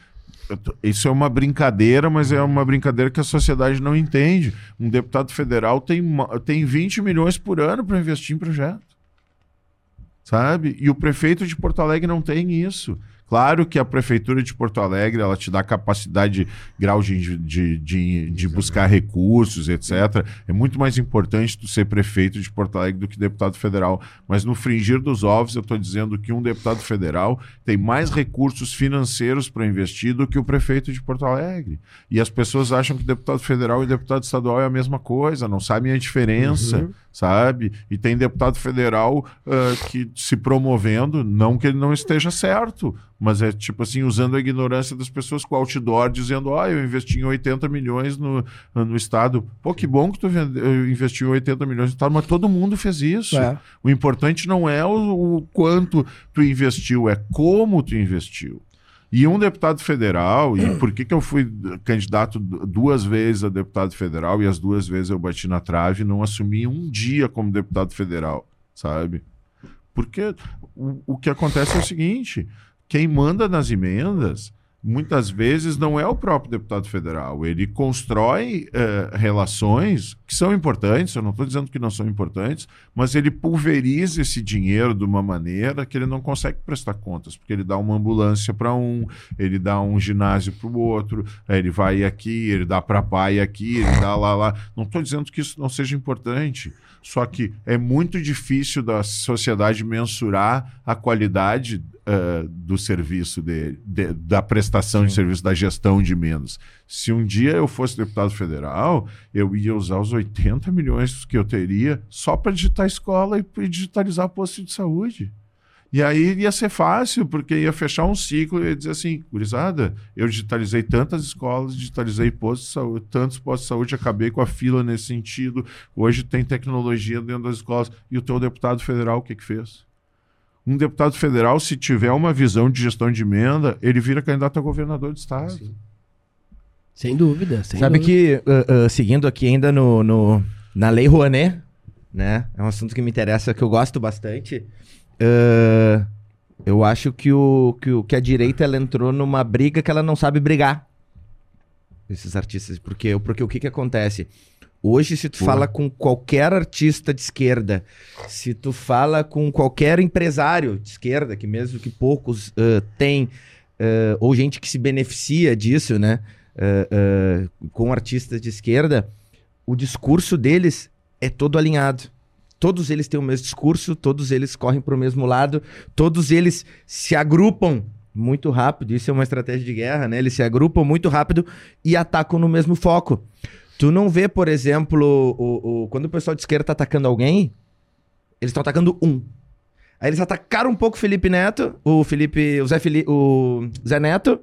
Isso é uma brincadeira, mas é uma brincadeira que a sociedade não entende. Um deputado federal tem, tem 20 milhões por ano para investir em projeto. Sabe? E o prefeito de Porto Alegre não tem isso. Claro que a Prefeitura de Porto Alegre ela te dá capacidade, grau de, de, de, de buscar recursos, etc. É muito mais importante tu ser prefeito de Porto Alegre do que deputado federal. Mas no fringir dos ovos, eu estou dizendo que um deputado federal tem mais recursos financeiros para investir do que o prefeito de Porto Alegre. E as pessoas acham que deputado federal e deputado estadual é a mesma coisa, não sabem a diferença. Uhum sabe? E tem deputado federal uh, que se promovendo, não que ele não esteja certo, mas é tipo assim, usando a ignorância das pessoas com outdoor, dizendo: Ah, eu investi em 80 milhões no, no Estado. Pô, que bom que tu investiu 80 milhões no Estado, mas todo mundo fez isso. É. O importante não é o, o quanto tu investiu, é como tu investiu. E um deputado federal, e por que, que eu fui candidato duas vezes a deputado federal e as duas vezes eu bati na trave e não assumi um dia como deputado federal, sabe? Porque o, o que acontece é o seguinte: quem manda nas emendas muitas vezes não é o próprio deputado federal. Ele constrói uh, relações que são importantes, eu não estou dizendo que não são importantes, mas ele pulveriza esse dinheiro de uma maneira que ele não consegue prestar contas, porque ele dá uma ambulância para um, ele dá um ginásio para o outro, ele vai aqui, ele dá para pai aqui, ele dá lá, lá. Não estou dizendo que isso não seja importante, só que é muito difícil da sociedade mensurar a qualidade uh, do serviço dele, de, da prestação Sim. de serviço, da gestão de menos. Se um dia eu fosse deputado federal, eu ia usar os 80 milhões que eu teria só para digitar escola e digitalizar posto de saúde. E aí ia ser fácil, porque ia fechar um ciclo e ia dizer assim, gurizada, eu digitalizei tantas escolas, digitalizei postos de saúde, tantos postos de saúde, acabei com a fila nesse sentido. Hoje tem tecnologia dentro das escolas. E o teu deputado federal, o que que fez? um deputado federal, se tiver uma visão de gestão de emenda, ele vira candidato a governador de estado. Sim. Sem dúvida. Sem Sabe dúvida. que, uh, uh, seguindo aqui ainda no, no, na Lei Rouanet, né? É um assunto que me interessa, que eu gosto bastante. Uh, eu acho que, o, que, o, que a direita ela entrou numa briga que ela não sabe brigar. Esses artistas. Porque, porque o que, que acontece? Hoje, se tu fala com qualquer artista de esquerda, se tu fala com qualquer empresário de esquerda, que mesmo que poucos uh, têm, uh, ou gente que se beneficia disso, né? Uh, com artistas de esquerda, o discurso deles é todo alinhado. Todos eles têm o mesmo discurso, todos eles correm para o mesmo lado, todos eles se agrupam muito rápido. Isso é uma estratégia de guerra, né? Eles se agrupam muito rápido e atacam no mesmo foco. Tu não vê, por exemplo, o, o quando o pessoal de esquerda tá atacando alguém, eles estão atacando um. Aí eles atacaram um pouco o Felipe Neto, o Felipe, o Zé, Felipe, o Zé Neto,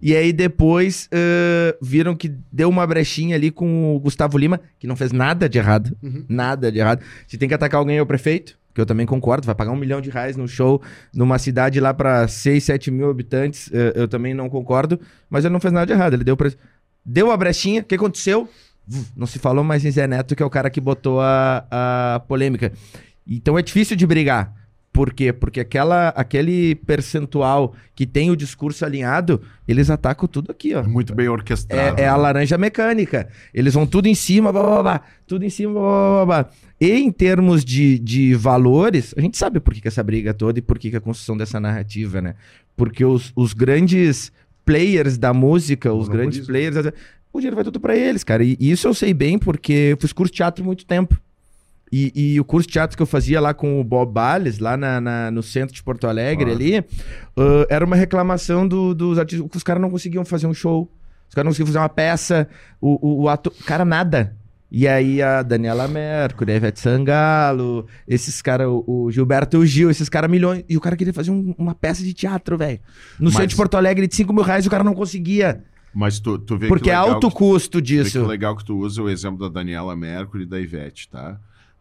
e aí depois uh, viram que deu uma brechinha ali com o Gustavo Lima, que não fez nada de errado. Uhum. Nada de errado. Se tem que atacar alguém é o prefeito, que eu também concordo, vai pagar um milhão de reais no show numa cidade lá para 6, 7 mil habitantes, uh, eu também não concordo, mas ele não fez nada de errado. Ele deu, pre... deu a brechinha, o que aconteceu? não se falou mais em Zé Neto, que é o cara que botou a, a polêmica. Então é difícil de brigar. Por quê? Porque aquela, aquele percentual que tem o discurso alinhado, eles atacam tudo aqui, ó. Muito bem orquestrado. É, é a laranja mecânica. Eles vão tudo em cima, blá, blá, blá, tudo em cima, blá, blá, blá. E em termos de, de valores, a gente sabe por que, que essa briga toda e por que, que a construção dessa narrativa, né? Porque os, os grandes players da música, os grandes players, o dinheiro vai tudo para eles, cara. E, e isso eu sei bem porque eu fiz curso de teatro muito tempo. E, e, o curso de teatro que eu fazia lá com o Bob Bales, lá na, na no centro de Porto Alegre, ah. ali, uh, era uma reclamação do, dos artistas. Os caras não conseguiam fazer um show, os caras não conseguiam fazer uma peça, o, o, o ator. Cara, nada. E aí a Daniela Mercury, a Ivete Sangalo, esses caras, o, o, Gilberto Gil, esses caras milhões. E o cara queria fazer um, uma peça de teatro, velho. No Mas... centro de Porto Alegre, de 5 mil reais, o cara não conseguia. Mas tu, tu vê Porque é alto que, custo disso. Que legal que tu usa o exemplo da Daniela Mercury e da Ivete, tá?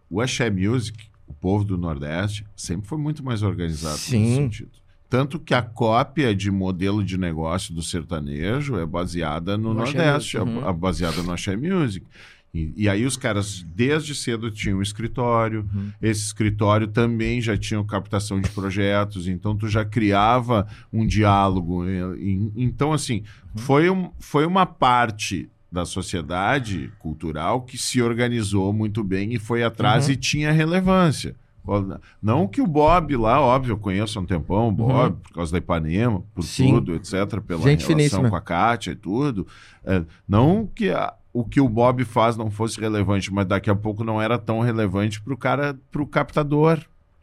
O Axé Music, o povo do Nordeste, sempre foi muito mais organizado Sim. nesse sentido. Tanto que a cópia de modelo de negócio do sertanejo é baseada no, no Nordeste, é uhum. baseada no Axé Music. E, e, aí os caras desde cedo tinham um escritório, uhum. esse escritório também já tinha captação de projetos, então tu já criava um diálogo. E, então, assim, uhum. foi, um, foi uma parte da sociedade cultural que se organizou muito bem e foi atrás uhum. e tinha relevância. Não que o Bob lá, óbvio, eu conheço há um tempão o Bob, uhum. por causa da Ipanema, por Sim. tudo, etc., pela Gente relação finíssima. com a Kátia e tudo. É, não que a, o que o Bob faz não fosse relevante, mas daqui a pouco não era tão relevante para o cara, para o captador.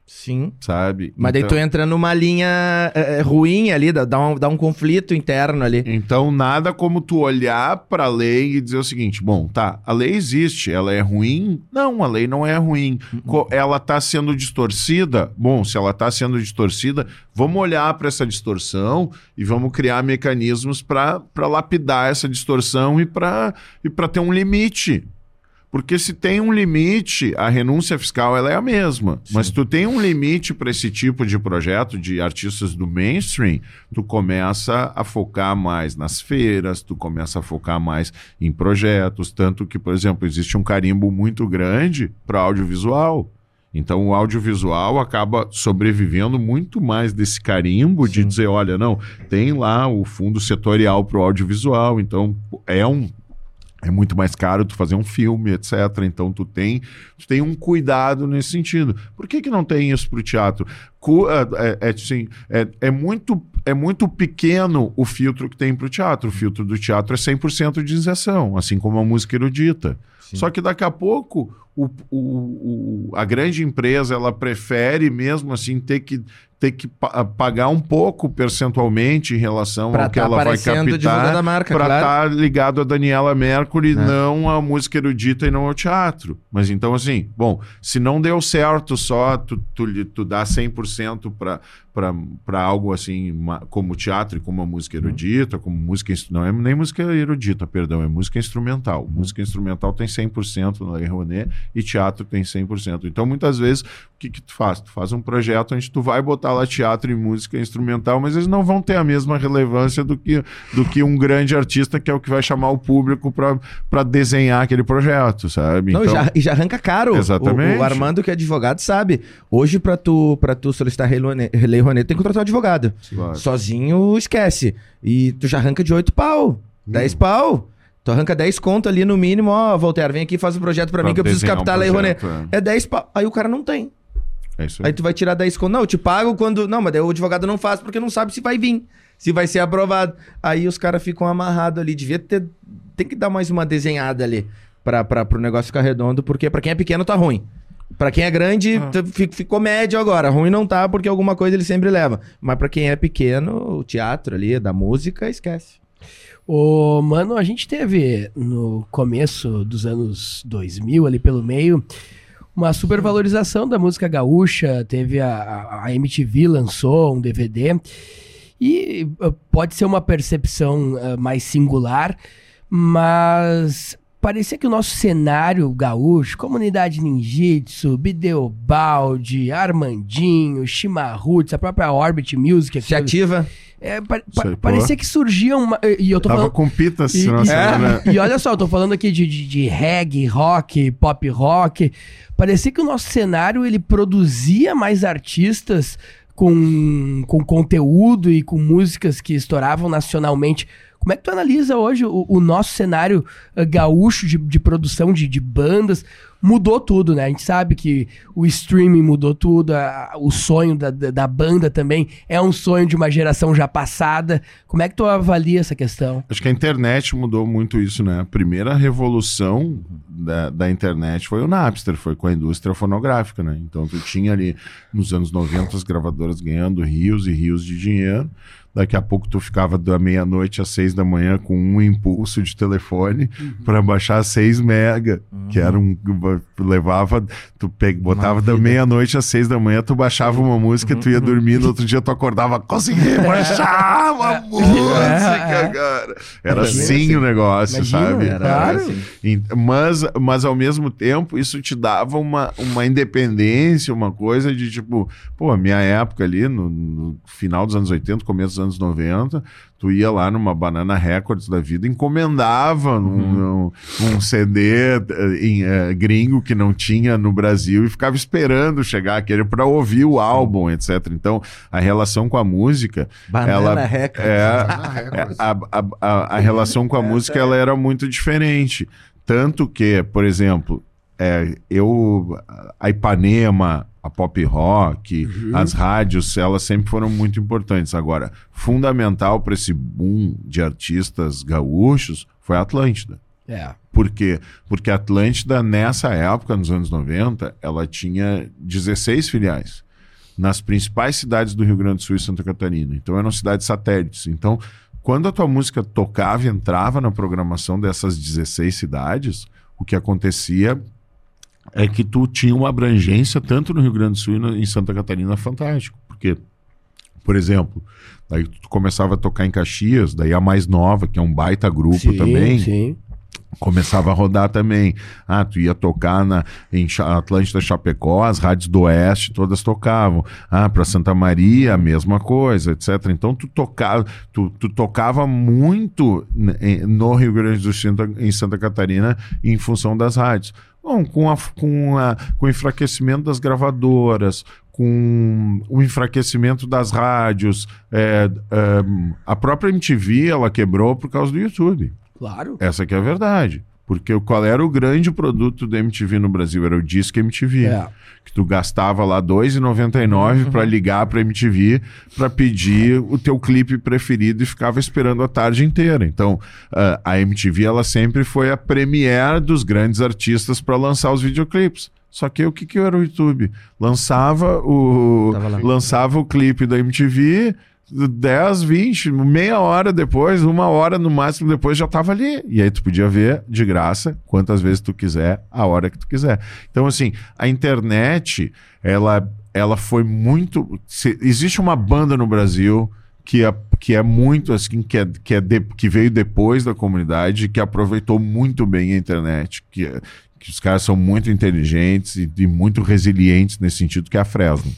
Sim. Sabe? Mas então... daí tu entra numa linha é, ruim ali, dá um, dá um conflito interno ali. Então, nada como tu olhar para a lei e dizer o seguinte: bom, tá, a lei existe, ela é ruim? Não, a lei não é ruim. Uhum. Ela está sendo distorcida? Bom, se ela está sendo distorcida, vamos olhar para essa distorção e vamos criar mecanismos para lapidar essa distorção e para e ter um limite. Porque se tem um limite, a renúncia fiscal ela é a mesma. Sim. Mas tu tem um limite para esse tipo de projeto de artistas do mainstream, tu começa a focar mais nas feiras, tu começa a focar mais em projetos, tanto que, por exemplo, existe um carimbo muito grande para audiovisual. Então o audiovisual acaba sobrevivendo muito mais desse carimbo Sim. de dizer, olha, não, tem lá o fundo setorial para o audiovisual, então é um é muito mais caro tu fazer um filme, etc. Então tu tem, tu tem um cuidado nesse sentido. Por que, que não tem isso para o teatro? É, é, é, assim, é, é, muito, é muito pequeno o filtro que tem para o teatro. O filtro do teatro é 100% de isenção, assim como a música erudita. Sim. Só que daqui a pouco o, o, o, a grande empresa ela prefere mesmo assim ter que ter que pa pagar um pouco percentualmente em relação pra ao que tá ela vai captar para estar tá ligado a Daniela Mercury, é. não a música erudita e não ao teatro. Mas então assim, bom, se não deu certo só tu, tu, tu dá 100% para algo assim uma, como teatro e como a música erudita, como música não é nem música erudita, perdão, é música instrumental. Uhum. Música instrumental tem 100% na Lei Rouanet e teatro tem 100%. Então muitas vezes o que que tu faz? Tu faz um projeto onde tu vai botar lá teatro e música instrumental, mas eles não vão ter a mesma relevância do que do que um grande artista que é o que vai chamar o público para desenhar aquele projeto, sabe? Não, então, já, e já arranca caro. Exatamente. O, o Armando que é advogado sabe. Hoje para tu tu solicitar Lei Rouanet, tem que contratar um advogado. Claro. Sozinho, esquece. E tu já arranca de 8 pau, 10 hum. pau. Tu arranca 10 conto ali no mínimo, ó, Voltaire, vem aqui faz um projeto para mim que eu preciso captar um a Lei Rouanet. É. é 10 pau. Aí o cara não tem. É isso aí. aí tu vai tirar 10 conto. Não, eu te pago quando. Não, mas daí o advogado não faz porque não sabe se vai vir, se vai ser aprovado. Aí os caras ficam amarrados ali. Devia ter. Tem que dar mais uma desenhada ali para o negócio ficar redondo, porque para quem é pequeno tá ruim. Pra quem é grande, ah. ficou médio agora. Ruim não tá, porque alguma coisa ele sempre leva. Mas pra quem é pequeno, o teatro ali, da música, esquece. Ô, mano, a gente teve no começo dos anos 2000, ali pelo meio, uma supervalorização da música gaúcha. Teve a, a MTV lançou um DVD. E uh, pode ser uma percepção uh, mais singular, mas parecia que o nosso cenário gaúcho, comunidade ninjitsu, Bideobaldi, Armandinho, Chimarruts, a própria Orbit Music. Se ativa. É, pa, pa, parecia que surgia uma. E eu tô Tava falando. com pitas, E, e- você, né? e olha só, eu tô falando aqui de, de, de reggae, rock, pop rock. Parecia que o nosso cenário ele produzia mais artistas com, com conteúdo e com músicas que estouravam nacionalmente. Como é que tu analisa hoje o, o nosso cenário eh, gaúcho de, de produção de, de bandas? Mudou tudo, né? A gente sabe que o streaming mudou tudo, a- o sonho da, da, da banda também é um sonho de uma geração já passada. Como é que tu avalia essa questão? Acho que a internet mudou muito isso, né? A primeira revolução da, da internet foi o Napster, foi com a indústria fonográfica, né? Então tu tinha ali nos anos 90 as gravadoras ganhando rios e rios de dinheiro. Daqui a pouco tu ficava da meia-noite às seis da manhã com um impulso de telefone para baixar seis mega, que era um levava, tu pe, botava da meia-noite às seis da manhã, tu baixava uma música, tu ia dormir, no outro dia tu acordava, consegui baixar uma música, cara. Era assim o negócio, Imagina, sabe? era Claro. assim. Mas, mas ao mesmo tempo, isso te dava uma, uma independência, uma coisa de tipo, pô, a minha época ali, no, no final dos anos 80, começo dos anos 90, tu ia lá numa Banana Records da vida, encomendava num, num- um CD eh, em, eh, gringo que não tinha no Brasil e ficava esperando chegar aquele para ouvir o álbum, etc. Então, a relação com a música, Banana ela Records. é, é, a, a, a, a relação com a música ela era muito diferente. Tanto que, por exemplo, é, eu, a Ipanema, a pop rock, as rádios, elas sempre foram muito importantes. Agora, fundamental para esse boom de artistas gaúchos foi a Atlântida. É. Por quê? Porque a Atlântida, nessa época, nos anos 90, ela tinha 16 filiais nas principais cidades do Rio Grande do Sul e Santa Catarina. Então eram cidades satélites. Então, quando a tua música tocava e entrava na programação dessas 16 cidades, o que acontecia é que tu tinha uma abrangência tanto no Rio Grande do Sul e em Santa Catarina fantástico. Porque, por exemplo, daí tu começava a tocar em Caxias, daí a mais nova, que é um baita grupo Sim, também, Sim. começava a rodar também. Ah, tu ia tocar na, em Atlântida Chapecó, as rádios do Oeste todas tocavam. Ah, para Santa Maria, a mesma coisa, etc. Então tu tocava, tu, tu tocava muito n- em- no Rio Grande do Sul, em Santa Catarina, em função das rádios. Bom, com, a, com, a, com o enfraquecimento das gravadoras, com o enfraquecimento das rádios, é, é, a própria MTV ela quebrou por causa do YouTube. Claro. Essa que é a verdade. Porque qual era o grande produto da MTV no Brasil? Era o Disque MTV. É. Que tu gastava lá R$ 2,99 para ligar para MTV para pedir o teu clipe preferido e ficava esperando a tarde inteira. Então, a MTV ela sempre foi a premiere dos grandes artistas para lançar os videoclipes. Só que o que, que era o YouTube? Lançava o, lançava o clipe da MTV, 10, 20, meia hora depois, uma hora no máximo depois já estava ali. E aí tu podia ver de graça quantas vezes tu quiser, a hora que tu quiser. Então, assim, a internet, ela, ela foi muito. se- existe uma banda no Brasil que é, que é muito assim, que, é, que, é de- que veio depois da comunidade, que aproveitou muito bem a internet, que, é- que os caras são muito inteligentes e, e muito resilientes nesse sentido, que é a Fresno.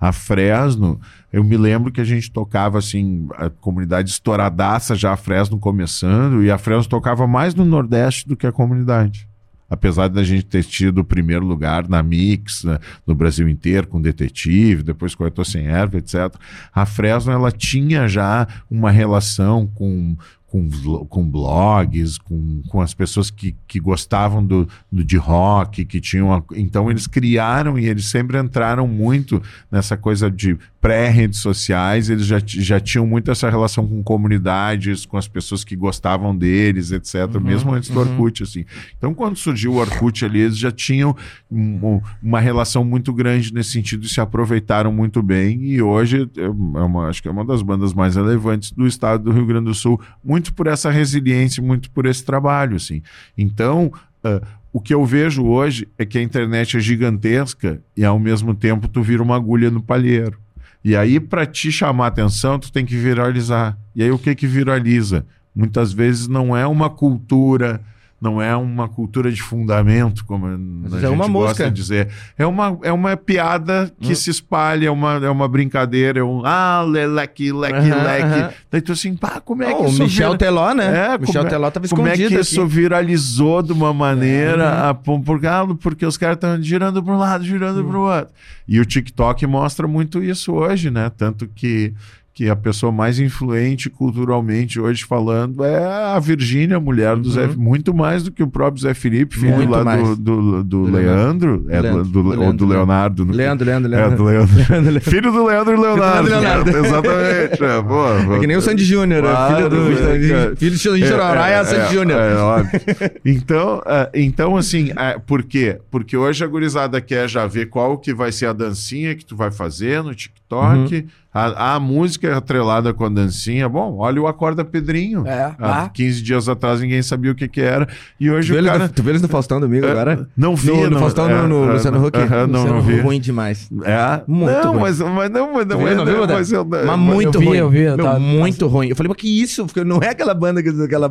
A Fresno, eu me lembro que a gente tocava assim, a comunidade estouradaça já a Fresno começando, e a Fresno tocava mais no Nordeste do que a comunidade. Apesar da gente ter tido o primeiro lugar na Mix, né, no Brasil inteiro, com Detetive, depois com Sem Erva, etc. A Fresno, ela tinha já uma relação com, com, com blogs, com, com as pessoas que, que gostavam do, do, de rock, que tinham... a- então, eles criaram e eles sempre entraram muito nessa coisa de pré-redes sociais, eles já, já tinham muito essa relação com comunidades, com as pessoas que gostavam deles, etc., mesmo antes do Orkut, assim. Então, quando surgiu o Orkut ali, eles já tinham um- um- uma relação muito grande nesse sentido e se aproveitaram muito bem. E hoje, é uma, acho que é uma das bandas mais relevantes do estado do Rio Grande do Sul, muito por essa resiliência, muito por esse trabalho, assim. Então, ah, o que eu vejo hoje é que a internet é gigantesca e, ao mesmo tempo, tu vira uma agulha no palheiro. E aí, para te chamar atenção, tu tem que viralizar. E aí, o que que viraliza? Muitas vezes não é uma cultura, não é uma cultura de fundamento, como Mas a é gente uma gosta música. de dizer. É uma, é uma piada que se espalha, é uma, é uma brincadeira, é um ah, leque, leque, Aham, leque. Daí tu assim, pá, como é Não, que o isso Michel vira- Teló, né? É, Michel como é- Teló tava Como é que aqui. isso viralizou de uma maneira a por causa- porque os caras estão girando para um lado, girando para o outro. E o TikTok mostra muito isso hoje, né? Tanto que que a pessoa mais influente culturalmente hoje falando é a Virgínia, mulher do Zé, muito mais do que o próprio Zé Felipe, filho Uhum. Muito lá do, mais. do, do Do Leandro, é do, Leandro. do- Do ou do Leandro. Leonardo. no- Leandro, Leandro, É, Leandro. do Leandro. Filho do Leandro e Leonardo. Leonardo. Exatamente. É, É que nem o Sandy Júnior, né? Claro, filho do Sandy- cara? filho de Sandy Chororá é, a Sandy Júnior. é, óbvio. Então, é, então assim, é, por quê? Porque hoje a gurizada quer já ver qual que vai ser a dancinha que tu vai fazer no TikTok. Uhum. A, a música é atrelada com a dancinha. Bom, olha o Acorda Pedrinho. É, Há ah. 15 dias atrás ninguém sabia o que que era. E hoje Tu o eles cara... no, tu vê eles no Faustão domingo É, agora? Não vi. No, no não- Faustão, é, no, no é, Luciano Huck. aham, não, Luciano não vi. Ruim demais. É? Muito não, ruim. mas, mas não, mas não, Tu viu, não viu, é, mas eu, Mas muito vi, ruim. eu vi, eu Meu, tava- muito ruim. Eu falei, mas que isso? Porque não é aquela banda, que- aquela...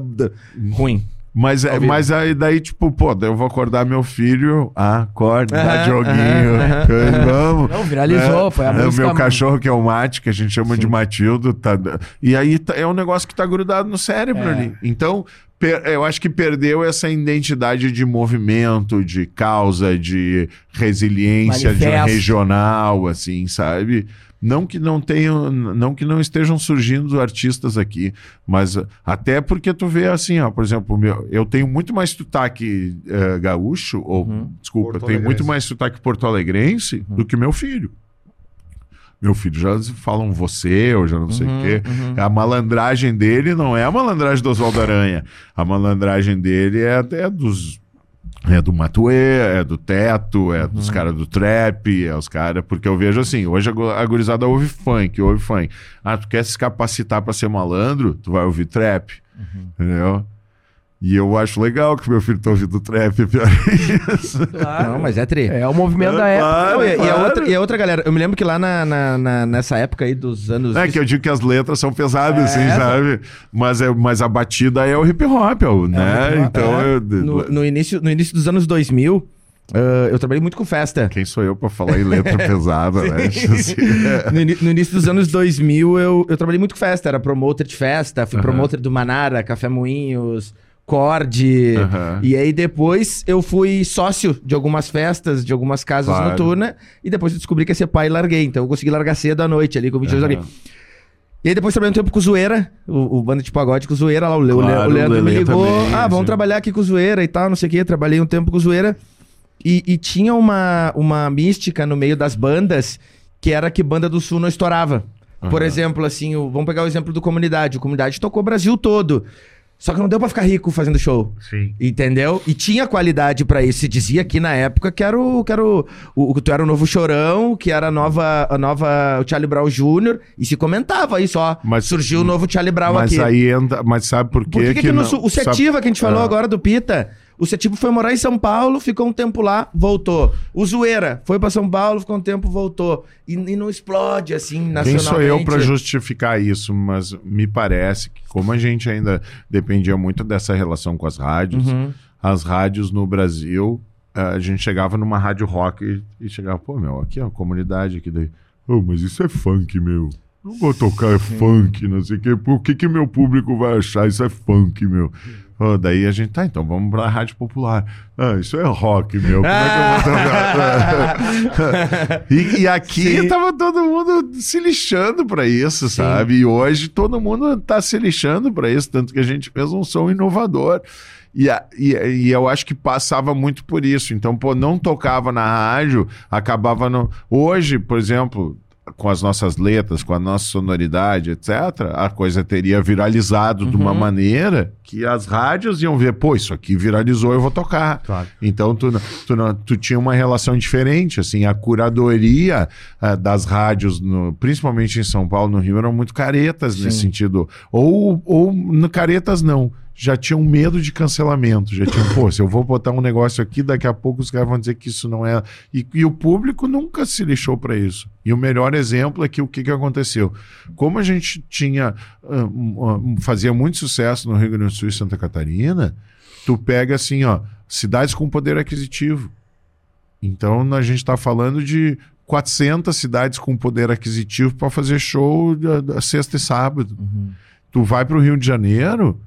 Ruim. Mas, é, vivo. mas aí daí, tipo, pô, daí eu vou acordar meu filho. Ah, acorda, dá joguinho. Vamos. Não, viralizou, foi a é, o música- meu cachorro, que é o Mate, que a gente chama de Matildo. Tá, e aí tá- é um negócio que tá grudado no cérebro É. ali. Então, per- eu acho que perdeu essa identidade de movimento, de causa, de resiliência de Manifesto. regional, assim, sabe? Não que não tenham, não que não estejam surgindo artistas aqui, mas uh, até porque tu vê assim, ó, por exemplo, meu, eu tenho muito mais sotaque eh, gaúcho, ou Uhum. desculpa, eu tenho muito mais sotaque porto-alegrense do que meu filho. Meu filho já falam você, ou já não sei o Uhum, quê. uhum. A malandragem dele não é a malandragem do Oswaldo Aranha. A malandragem dele é até dos. É do Matuê, é do Teto, é Uhum. dos caras do trap, é os caras. Porque eu vejo assim, hoje a gu- a gurizada ouve funk, ouve funk. Ah, tu quer se capacitar pra ser malandro? Tu vai ouvir trap. Uhum. Entendeu? E eu acho legal que meu filho tá ouvindo trap, pior é isso. Claro. Não, mas é tri. É o movimento da É, época. claro. Não, e, e a claro. outra, e a outra galera, eu me lembro que lá na, na- na- nessa época aí dos anos. É que eu digo que as letras são pesadas, É, assim, sabe? Mas, é, mas a batida é o hip hop, é o, né? então, É, eu- no, no início, no início dos anos 2000, ah, eu trabalhei muito com festa. quem sou eu pra falar em letra pesada, né? Assim, No, no início dos anos 2000, eu, eu trabalhei muito com festa. Era promoter de festa, fui Aham. promoter do Manara, Café Moinhos, Cord. Aham. E aí depois eu fui sócio de algumas festas, de algumas casas Claro. noturnas. E depois eu descobri que ia ser pai e larguei. Então eu consegui largar cedo à noite ali, com 22 Aham. larguei. E aí depois trabalhei um tempo com o Zoeira, o, o banda de pagode com o Zoeira lá, o, Le- Claro, o Leandro o me ligou. também, ah, vamos sim. trabalhar aqui com o Zoeira e tal, não sei o quê. Trabalhei um tempo com o Zoeira. E, e tinha uma, uma mística no meio das bandas que era que banda do Sul não estourava. Por Aham. exemplo, assim, o- vamos pegar o exemplo do Comunidade. O Comunidade tocou o Brasil todo. Só que não deu pra ficar rico fazendo show. Sim. Entendeu? E tinha qualidade pra isso. Se dizia aqui na época que era o. Que era o, o, o- tu era o novo Chorão, que era a nova, a nova o Charlie Brown Jr. E se comentava isso, ó. Mas- surgiu o novo Charlie Brown Mas aqui. aí entra. Mas sabe por quê? Por que, que, que não- o Setiva que a gente falou Ah. agora do Pita, o Setiva foi morar em São Paulo, ficou um tempo lá, voltou. O Zoeira foi pra São Paulo, ficou um tempo, voltou. E, e não explode assim Quem nacionalmente. sou eu para justificar isso? Mas me parece que, como a gente ainda dependia muito dessa relação com as rádios, Uhum. as rádios no Brasil, a gente chegava numa rádio rock e, e chegava, pô, meu, aqui é uma comunidade aqui daí. Oh, mas isso é funk, meu. Não vou tocar funk, não sei o quê. Por que que meu público vai achar isso é funk, meu? Oh, daí a gente, tá, então vamos pra rádio popular. Ah, isso é rock, meu. Como é que eu vou tocar? e, e aqui tava todo mundo se lixando pra isso, sabe? E hoje todo mundo tá se lixando pra isso, tanto que a gente fez um som inovador. E, e, e eu acho que passava muito por isso. Então, pô, não tocava na rádio, acabava no. Hoje, por exemplo, com as nossas letras, com a nossa sonoridade, etc., a coisa teria viralizado de uma maneira que as rádios iam ver, pô, isso aqui viralizou, eu vou tocar. Claro. Então tu, tu, tu tinha uma relação diferente, assim, a curadoria ah, das rádios, no- principalmente em São Paulo, no Rio, eram muito caretas nesse sentido. Ou, ou no- caretas não. Já tinham medo de cancelamento, já tinham, pô, se eu vou botar um negócio aqui, daqui a pouco os caras vão dizer que isso não é. E, e o público nunca se lixou para isso. E o melhor exemplo é que o que, que aconteceu? Como a gente tinha, uh, uh, fazia muito sucesso no Rio Grande do Sul e Santa Catarina, tu pega assim, ó, cidades com poder aquisitivo. Então a gente está falando de 400 cidades com poder aquisitivo para fazer show uh, sexta e sábado. Uhum. Tu vai para o Rio de Janeiro,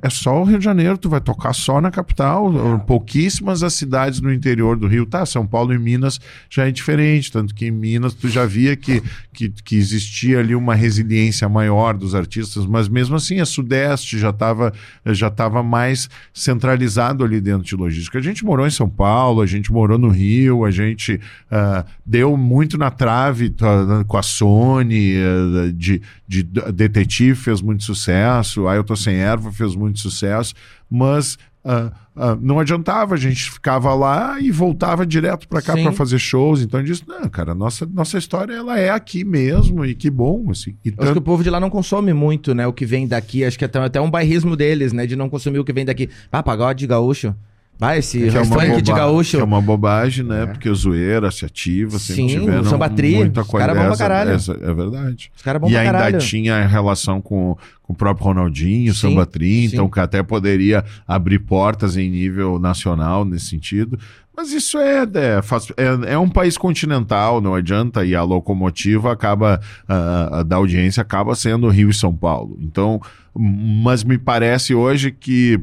é só o Rio de Janeiro, tu vai tocar só na capital, é. pouquíssimas as cidades no interior do Rio. Tá, São Paulo e Minas já é diferente, tanto que em Minas tu já via que, que, que existia ali uma resiliência maior dos artistas, mas mesmo assim a Sudeste já estava já tava mais centralizado ali dentro de logística. A gente morou em São Paulo, a gente morou no Rio, a gente uh, deu muito na trave uh, com a Sony, uh, de, de detetive fez muito sucesso, aí eu tô sem erva fez muito sucesso, mas uh, uh, não adiantava, a gente ficava lá e voltava direto para cá para fazer shows. Então eu disse: não, cara, nossa, nossa história ela é aqui mesmo e que bom. Assim. E tanto... Acho que o povo de lá não consome muito né, o que vem daqui. Acho que é até um bairrismo deles, né, de não consumir o que vem daqui. Ah, pagode gaúcho. Vai, esse que é boba... de gaúcho. É uma bobagem, né? É. Porque o Zoeira se ativa, sempre Sim, tiveram samba tri, muita coisa. Os caras bom caralho. Essa, é verdade. Os caras bom E ainda caralho. tinha relação com, com o próprio Ronaldinho, sim, Samba Tri, então que até poderia abrir portas em nível nacional nesse sentido. Mas isso é, é, é, é, um país continental, não adianta, e a locomotiva acaba, uh, da audiência acaba sendo Rio e São Paulo. Então, mas me parece hoje que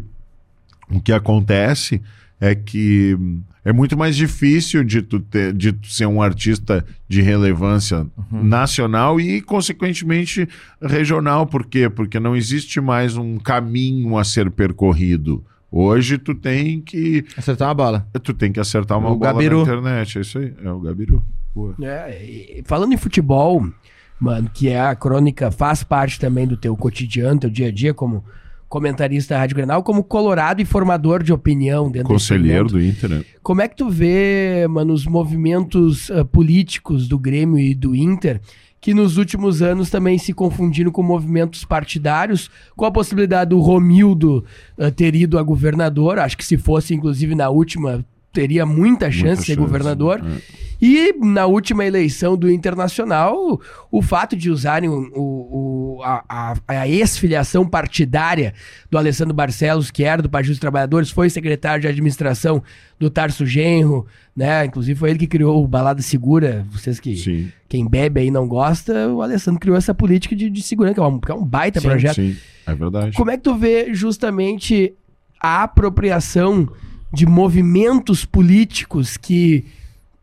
o que acontece é que é muito mais difícil de tu, ter, de tu ser um artista de relevância uhum. nacional e, consequentemente, regional. Por quê? Porque não existe mais um caminho a ser percorrido. Hoje tu tem que. Acertar uma bola. Tu tem que acertar uma o bola Gabiru. na internet. É isso aí. É o Gabiru. É, falando em futebol, mano, que é a crônica, faz parte também do teu cotidiano, teu dia a dia, como comentarista da Rádio Grenal, como colorado e formador de opinião dentro Conselheiro do Inter, né? Como é que tu vê, mano, os movimentos uh, políticos do Grêmio e do Inter, que nos últimos anos também se confundiram com movimentos partidários, com a possibilidade do Romildo uh, ter ido a governador, acho que se fosse, inclusive, na última, teria muita chance muita de ser chance, governador. É. E na última eleição do Internacional, o fato de usarem o, o, a, a ex-filiação partidária do Alessandro Barcelos, que era do Partido dos Trabalhadores, foi secretário de administração do Tarso Genro, né? Inclusive foi ele que criou o Balada Segura. Vocês que sim. quem bebe aí não gosta, o Alessandro criou essa política de, de segurança, que é, um, que é um baita sim, projeto. Sim, é verdade. Como é que tu vê justamente a apropriação de movimentos políticos que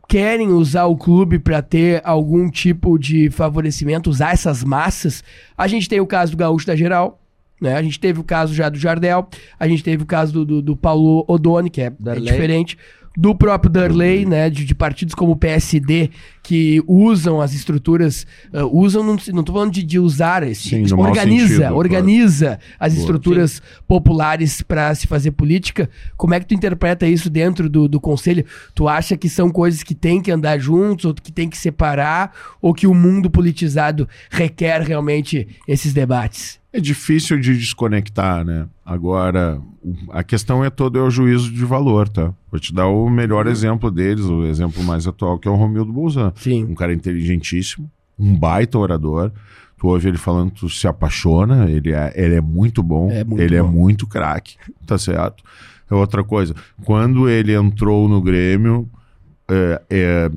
querem usar o clube para ter algum tipo de favorecimento, usar essas massas. A gente tem o caso do Gaúcho da Geral, né? A gente teve o caso já do Jardel, a gente teve o caso do, do, do Paulo Odoni, que é, é diferente do próprio Darley, né, de, de, partidos como o PSD, que usam as estruturas, uh, usam, não, não tô falando de, de usar, esse, Sim, organiza, sentido, organiza claro. as estruturas Sim. populares para se fazer política. Como é que tu interpreta isso dentro do, do conselho? Tu acha que são coisas que tem que andar juntos, ou que tem que separar, ou que o mundo politizado requer realmente esses debates? É difícil de desconectar, né? Agora, a questão é toda é o juízo de valor, tá? Vou te dar o melhor uhum. exemplo deles, o exemplo mais atual, que é o Romildo Bolzan. Sim. Um cara inteligentíssimo, um baita orador. Tu ouve ele falando, tu se apaixona, ele é, ele é muito bom, é muito ele é bom. é muito craque, tá certo? É outra coisa, quando ele entrou no Grêmio, é, é,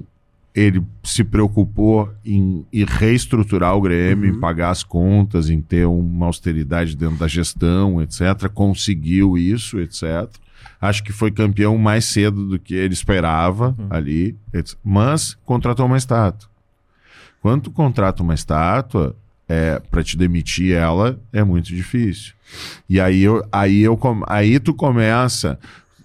ele se preocupou em, em reestruturar o Grêmio, uhum. em pagar as contas, em ter uma austeridade dentro da gestão, etc. Conseguiu isso, etc. Acho que foi campeão mais cedo do que ele esperava uhum. ali, etc. mas contratou uma estátua. Quando tu contrata uma estátua, é, para te demitir ela é muito difícil. E aí, eu, aí, eu, aí tu começa.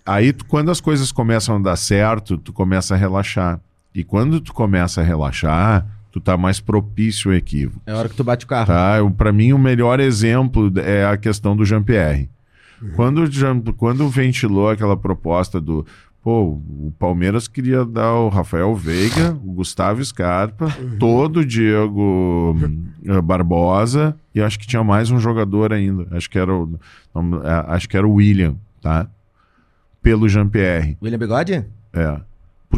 Aí, tu, quando as coisas começam a dar certo, tu começa a relaxar. E quando tu começa a relaxar, tu tá mais propício ao equívoco. É a hora que tu bate o carro. Tá? Para mim, o melhor exemplo é a questão do Jean-Pierre. Uhum. Quando, quando ventilou aquela proposta do Pô, o Palmeiras queria dar o Rafael Veiga, o Gustavo Scarpa, uhum. todo o Diego uh, Barbosa e acho que tinha mais um jogador ainda. Acho que era o, é, acho que era o William, tá? Pelo Jean-Pierre. William Bigode? É.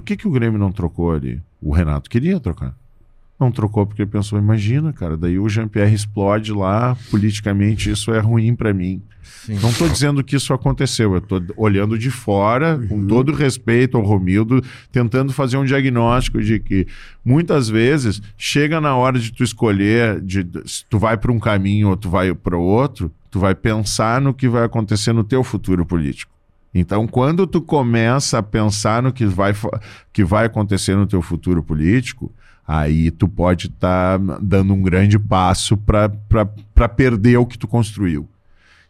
Por que, que o Grêmio não trocou ali? O Renato queria trocar. Não trocou porque pensou, imagina, cara, daí o Jean-Pierre explode lá, politicamente isso é ruim para mim. Sim. Não estou dizendo que isso aconteceu, eu estou olhando de fora, uhum. com todo respeito ao Romildo, tentando fazer um diagnóstico de que muitas vezes chega na hora de tu escolher, de se tu vai para um caminho ou tu vai para outro, tu vai pensar no que vai acontecer no teu futuro político. Então, quando tu começa a pensar no que vai, que vai acontecer no teu futuro político, aí tu pode estar tá dando um grande passo para perder o que tu construiu.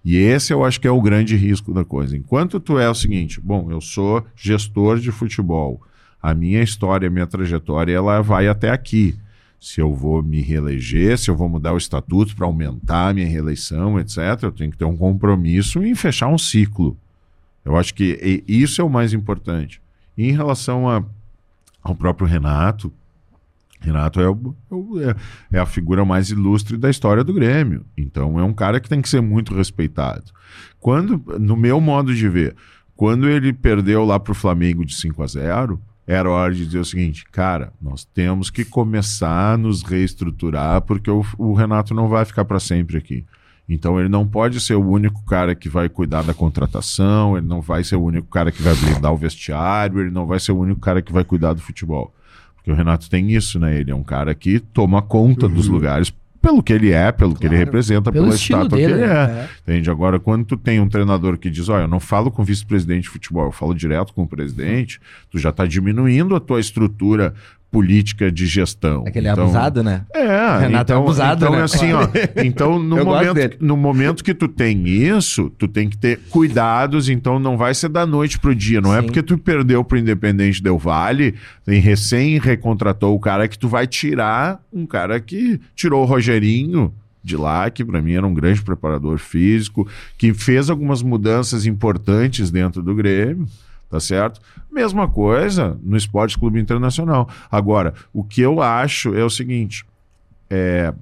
E esse eu acho que é o grande risco da coisa. Enquanto tu é o seguinte, bom, eu sou gestor de futebol, a minha história, a minha trajetória, ela vai até aqui. Se eu vou me reeleger, se eu vou mudar o estatuto para aumentar a minha reeleição, etc., eu tenho que ter um compromisso em fechar um ciclo. Eu acho que isso é o mais importante. E em relação a, ao próprio Renato, Renato é, o, é, é, a figura mais ilustre da história do Grêmio. Então é um cara que tem que ser muito respeitado. Quando, no meu modo de ver, quando ele perdeu lá para o Flamengo de 5 a 0 era hora de dizer o seguinte, cara, nós temos que começar a nos reestruturar porque o, o Renato não vai ficar para sempre aqui. Então ele não pode ser o único cara que vai cuidar da contratação, ele não vai ser o único cara que vai blindar o vestiário, ele não vai ser o único cara que vai cuidar do futebol. Porque o Renato tem isso, né? Ele é um cara que toma conta uhum. dos lugares pelo que ele é, pelo claro. que ele representa, pelo pela estátua dele, que ele é. é. Entende? Agora, quando tu tem um treinador que diz, olha, eu não falo com o vice-presidente de futebol, eu falo direto com o presidente, tu já está diminuindo a tua estrutura política de gestão. É que ele é então, abusado, né? É, Renato é então, é abusado, então, né? assim, ó, então no momento, no momento que tu tem isso, tu tem que ter cuidados, então não vai ser da noite pro dia, não é Sim. é porque tu perdeu pro Independente Del Vale, em recém recontratou o cara que tu vai tirar um cara que tirou o Rogerinho, de lá, que para mim era um grande preparador físico, que fez algumas mudanças importantes dentro do Grêmio tá certo? Mesma coisa no Esporte Clube Internacional. Agora, o que eu acho é o seguinte: é,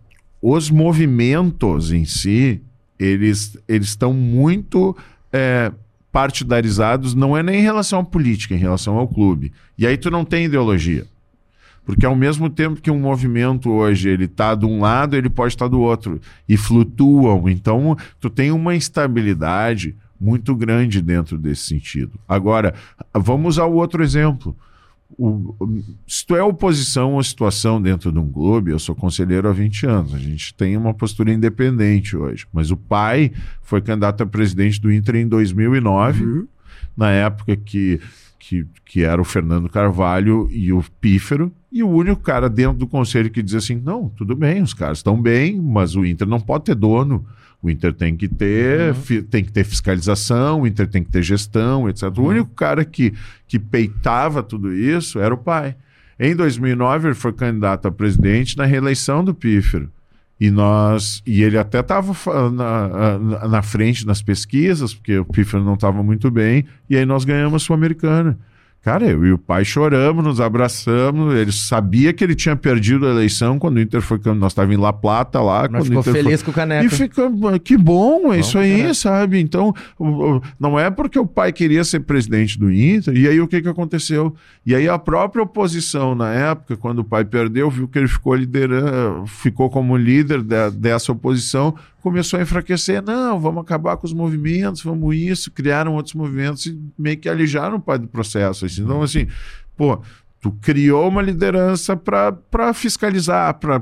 os movimentos em si, eles estão muito é, partidarizados, não é nem em relação à política, é em relação ao clube. E aí tu não tem ideologia. Porque ao mesmo tempo que um movimento hoje ele está de um lado, ele pode estar tá do outro. E flutuam. Então, tu tem uma instabilidade muito grande dentro desse sentido. Agora, vamos ao outro exemplo. O, se tu é oposição à situação dentro de um clube, eu sou conselheiro há 20 anos, a gente tem uma postura independente hoje. Mas o pai foi candidato a presidente do Inter em 2009, uhum. na época que, que, que era o Fernando Carvalho e o Pífero, e o único cara dentro do conselho que diz assim: não, tudo bem, os caras estão bem, mas o Inter não pode ter dono. O Inter tem que ter, uhum. tem que ter fiscalização, o Inter tem que ter gestão, etc. Uhum. O único cara que, que peitava tudo isso era o pai. Em 2009, ele foi candidato a presidente na reeleição do Pífero. E nós e ele até estava na, na, frente nas pesquisas, porque o Pífero não estava muito bem, e aí nós ganhamos a Sul-Americana. Cara, eu e o pai choramos, nos abraçamos. Ele sabia que ele tinha perdido a eleição quando o Inter foi. Nós estávamos em La Plata lá. Mas ficou feliz foi... com o Caneco. E fica, que bom, é isso aí, sabe? Então, não é porque o pai queria ser presidente do Inter. E aí o que, que aconteceu? E aí a própria oposição, na época, quando o pai perdeu, viu que ele ficou liderando, ficou como líder de, dessa oposição, começou a enfraquecer. Não, vamos acabar com os movimentos, vamos isso. Criaram outros movimentos e meio que alijaram o pai do processo. Assim. Então, assim, pô, tu criou uma liderança para fiscalizar, para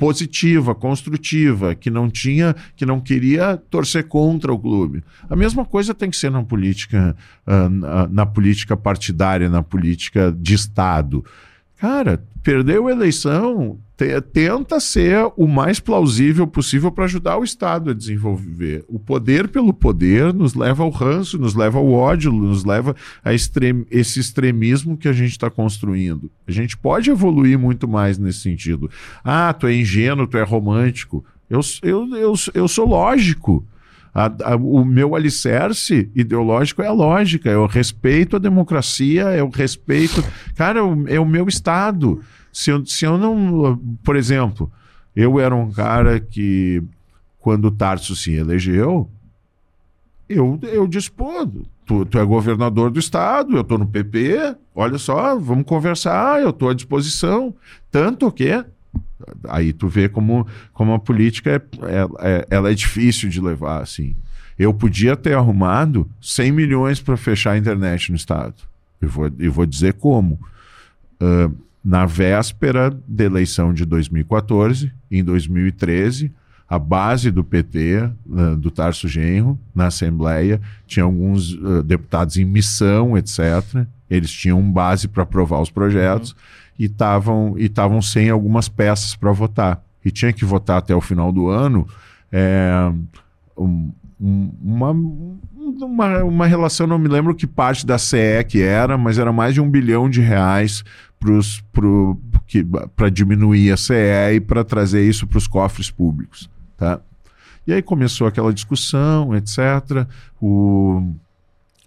positiva, construtiva, que não tinha, que não queria torcer contra o clube. A mesma coisa tem que ser na política, uh, na, na política partidária, na política de Estado. Cara, perdeu a eleição, tenta ser o mais plausível possível para ajudar o Estado a desenvolver. O poder pelo poder nos leva ao ranço, nos leva ao ódio, nos leva a extrem esse extremismo que a gente está construindo. A gente pode evoluir muito mais nesse sentido. Ah, tu é ingênuo, tu é romântico. Eu, eu, eu, eu sou lógico. A, a, o meu alicerce ideológico é a lógica, o respeito à democracia, o respeito. Cara, é o, é o meu Estado. Se eu, se eu não. Por exemplo, eu era um cara que, quando o Tarso se elegeu, eu, eu disse, tu, tu é governador do estado, eu estou no PP, olha só, vamos conversar, eu estou à disposição. Tanto que aí tu vê como, como a política é, é, é, ela é difícil de levar assim. Eu podia ter arrumado 100 milhões para fechar a internet no estado. Eu vou, eu vou dizer como. Uh, na véspera da eleição de 2014, em 2013, a base do PT, uh, do Tarso Genro, na Assembleia, tinha alguns uh, deputados em missão, etc. Eles tinham base para aprovar os projetos uhum. E estavam e sem algumas peças para votar. E tinha que votar até o final do ano é, um, um, uma, uma, uma relação, não me lembro que parte da CE que era, mas era mais de um bilhão de reais para diminuir a CE e para trazer isso para os cofres públicos. Tá? E aí começou aquela discussão, etc. O,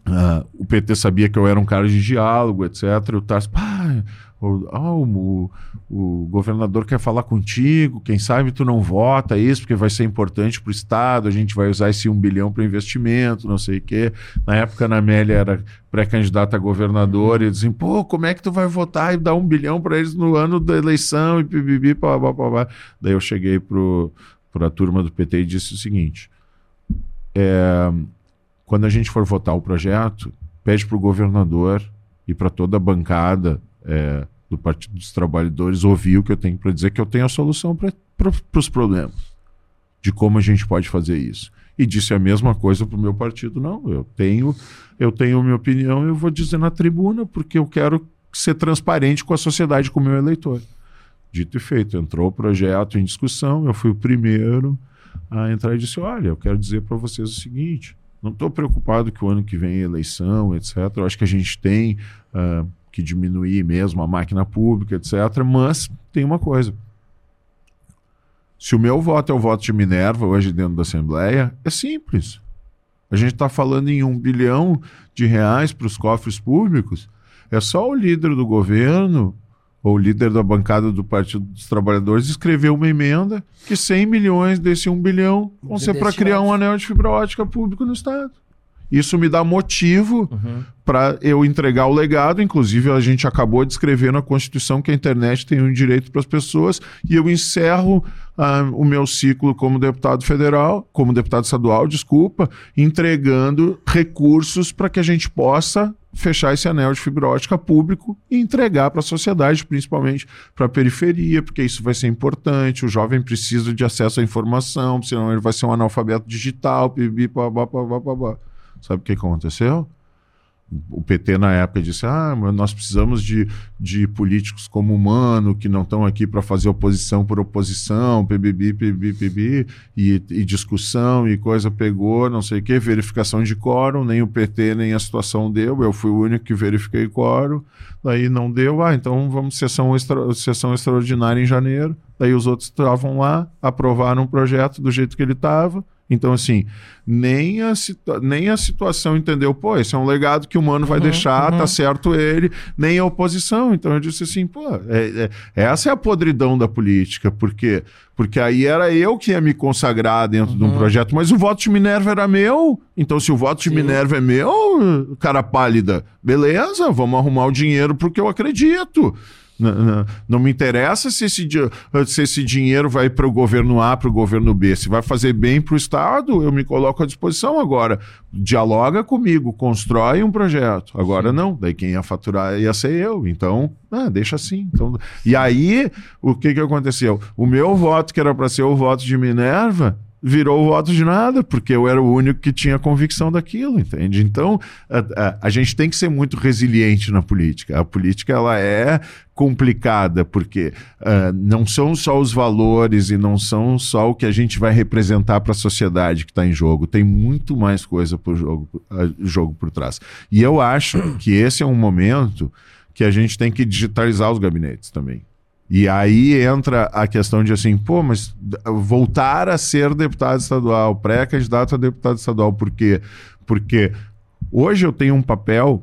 uh, o PT sabia que eu era um cara de diálogo, etc. O Tarso, pá, oh, o, o, governador quer falar contigo, quem sabe tu não vota isso, porque vai ser importante para o Estado, a gente vai usar esse um bilhão para investimento, não sei o quê. Na época, a Amélia era pré-candidata a governador, e dizem, pô, como é que tu vai votar e dar um bilhão para eles no ano da eleição e pibibi, pá, pá, pá, pá. Daí eu cheguei para a turma do PT e disse o seguinte: é, quando a gente for votar o projeto, pede para o governador e para toda a bancada é, do Partido dos Trabalhadores ouvir o que eu tenho para dizer, que eu tenho a solução para os problemas, de como a gente pode fazer isso. E disse a mesma coisa para o meu partido: não, eu tenho, eu tenho minha opinião, eu vou dizer na tribuna, porque eu quero ser transparente com a sociedade, com o meu eleitor. Dito e feito, entrou o projeto em discussão, eu fui o primeiro a entrar e disse: Olha, eu quero dizer para vocês o seguinte: não estou preocupado que o ano que vem é eleição, etc. Eu acho que a gente tem uh, que diminuir mesmo a máquina pública, etc. Mas tem uma coisa. Se o meu voto é o voto de Minerva hoje dentro da Assembleia, é simples. A gente está falando em um bilhão de reais para os cofres públicos. É só o líder do governo ou líder da bancada do Partido dos Trabalhadores, escreveu uma emenda que 100 milhões desse 1 bilhão vão ser para criar um anel de fibra ótica público no Estado. Isso me dá motivo uhum. para eu entregar o legado. Inclusive, a gente acabou de escrever na Constituição que a internet tem um direito para as pessoas, e eu encerro uh, o meu ciclo como deputado federal, como deputado estadual, desculpa, entregando recursos para que a gente possa fechar esse anel de fibra ótica público e entregar para a sociedade, principalmente para a periferia, porque isso vai ser importante. O jovem precisa de acesso à informação, senão ele vai ser um analfabeto digital. Pibi. Sabe o que aconteceu? o PT na época disse: ah, mas nós precisamos de, de políticos como humano que não estão aqui para fazer oposição por oposição, PBB, PBB, PBB, e, e discussão e coisa pegou, não sei o que, verificação de quórum, nem o PT nem a situação deu, eu fui o único que verifiquei quórum, daí não deu, ah, então vamos sessão, extra, sessão extraordinária em janeiro, daí os outros estavam lá, aprovaram o projeto do jeito que ele estava, então, assim, nem a, nem a situação entendeu, pô, esse é um legado que o mano vai uhum, deixar, uhum. tá certo ele, nem a oposição. Então eu disse assim, pô, é, é, essa é a podridão da política, porque porque aí era eu que ia me consagrar dentro uhum. de um uhum. projeto, mas o voto de Minerva era meu. Então, se o voto de Sim. Minerva é meu, cara pálida, beleza, vamos arrumar o dinheiro porque eu acredito. Não, não, me interessa se esse, se esse dinheiro vai para o governo A, para o governo B. Se vai fazer bem para o Estado, eu me coloco à disposição agora. Dialoga comigo, constrói um projeto. Agora Sim. não, daí quem ia faturar ia ser eu. Então, ah, deixa assim. Então, e aí, o que, que aconteceu? O meu voto, que era para ser o voto de Minerva, virou voto de nada, porque eu era o único que tinha convicção daquilo, entende? Então, a, a, a, gente tem que ser muito resiliente na política. A política, ela é complicada, porque uh, não são só os valores e não são só o que a gente vai representar para a sociedade que está em jogo. Tem muito mais coisa por jogo, uh, jogo por trás. E eu acho que esse é um momento que a gente tem que digitalizar os gabinetes também. E aí entra a questão de assim, pô, mas voltar a ser deputado estadual, pré-candidato a deputado estadual, por quê? Porque hoje eu tenho um papel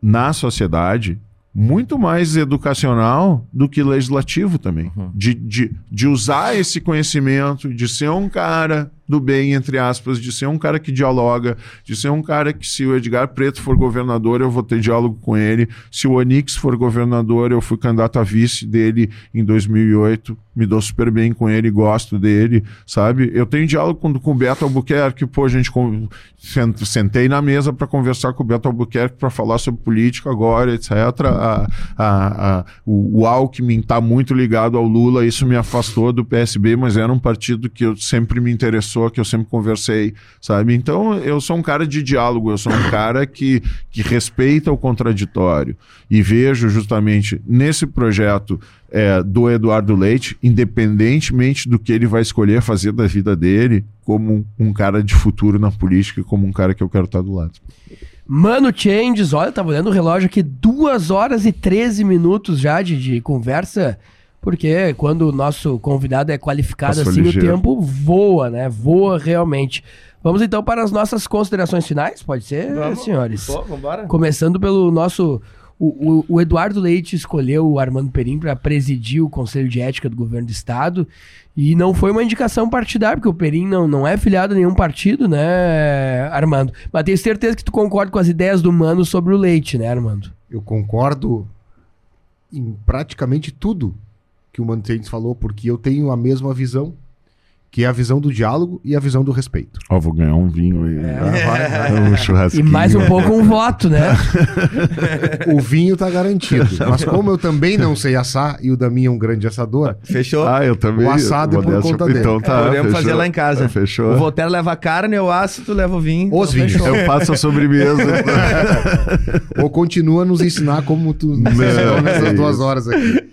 na sociedade muito mais educacional do que legislativo também. Uhum. De, de, de usar esse conhecimento, de ser um cara do bem, entre aspas, de ser um cara que dialoga, de ser um cara que, se o Edgar Preto for governador, eu vou ter diálogo com ele. Se o Onix for governador, eu fui candidato a vice dele em 2008, me dou super bem com ele, gosto dele, sabe? Eu tenho diálogo com, com o Beto Albuquerque, pô, a gente sentei na mesa para conversar com o Beto Albuquerque para falar sobre política agora, etc. A, a, a, o, o Alckmin está muito ligado ao Lula, isso me afastou do PSB, mas era um partido que eu sempre me interessou pessoa que eu sempre conversei, sabe? Então eu sou um cara de diálogo, eu sou um cara que, que respeita o contraditório. E vejo justamente nesse projeto é, do Eduardo Leite, independentemente do que ele vai escolher fazer da vida dele, como um cara de futuro na política, como um cara que eu quero estar do lado. Mano Changes, olha, tava olhando o relógio aqui, 2 horas e 13 minutos já de, de conversa. Porque quando o nosso convidado é qualificado Passou assim, ligeiro. o tempo voa, né? Voa realmente. Vamos então para as nossas considerações finais, pode ser, Vamos. senhores? Vambora. Começando pelo nosso. O, o, o, Eduardo Leite escolheu o Armando Perim para presidir o Conselho de Ética do Governo do Estado e não foi uma indicação partidária, porque o Perim não, não é filiado a nenhum partido, né, Armando? Mas tenho certeza que tu concorda com as ideias do Mano sobre o Leite, né, Armando? Eu concordo em praticamente tudo que o Mantentes falou, porque eu tenho a mesma visão, que é a visão do diálogo e a visão do respeito. Ó, oh, vou ganhar um vinho aí. É. Vai, vai. Um churrasquinho. E mais um pouco um voto, né? o vinho tá garantido. Mas como eu também não sei assar e o Dami é um grande assador. Fechou? Ah, eu também. O assado é por conta dele. Então tá, Podemos fechou. fazer lá em casa. fechou. O Voltaire leva a carne, eu asso, tu leva o vinho. Os então vinhos. Eu faço a sobremesa. Ou continua a nos ensinar como tu não, nessas é duas horas aqui.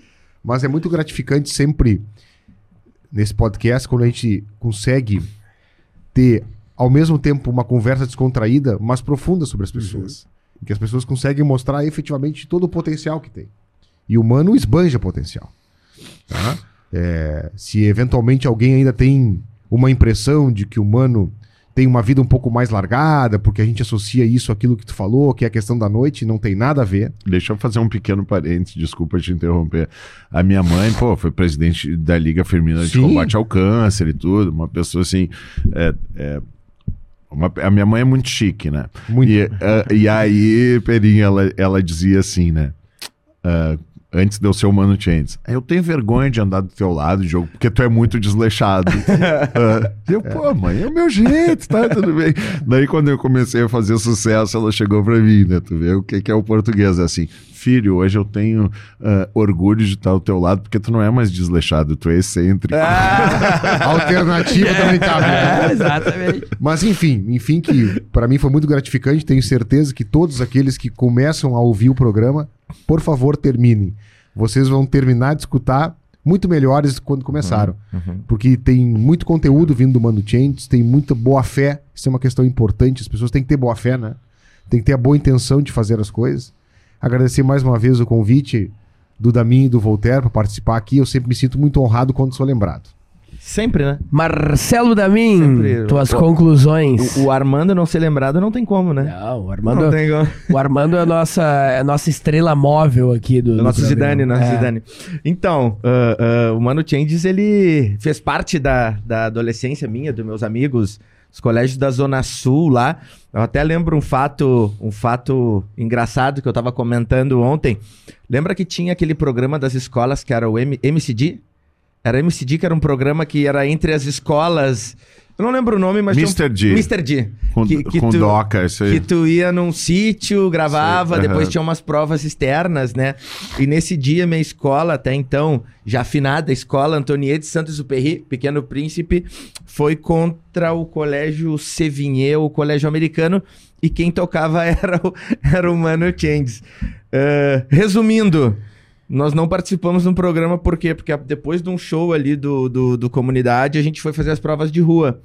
Mas é muito gratificante sempre nesse podcast quando a gente consegue ter ao mesmo tempo uma conversa descontraída, mas profunda sobre as pessoas. Uhum. Que as pessoas conseguem mostrar efetivamente todo o potencial que tem. E o humano esbanja potencial. Tá? É, se eventualmente alguém ainda tem uma impressão de que o humano tem uma vida um pouco mais largada, porque a gente associa isso àquilo que tu falou, que é a questão da noite, não tem nada a ver. Deixa eu fazer um pequeno parênteses, desculpa te interromper. A minha mãe, pô, foi presidente da Liga Feminina de Combate ao Câncer e tudo, uma pessoa assim. É, é, uma, a minha mãe é muito chique, né? Muito. E, uh, e aí, Perinha, ela, ela dizia assim, né? Uh, antes de eu ser o Mano Chains. Eu tenho vergonha de andar do teu lado, jogo, porque tu é muito desleixado. uh, eu, pô, mãe, é o meu jeito, tá? Tudo bem. Daí, quando eu comecei a fazer sucesso, ela chegou pra mim, né? Tu vê o que, que é o português, é assim. Filho, hoje eu tenho uh, orgulho de estar ao teu lado, porque tu não é mais desleixado, tu é excêntrico. Ah, alternativa também tá, né? Exatamente. Mas enfim, enfim que para mim foi muito gratificante, tenho certeza que todos aqueles que começam a ouvir o programa, por favor, terminem vocês vão terminar de escutar muito melhores quando começaram. Uhum, uhum. Porque tem muito conteúdo vindo do Mano Changes, tem muita boa fé. Isso é uma questão importante. As pessoas têm que ter boa fé, né? Tem que ter a boa intenção de fazer as coisas. Agradecer mais uma vez o convite do Damin e do Voltaire para participar aqui. Eu sempre me sinto muito honrado quando sou lembrado. Sempre, né? Marcelo Damin, Sempre. tuas Pô, conclusões. O, o, Armando não ser lembrado não tem como, né? Não, o Armando, não tem como. O Armando é a nossa, é a nossa estrela móvel aqui do. do nosso do Zidane, nosso é. Zidane. Então, uh, uh, o Mano Changes, ele fez parte da, da adolescência minha, dos meus amigos, os colégios da Zona Sul lá. Eu até lembro um fato, um fato engraçado que eu tava comentando ontem. Lembra que tinha aquele programa das escolas que era o M MCD? Era MCD, que era um programa que era entre as escolas. Eu não lembro o nome, mas. Mr. Um... D. Mr. D. Com, que, que com tu, Doca, isso aí. Que tu ia num sítio, gravava, sei, depois tinha umas provas externas, né? E nesse dia, minha escola, até então, já afinada, a escola Antoniette Santos Perry, Pequeno Príncipe, foi contra o colégio Sevigné, o colégio americano, e quem tocava era o, era o Mano Changes. Uh, resumindo. Nós não participamos no programa, por quê? Porque depois de um show ali do, do, do, Comunidade, a gente foi fazer as provas de rua.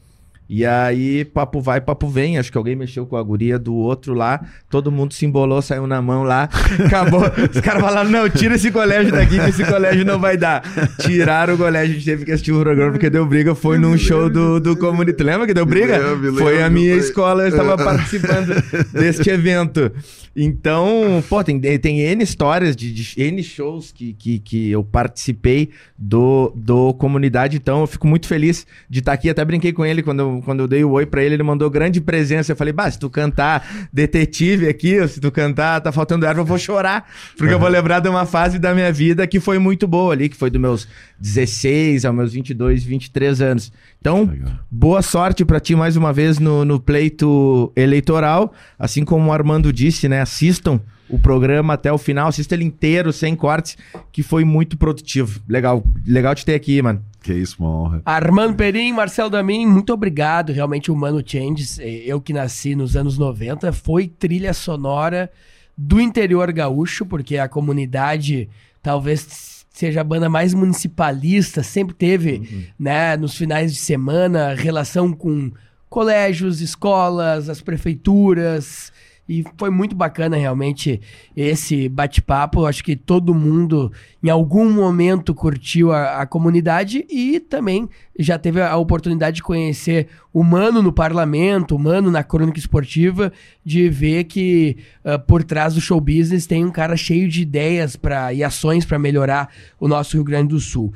E aí, papo vai, papo vem. Acho que alguém mexeu com a guria do outro lá. Todo mundo se embolou, saiu na mão lá. Acabou. Os caras falaram: não, tira esse colégio daqui, que esse colégio não vai dar. Tiraram o colégio, a gente teve que assistir o programa porque deu briga. Foi num show do, do Community. Lembra que deu briga? Foi a minha escola, eu estava participando deste evento. Então, pô, tem, tem N histórias de, de N shows que, que, que eu participei do, do comunidade. Então, eu fico muito feliz de estar aqui. Até brinquei com ele quando eu, quando eu dei o oi pra ele. Ele mandou grande presença. Eu falei, bah, se tu cantar detetive aqui, se tu cantar tá faltando erva, eu vou chorar. Porque eu vou lembrar de uma fase da minha vida que foi muito boa ali, que foi dos meus 16 aos meus 22, 23 anos. Então, boa sorte para ti mais uma vez no, no pleito eleitoral. Assim como o Armando disse, né? Assistam o programa até o final, assista ele inteiro, sem cortes, que foi muito produtivo. Legal, legal te ter aqui, mano. Que isso, uma honra. Armando Perim, Marcelo Damin, muito obrigado. Realmente, o Mano Changes, eu que nasci nos anos 90, foi trilha sonora do interior gaúcho, porque a comunidade talvez seja a banda mais municipalista, sempre teve, uhum. né, nos finais de semana, relação com colégios, escolas, as prefeituras, e foi muito bacana realmente esse bate-papo. Acho que todo mundo em algum momento curtiu a, a, comunidade e também já teve a oportunidade de conhecer o Mano no parlamento, o Mano na crônica esportiva, de ver que uh, por trás do show business tem um cara cheio de ideias pra, e ações para melhorar o nosso Rio Grande do Sul.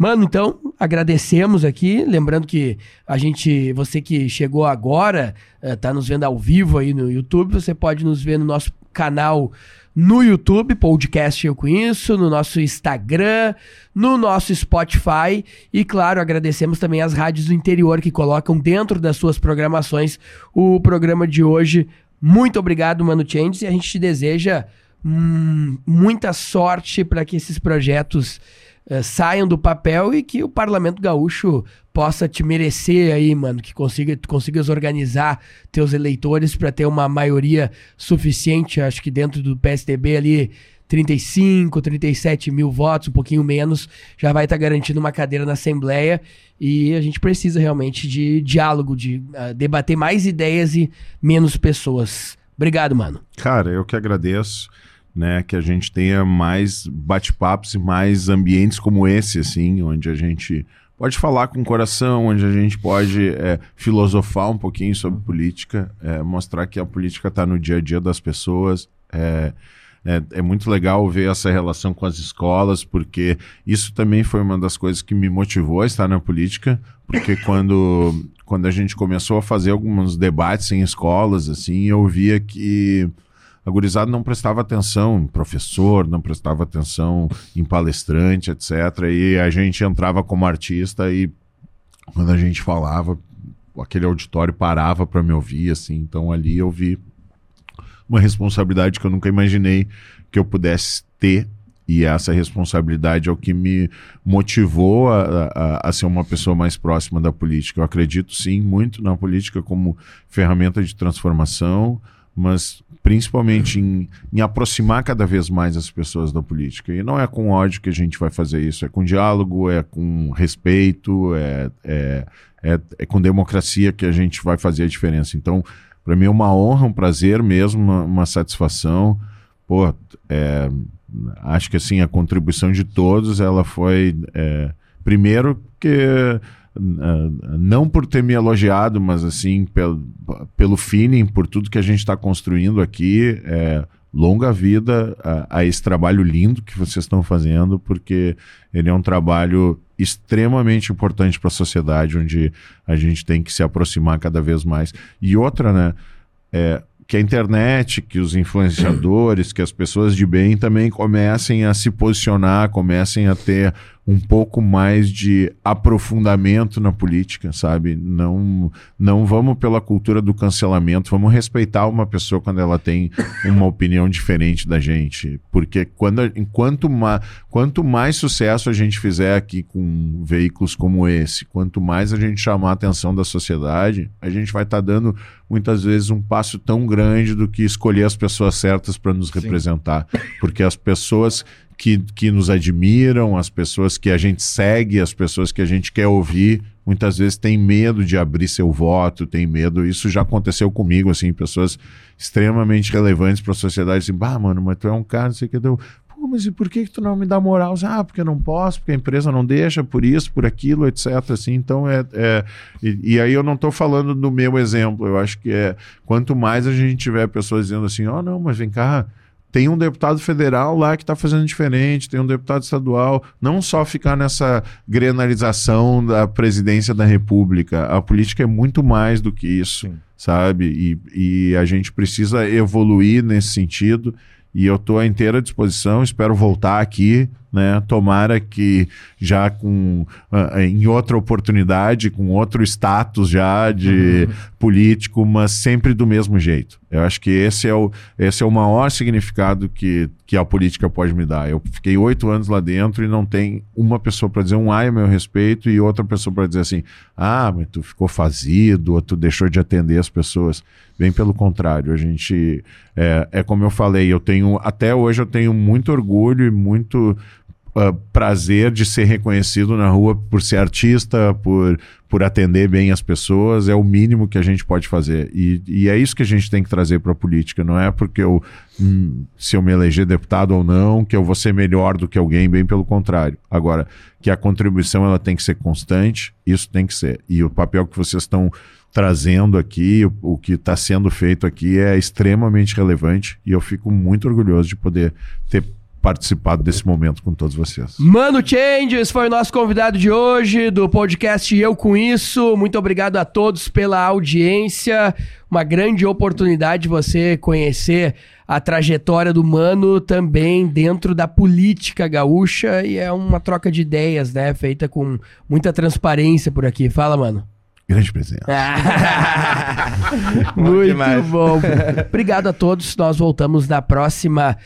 Mano, então, agradecemos aqui. Lembrando que a gente, você que chegou agora, uh, tá nos vendo ao vivo aí no YouTube, você pode nos ver no nosso canal no YouTube, podcast Eu Conheço, no nosso Instagram, no nosso Spotify e, claro, agradecemos também as rádios do interior que colocam dentro das suas programações o programa de hoje. Muito obrigado, Mano Changes, e a gente te deseja hum, muita sorte para que esses projetos uh, saiam do papel e que o Parlamento Gaúcho possa te merecer aí, mano, que consiga, tu consigas organizar teus eleitores para ter uma maioria suficiente, acho que dentro do PSDB ali 35, 37 mil votos, um pouquinho menos, já vai estar tá garantindo uma cadeira na Assembleia e a gente precisa realmente de diálogo, de uh, debater mais ideias e menos pessoas. Obrigado, mano. Cara, eu que agradeço né? Que a gente tenha mais bate-papos e mais ambientes como esse, assim, onde a gente pode falar com o coração, onde a gente pode é, filosofar um pouquinho sobre política, é, mostrar que a política está no dia a dia das pessoas. É, é, é, muito legal ver essa relação com as escolas, porque isso também foi uma das coisas que me motivou a estar na política, porque quando, quando a gente começou a fazer alguns debates em escolas, assim, eu via que a gurizada não prestava atenção em professor, não prestava atenção em palestrante, etc. E a gente entrava como artista e quando a gente falava, aquele auditório parava para me ouvir, assim. Então ali eu vi uma responsabilidade que eu nunca imaginei que eu pudesse ter e essa responsabilidade é o que me motivou a, a, a, ser uma pessoa mais próxima da política. Eu acredito sim muito na política como ferramenta de transformação, mas principalmente em, em, aproximar cada vez mais as pessoas da política. E não é com ódio que a gente vai fazer isso, é com diálogo, é com respeito, é, é, é, é com democracia que a gente vai fazer a diferença. Então, para mim é uma honra, um prazer mesmo, uma, uma satisfação. Pô, é, acho que assim, a contribuição de todos, ela foi, é, primeiro, que não por ter me elogiado, mas assim, pelo, pelo feeling, por tudo que a gente está construindo aqui. É, longa vida a, a, esse trabalho lindo que vocês estão fazendo, porque ele é um trabalho extremamente importante para a sociedade, onde a gente tem que se aproximar cada vez mais. E outra, né? É, que a internet, que os influenciadores, que as pessoas de bem também comecem a se posicionar, comecem a ter um pouco mais de aprofundamento na política, sabe? Não, não vamos pela cultura do cancelamento, vamos respeitar uma pessoa quando ela tem uma opinião diferente da gente, porque quando, enquanto ma, quanto mais sucesso a gente fizer aqui com veículos como esse, quanto mais a gente chamar a atenção da sociedade, a gente vai estar tá dando muitas vezes um passo tão grande do que escolher as pessoas certas para nos Sim. representar, porque as pessoas que, que nos admiram, as pessoas que a gente segue, as pessoas que a gente quer ouvir, muitas vezes tem medo de abrir seu voto, tem medo. Isso já aconteceu comigo, assim, pessoas extremamente relevantes para a sociedade, assim, bah, mano, mas tu é um cara, não sei o que, deu. Pô, mas e por que, que tu não me dá moral? Ah, porque eu não posso, porque a empresa não deixa, por isso, por aquilo, etc. Assim, então é. é e, e, aí eu não estou falando do meu exemplo. Eu acho que é quanto mais a gente tiver pessoas dizendo assim, ó, oh, não, mas vem cá, tem um deputado federal lá que está fazendo diferente, tem um deputado estadual. Não só ficar nessa grenalização da presidência da República. A política é muito mais do que isso, Sim. sabe? E, e a gente precisa evoluir nesse sentido. E eu estou à inteira disposição, espero voltar aqui né? Tomara que já com uh, em outra oportunidade, com outro status já de uhum. político, mas sempre do mesmo jeito. Eu acho que esse é o, esse é o maior significado que, que a política pode me dar. Eu fiquei oito anos lá dentro e não tem uma pessoa para dizer um ai a meu respeito e outra pessoa para dizer assim, ah, mas tu ficou fazido, ou tu deixou de atender as pessoas. Bem pelo contrário, a gente é, é como eu falei, eu tenho até hoje eu tenho muito orgulho e muito uh, prazer de ser reconhecido na rua por ser artista, por, por atender bem as pessoas, é o mínimo que a gente pode fazer. E, e é isso que a gente tem que trazer para a política. Não é porque eu, hum, se eu me eleger deputado ou não, que eu vou ser melhor do que alguém, bem pelo contrário. Agora, que a contribuição ela tem que ser constante, isso tem que ser. E o papel que vocês estão trazendo aqui, o, o que está sendo feito aqui é extremamente relevante e eu fico muito orgulhoso de poder ter participado desse momento com todos vocês. Mano Changes foi o nosso convidado de hoje do podcast Eu Com Isso. Muito obrigado a todos pela audiência. Uma grande oportunidade de você conhecer a trajetória do Mano também dentro da política gaúcha e é uma troca de ideias, né? Feita com muita transparência por aqui. Fala, mano. Grande presença. Muito bom. Obrigado a todos. Nós voltamos na próxima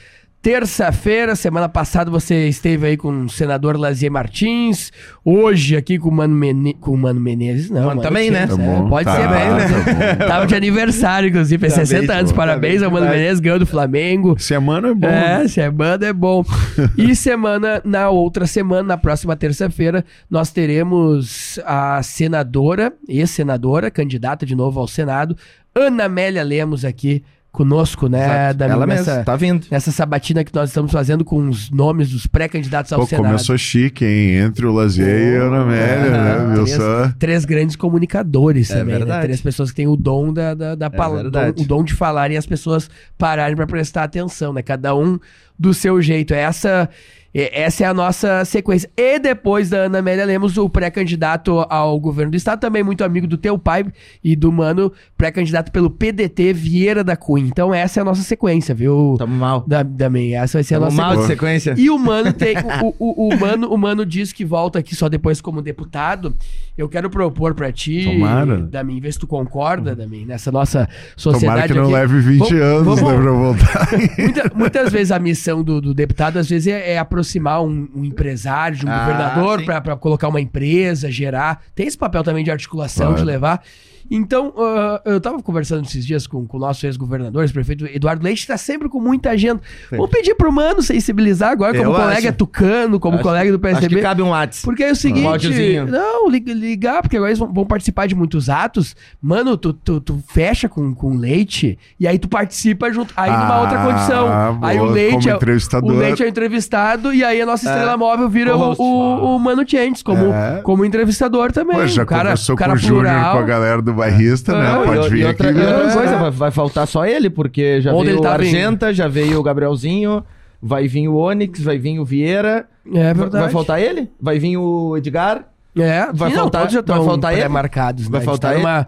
terça-feira. Semana passada você esteve aí com o senador Lazier Martins. Hoje aqui com o Mano, Mene... com o Mano Menezes. Não, Mano, também, né? Tá é, pode tá, ser, né? Tá Tava de aniversário, inclusive. Fez 60 anos. Bom, Parabéns ao Mano Menezes, ganhou do Flamengo. Semana é bom. É, semana é bom. e semana, na outra semana, na próxima terça-feira, nós teremos a senadora, ex-senadora, candidata de novo ao Senado, Ana Amélia Lemos aqui conosco, né, da Ela nessa, tá vindo. Nessa sabatina que nós estamos fazendo com os nomes dos pré-candidatos ao Pô, Senado. começou chique, hein? Entre o Lazier e a Ana Amélia, é, né? Três, só? três grandes comunicadores é também, né? Três pessoas que têm o dom da, da, da é palavra, o dom de falar e as pessoas pararem para prestar atenção, né? Cada um do seu jeito. Essa essa é a nossa sequência. E depois da Ana Amélia Lemos, o pré-candidato ao governo do estado, também muito amigo do teu pai e do mano, pré-candidato pelo PDT Vieira da Cunha. Então essa é a nossa sequência, viu? Tamo mal. Da, também, essa vai ser Tamo a nossa mal sequência. de sequência. E o mano tem. o, o, o, mano, o mano diz que volta aqui só depois como deputado. Eu quero propor pra ti, Tomara. Damin, ver se tu concorda. Damin, nessa nossa sociedade. Tomara que não aqui. leve 20 vamos, anos vamos, né, pra voltar. Muita, muitas vezes a missão do, do deputado, às vezes, é, é aproximar aproximar um, um empresário de um ah, governador para colocar uma empresa, gerar. Tem esse papel também de articulação, claro. de levar. Então, uh, eu estava conversando esses dias com, com o nosso ex-governador, prefeito Eduardo Leite, está sempre com muita agenda. Sim. Vamos pedir pro Mano sensibilizar agora, como eu colega acho. tucano, como acho, colega do PSDB. Acho que cabe um WhatsApp. Porque é o seguinte. Um não, ligar, porque agora eles vão, vão, participar de muitos atos. Mano, tu, tu, tu, fecha com, com leite e aí tu participa junto. Aí ah, numa outra condição. Boa, aí o leite, é, o leite é entrevistado e aí a nossa estrela é. móvel vira o, o, o, Mano Changes como, é. como entrevistador também. Pô, já o cara, conversou cara com o Júnior, com a galera do bairrista, né? Ah, Pode e, vir e outra, aqui. E outra coisa, vai, vai, faltar só ele, porque já Onde veio tá o Argenta, vindo? já veio o Gabrielzinho, vai vir o Onix, vai vir o Vieira. É verdade. Vai faltar ele? Vai vir o Edgar? É, vai faltar, já vai faltar ele? marcados, né? Vai faltar tá ele? Numa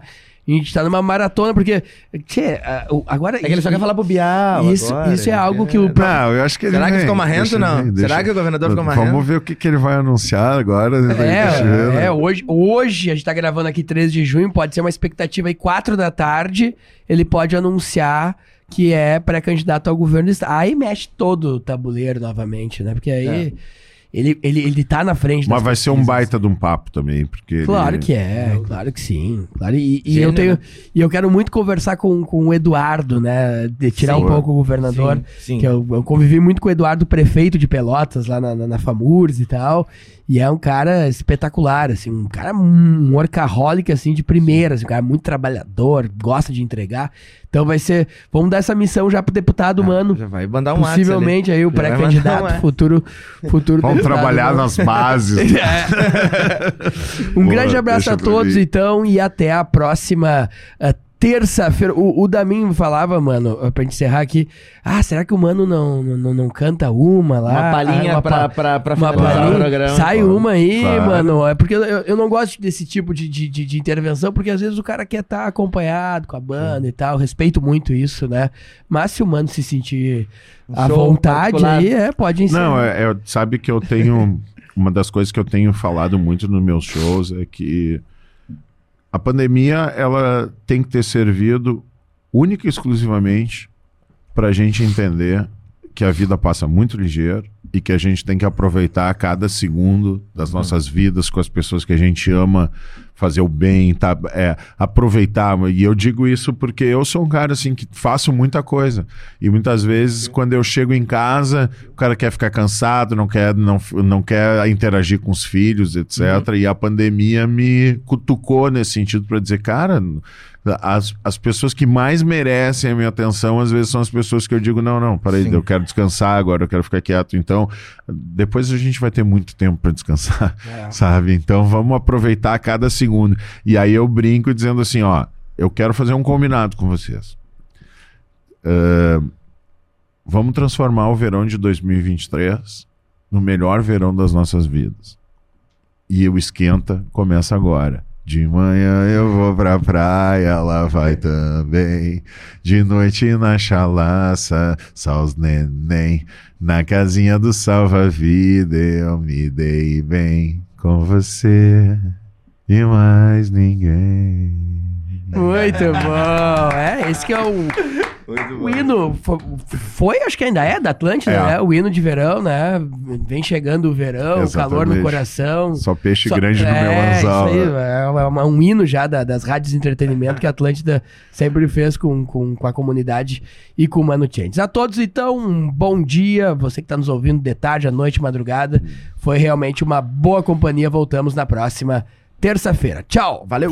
a gente tá numa maratona, porque. Tchê, agora. É que ele só quer falar pro Bial. Isso, agora, isso é algo que o. Não, eu acho que ele. Será que ficou marrento, não? Deixa, Será que o governador ficou marrento? Vamos ver o que, que ele vai anunciar agora. Né? É, é hoje, hoje, a gente tá gravando aqui 13 de junho, pode ser uma expectativa aí, 4 da tarde, ele pode anunciar que é pré-candidato ao governo do estado. Aí mexe todo o tabuleiro novamente, né? Porque aí. É. ele, ele, ele tá na frente Mas vai pesquisas. ser um baita de um papo também, porque. Claro ele... que é, claro que sim. Claro, e, e eu tenho. E eu quero muito conversar com, com o Eduardo, né? De tirar sim, um pouco o governador. Sim, sim. Que eu, eu, convivi muito com o Eduardo, prefeito de Pelotas, lá na, na, na FAMURS e tal. E é um cara espetacular, assim, um cara, um workaholic, assim, de primeira, assim, um cara muito trabalhador, gosta de entregar. Então vai ser, vamos dar essa missão já pro deputado, ah, mano. Já vai mandar um Possivelmente aí o pré-candidato, futuro, futuro Vamos deputado, trabalhar mano. nas bases. é. Um Boa, grande abraço a todos, então, e até a próxima uh, terça-feira. O, o Damin falava, mano, pra gente encerrar aqui. Ah, será que o mano não, não, não canta uma lá? Uma palhinha ah, uma pra, pra, pra uma palhinha. o programa. Sai uma aí, claro. mano. É porque eu, eu não gosto desse tipo de, de, de, de intervenção, porque às vezes o cara quer estar tá acompanhado com a banda Sim. e tal. Respeito muito isso, né? Mas se o mano se sentir um à vontade particular. aí, é, pode ensinar. Não, é, é, sabe que eu tenho. Uma das coisas que eu tenho falado muito nos meus shows é que a pandemia ela tem que ter servido única e exclusivamente para a gente entender que a vida passa muito ligeiro e que a gente tem que aproveitar cada segundo das nossas vidas com as pessoas que a gente ama, fazer o bem, tá, é, aproveitar. E eu digo isso porque eu sou um cara assim que faço muita coisa. E muitas vezes, quando eu chego em casa, o cara quer ficar cansado, não quer, não, não quer interagir com os filhos, etc. Uhum. E a pandemia me cutucou nesse sentido para dizer, cara, as, as pessoas que mais merecem a minha atenção, às vezes, são as pessoas que eu digo: não, não, peraí, Sim. eu quero descansar agora, eu quero ficar quieto. Então, depois a gente vai ter muito tempo para descansar, é. sabe? Então, vamos aproveitar cada segundo. E aí eu brinco dizendo assim: ó, eu quero fazer um combinado com vocês. Uh, vamos transformar o verão de 2023 no melhor verão das nossas vidas. E o esquenta começa agora. De manhã eu vou pra praia, ela vai também. De noite na chalaça, só os neném. Na casinha do salva-vida eu me dei bem com você e mais ninguém. Muito bom. É, esse que é o o hino foi, acho que ainda é da Atlântida, é. né? O hino de verão, né? Vem chegando o verão, o calor no coração. Só peixe Só, grande no meu anzal. Isso aí, né? é, é um hino já da, das rádios de entretenimento que a Atlântida sempre fez com, com, com a comunidade e com o Mano Changes. A todos, então, um bom dia. Você que está nos ouvindo de tarde, à noite, madrugada. Foi realmente uma boa companhia. Voltamos na próxima terça-feira. Tchau, valeu!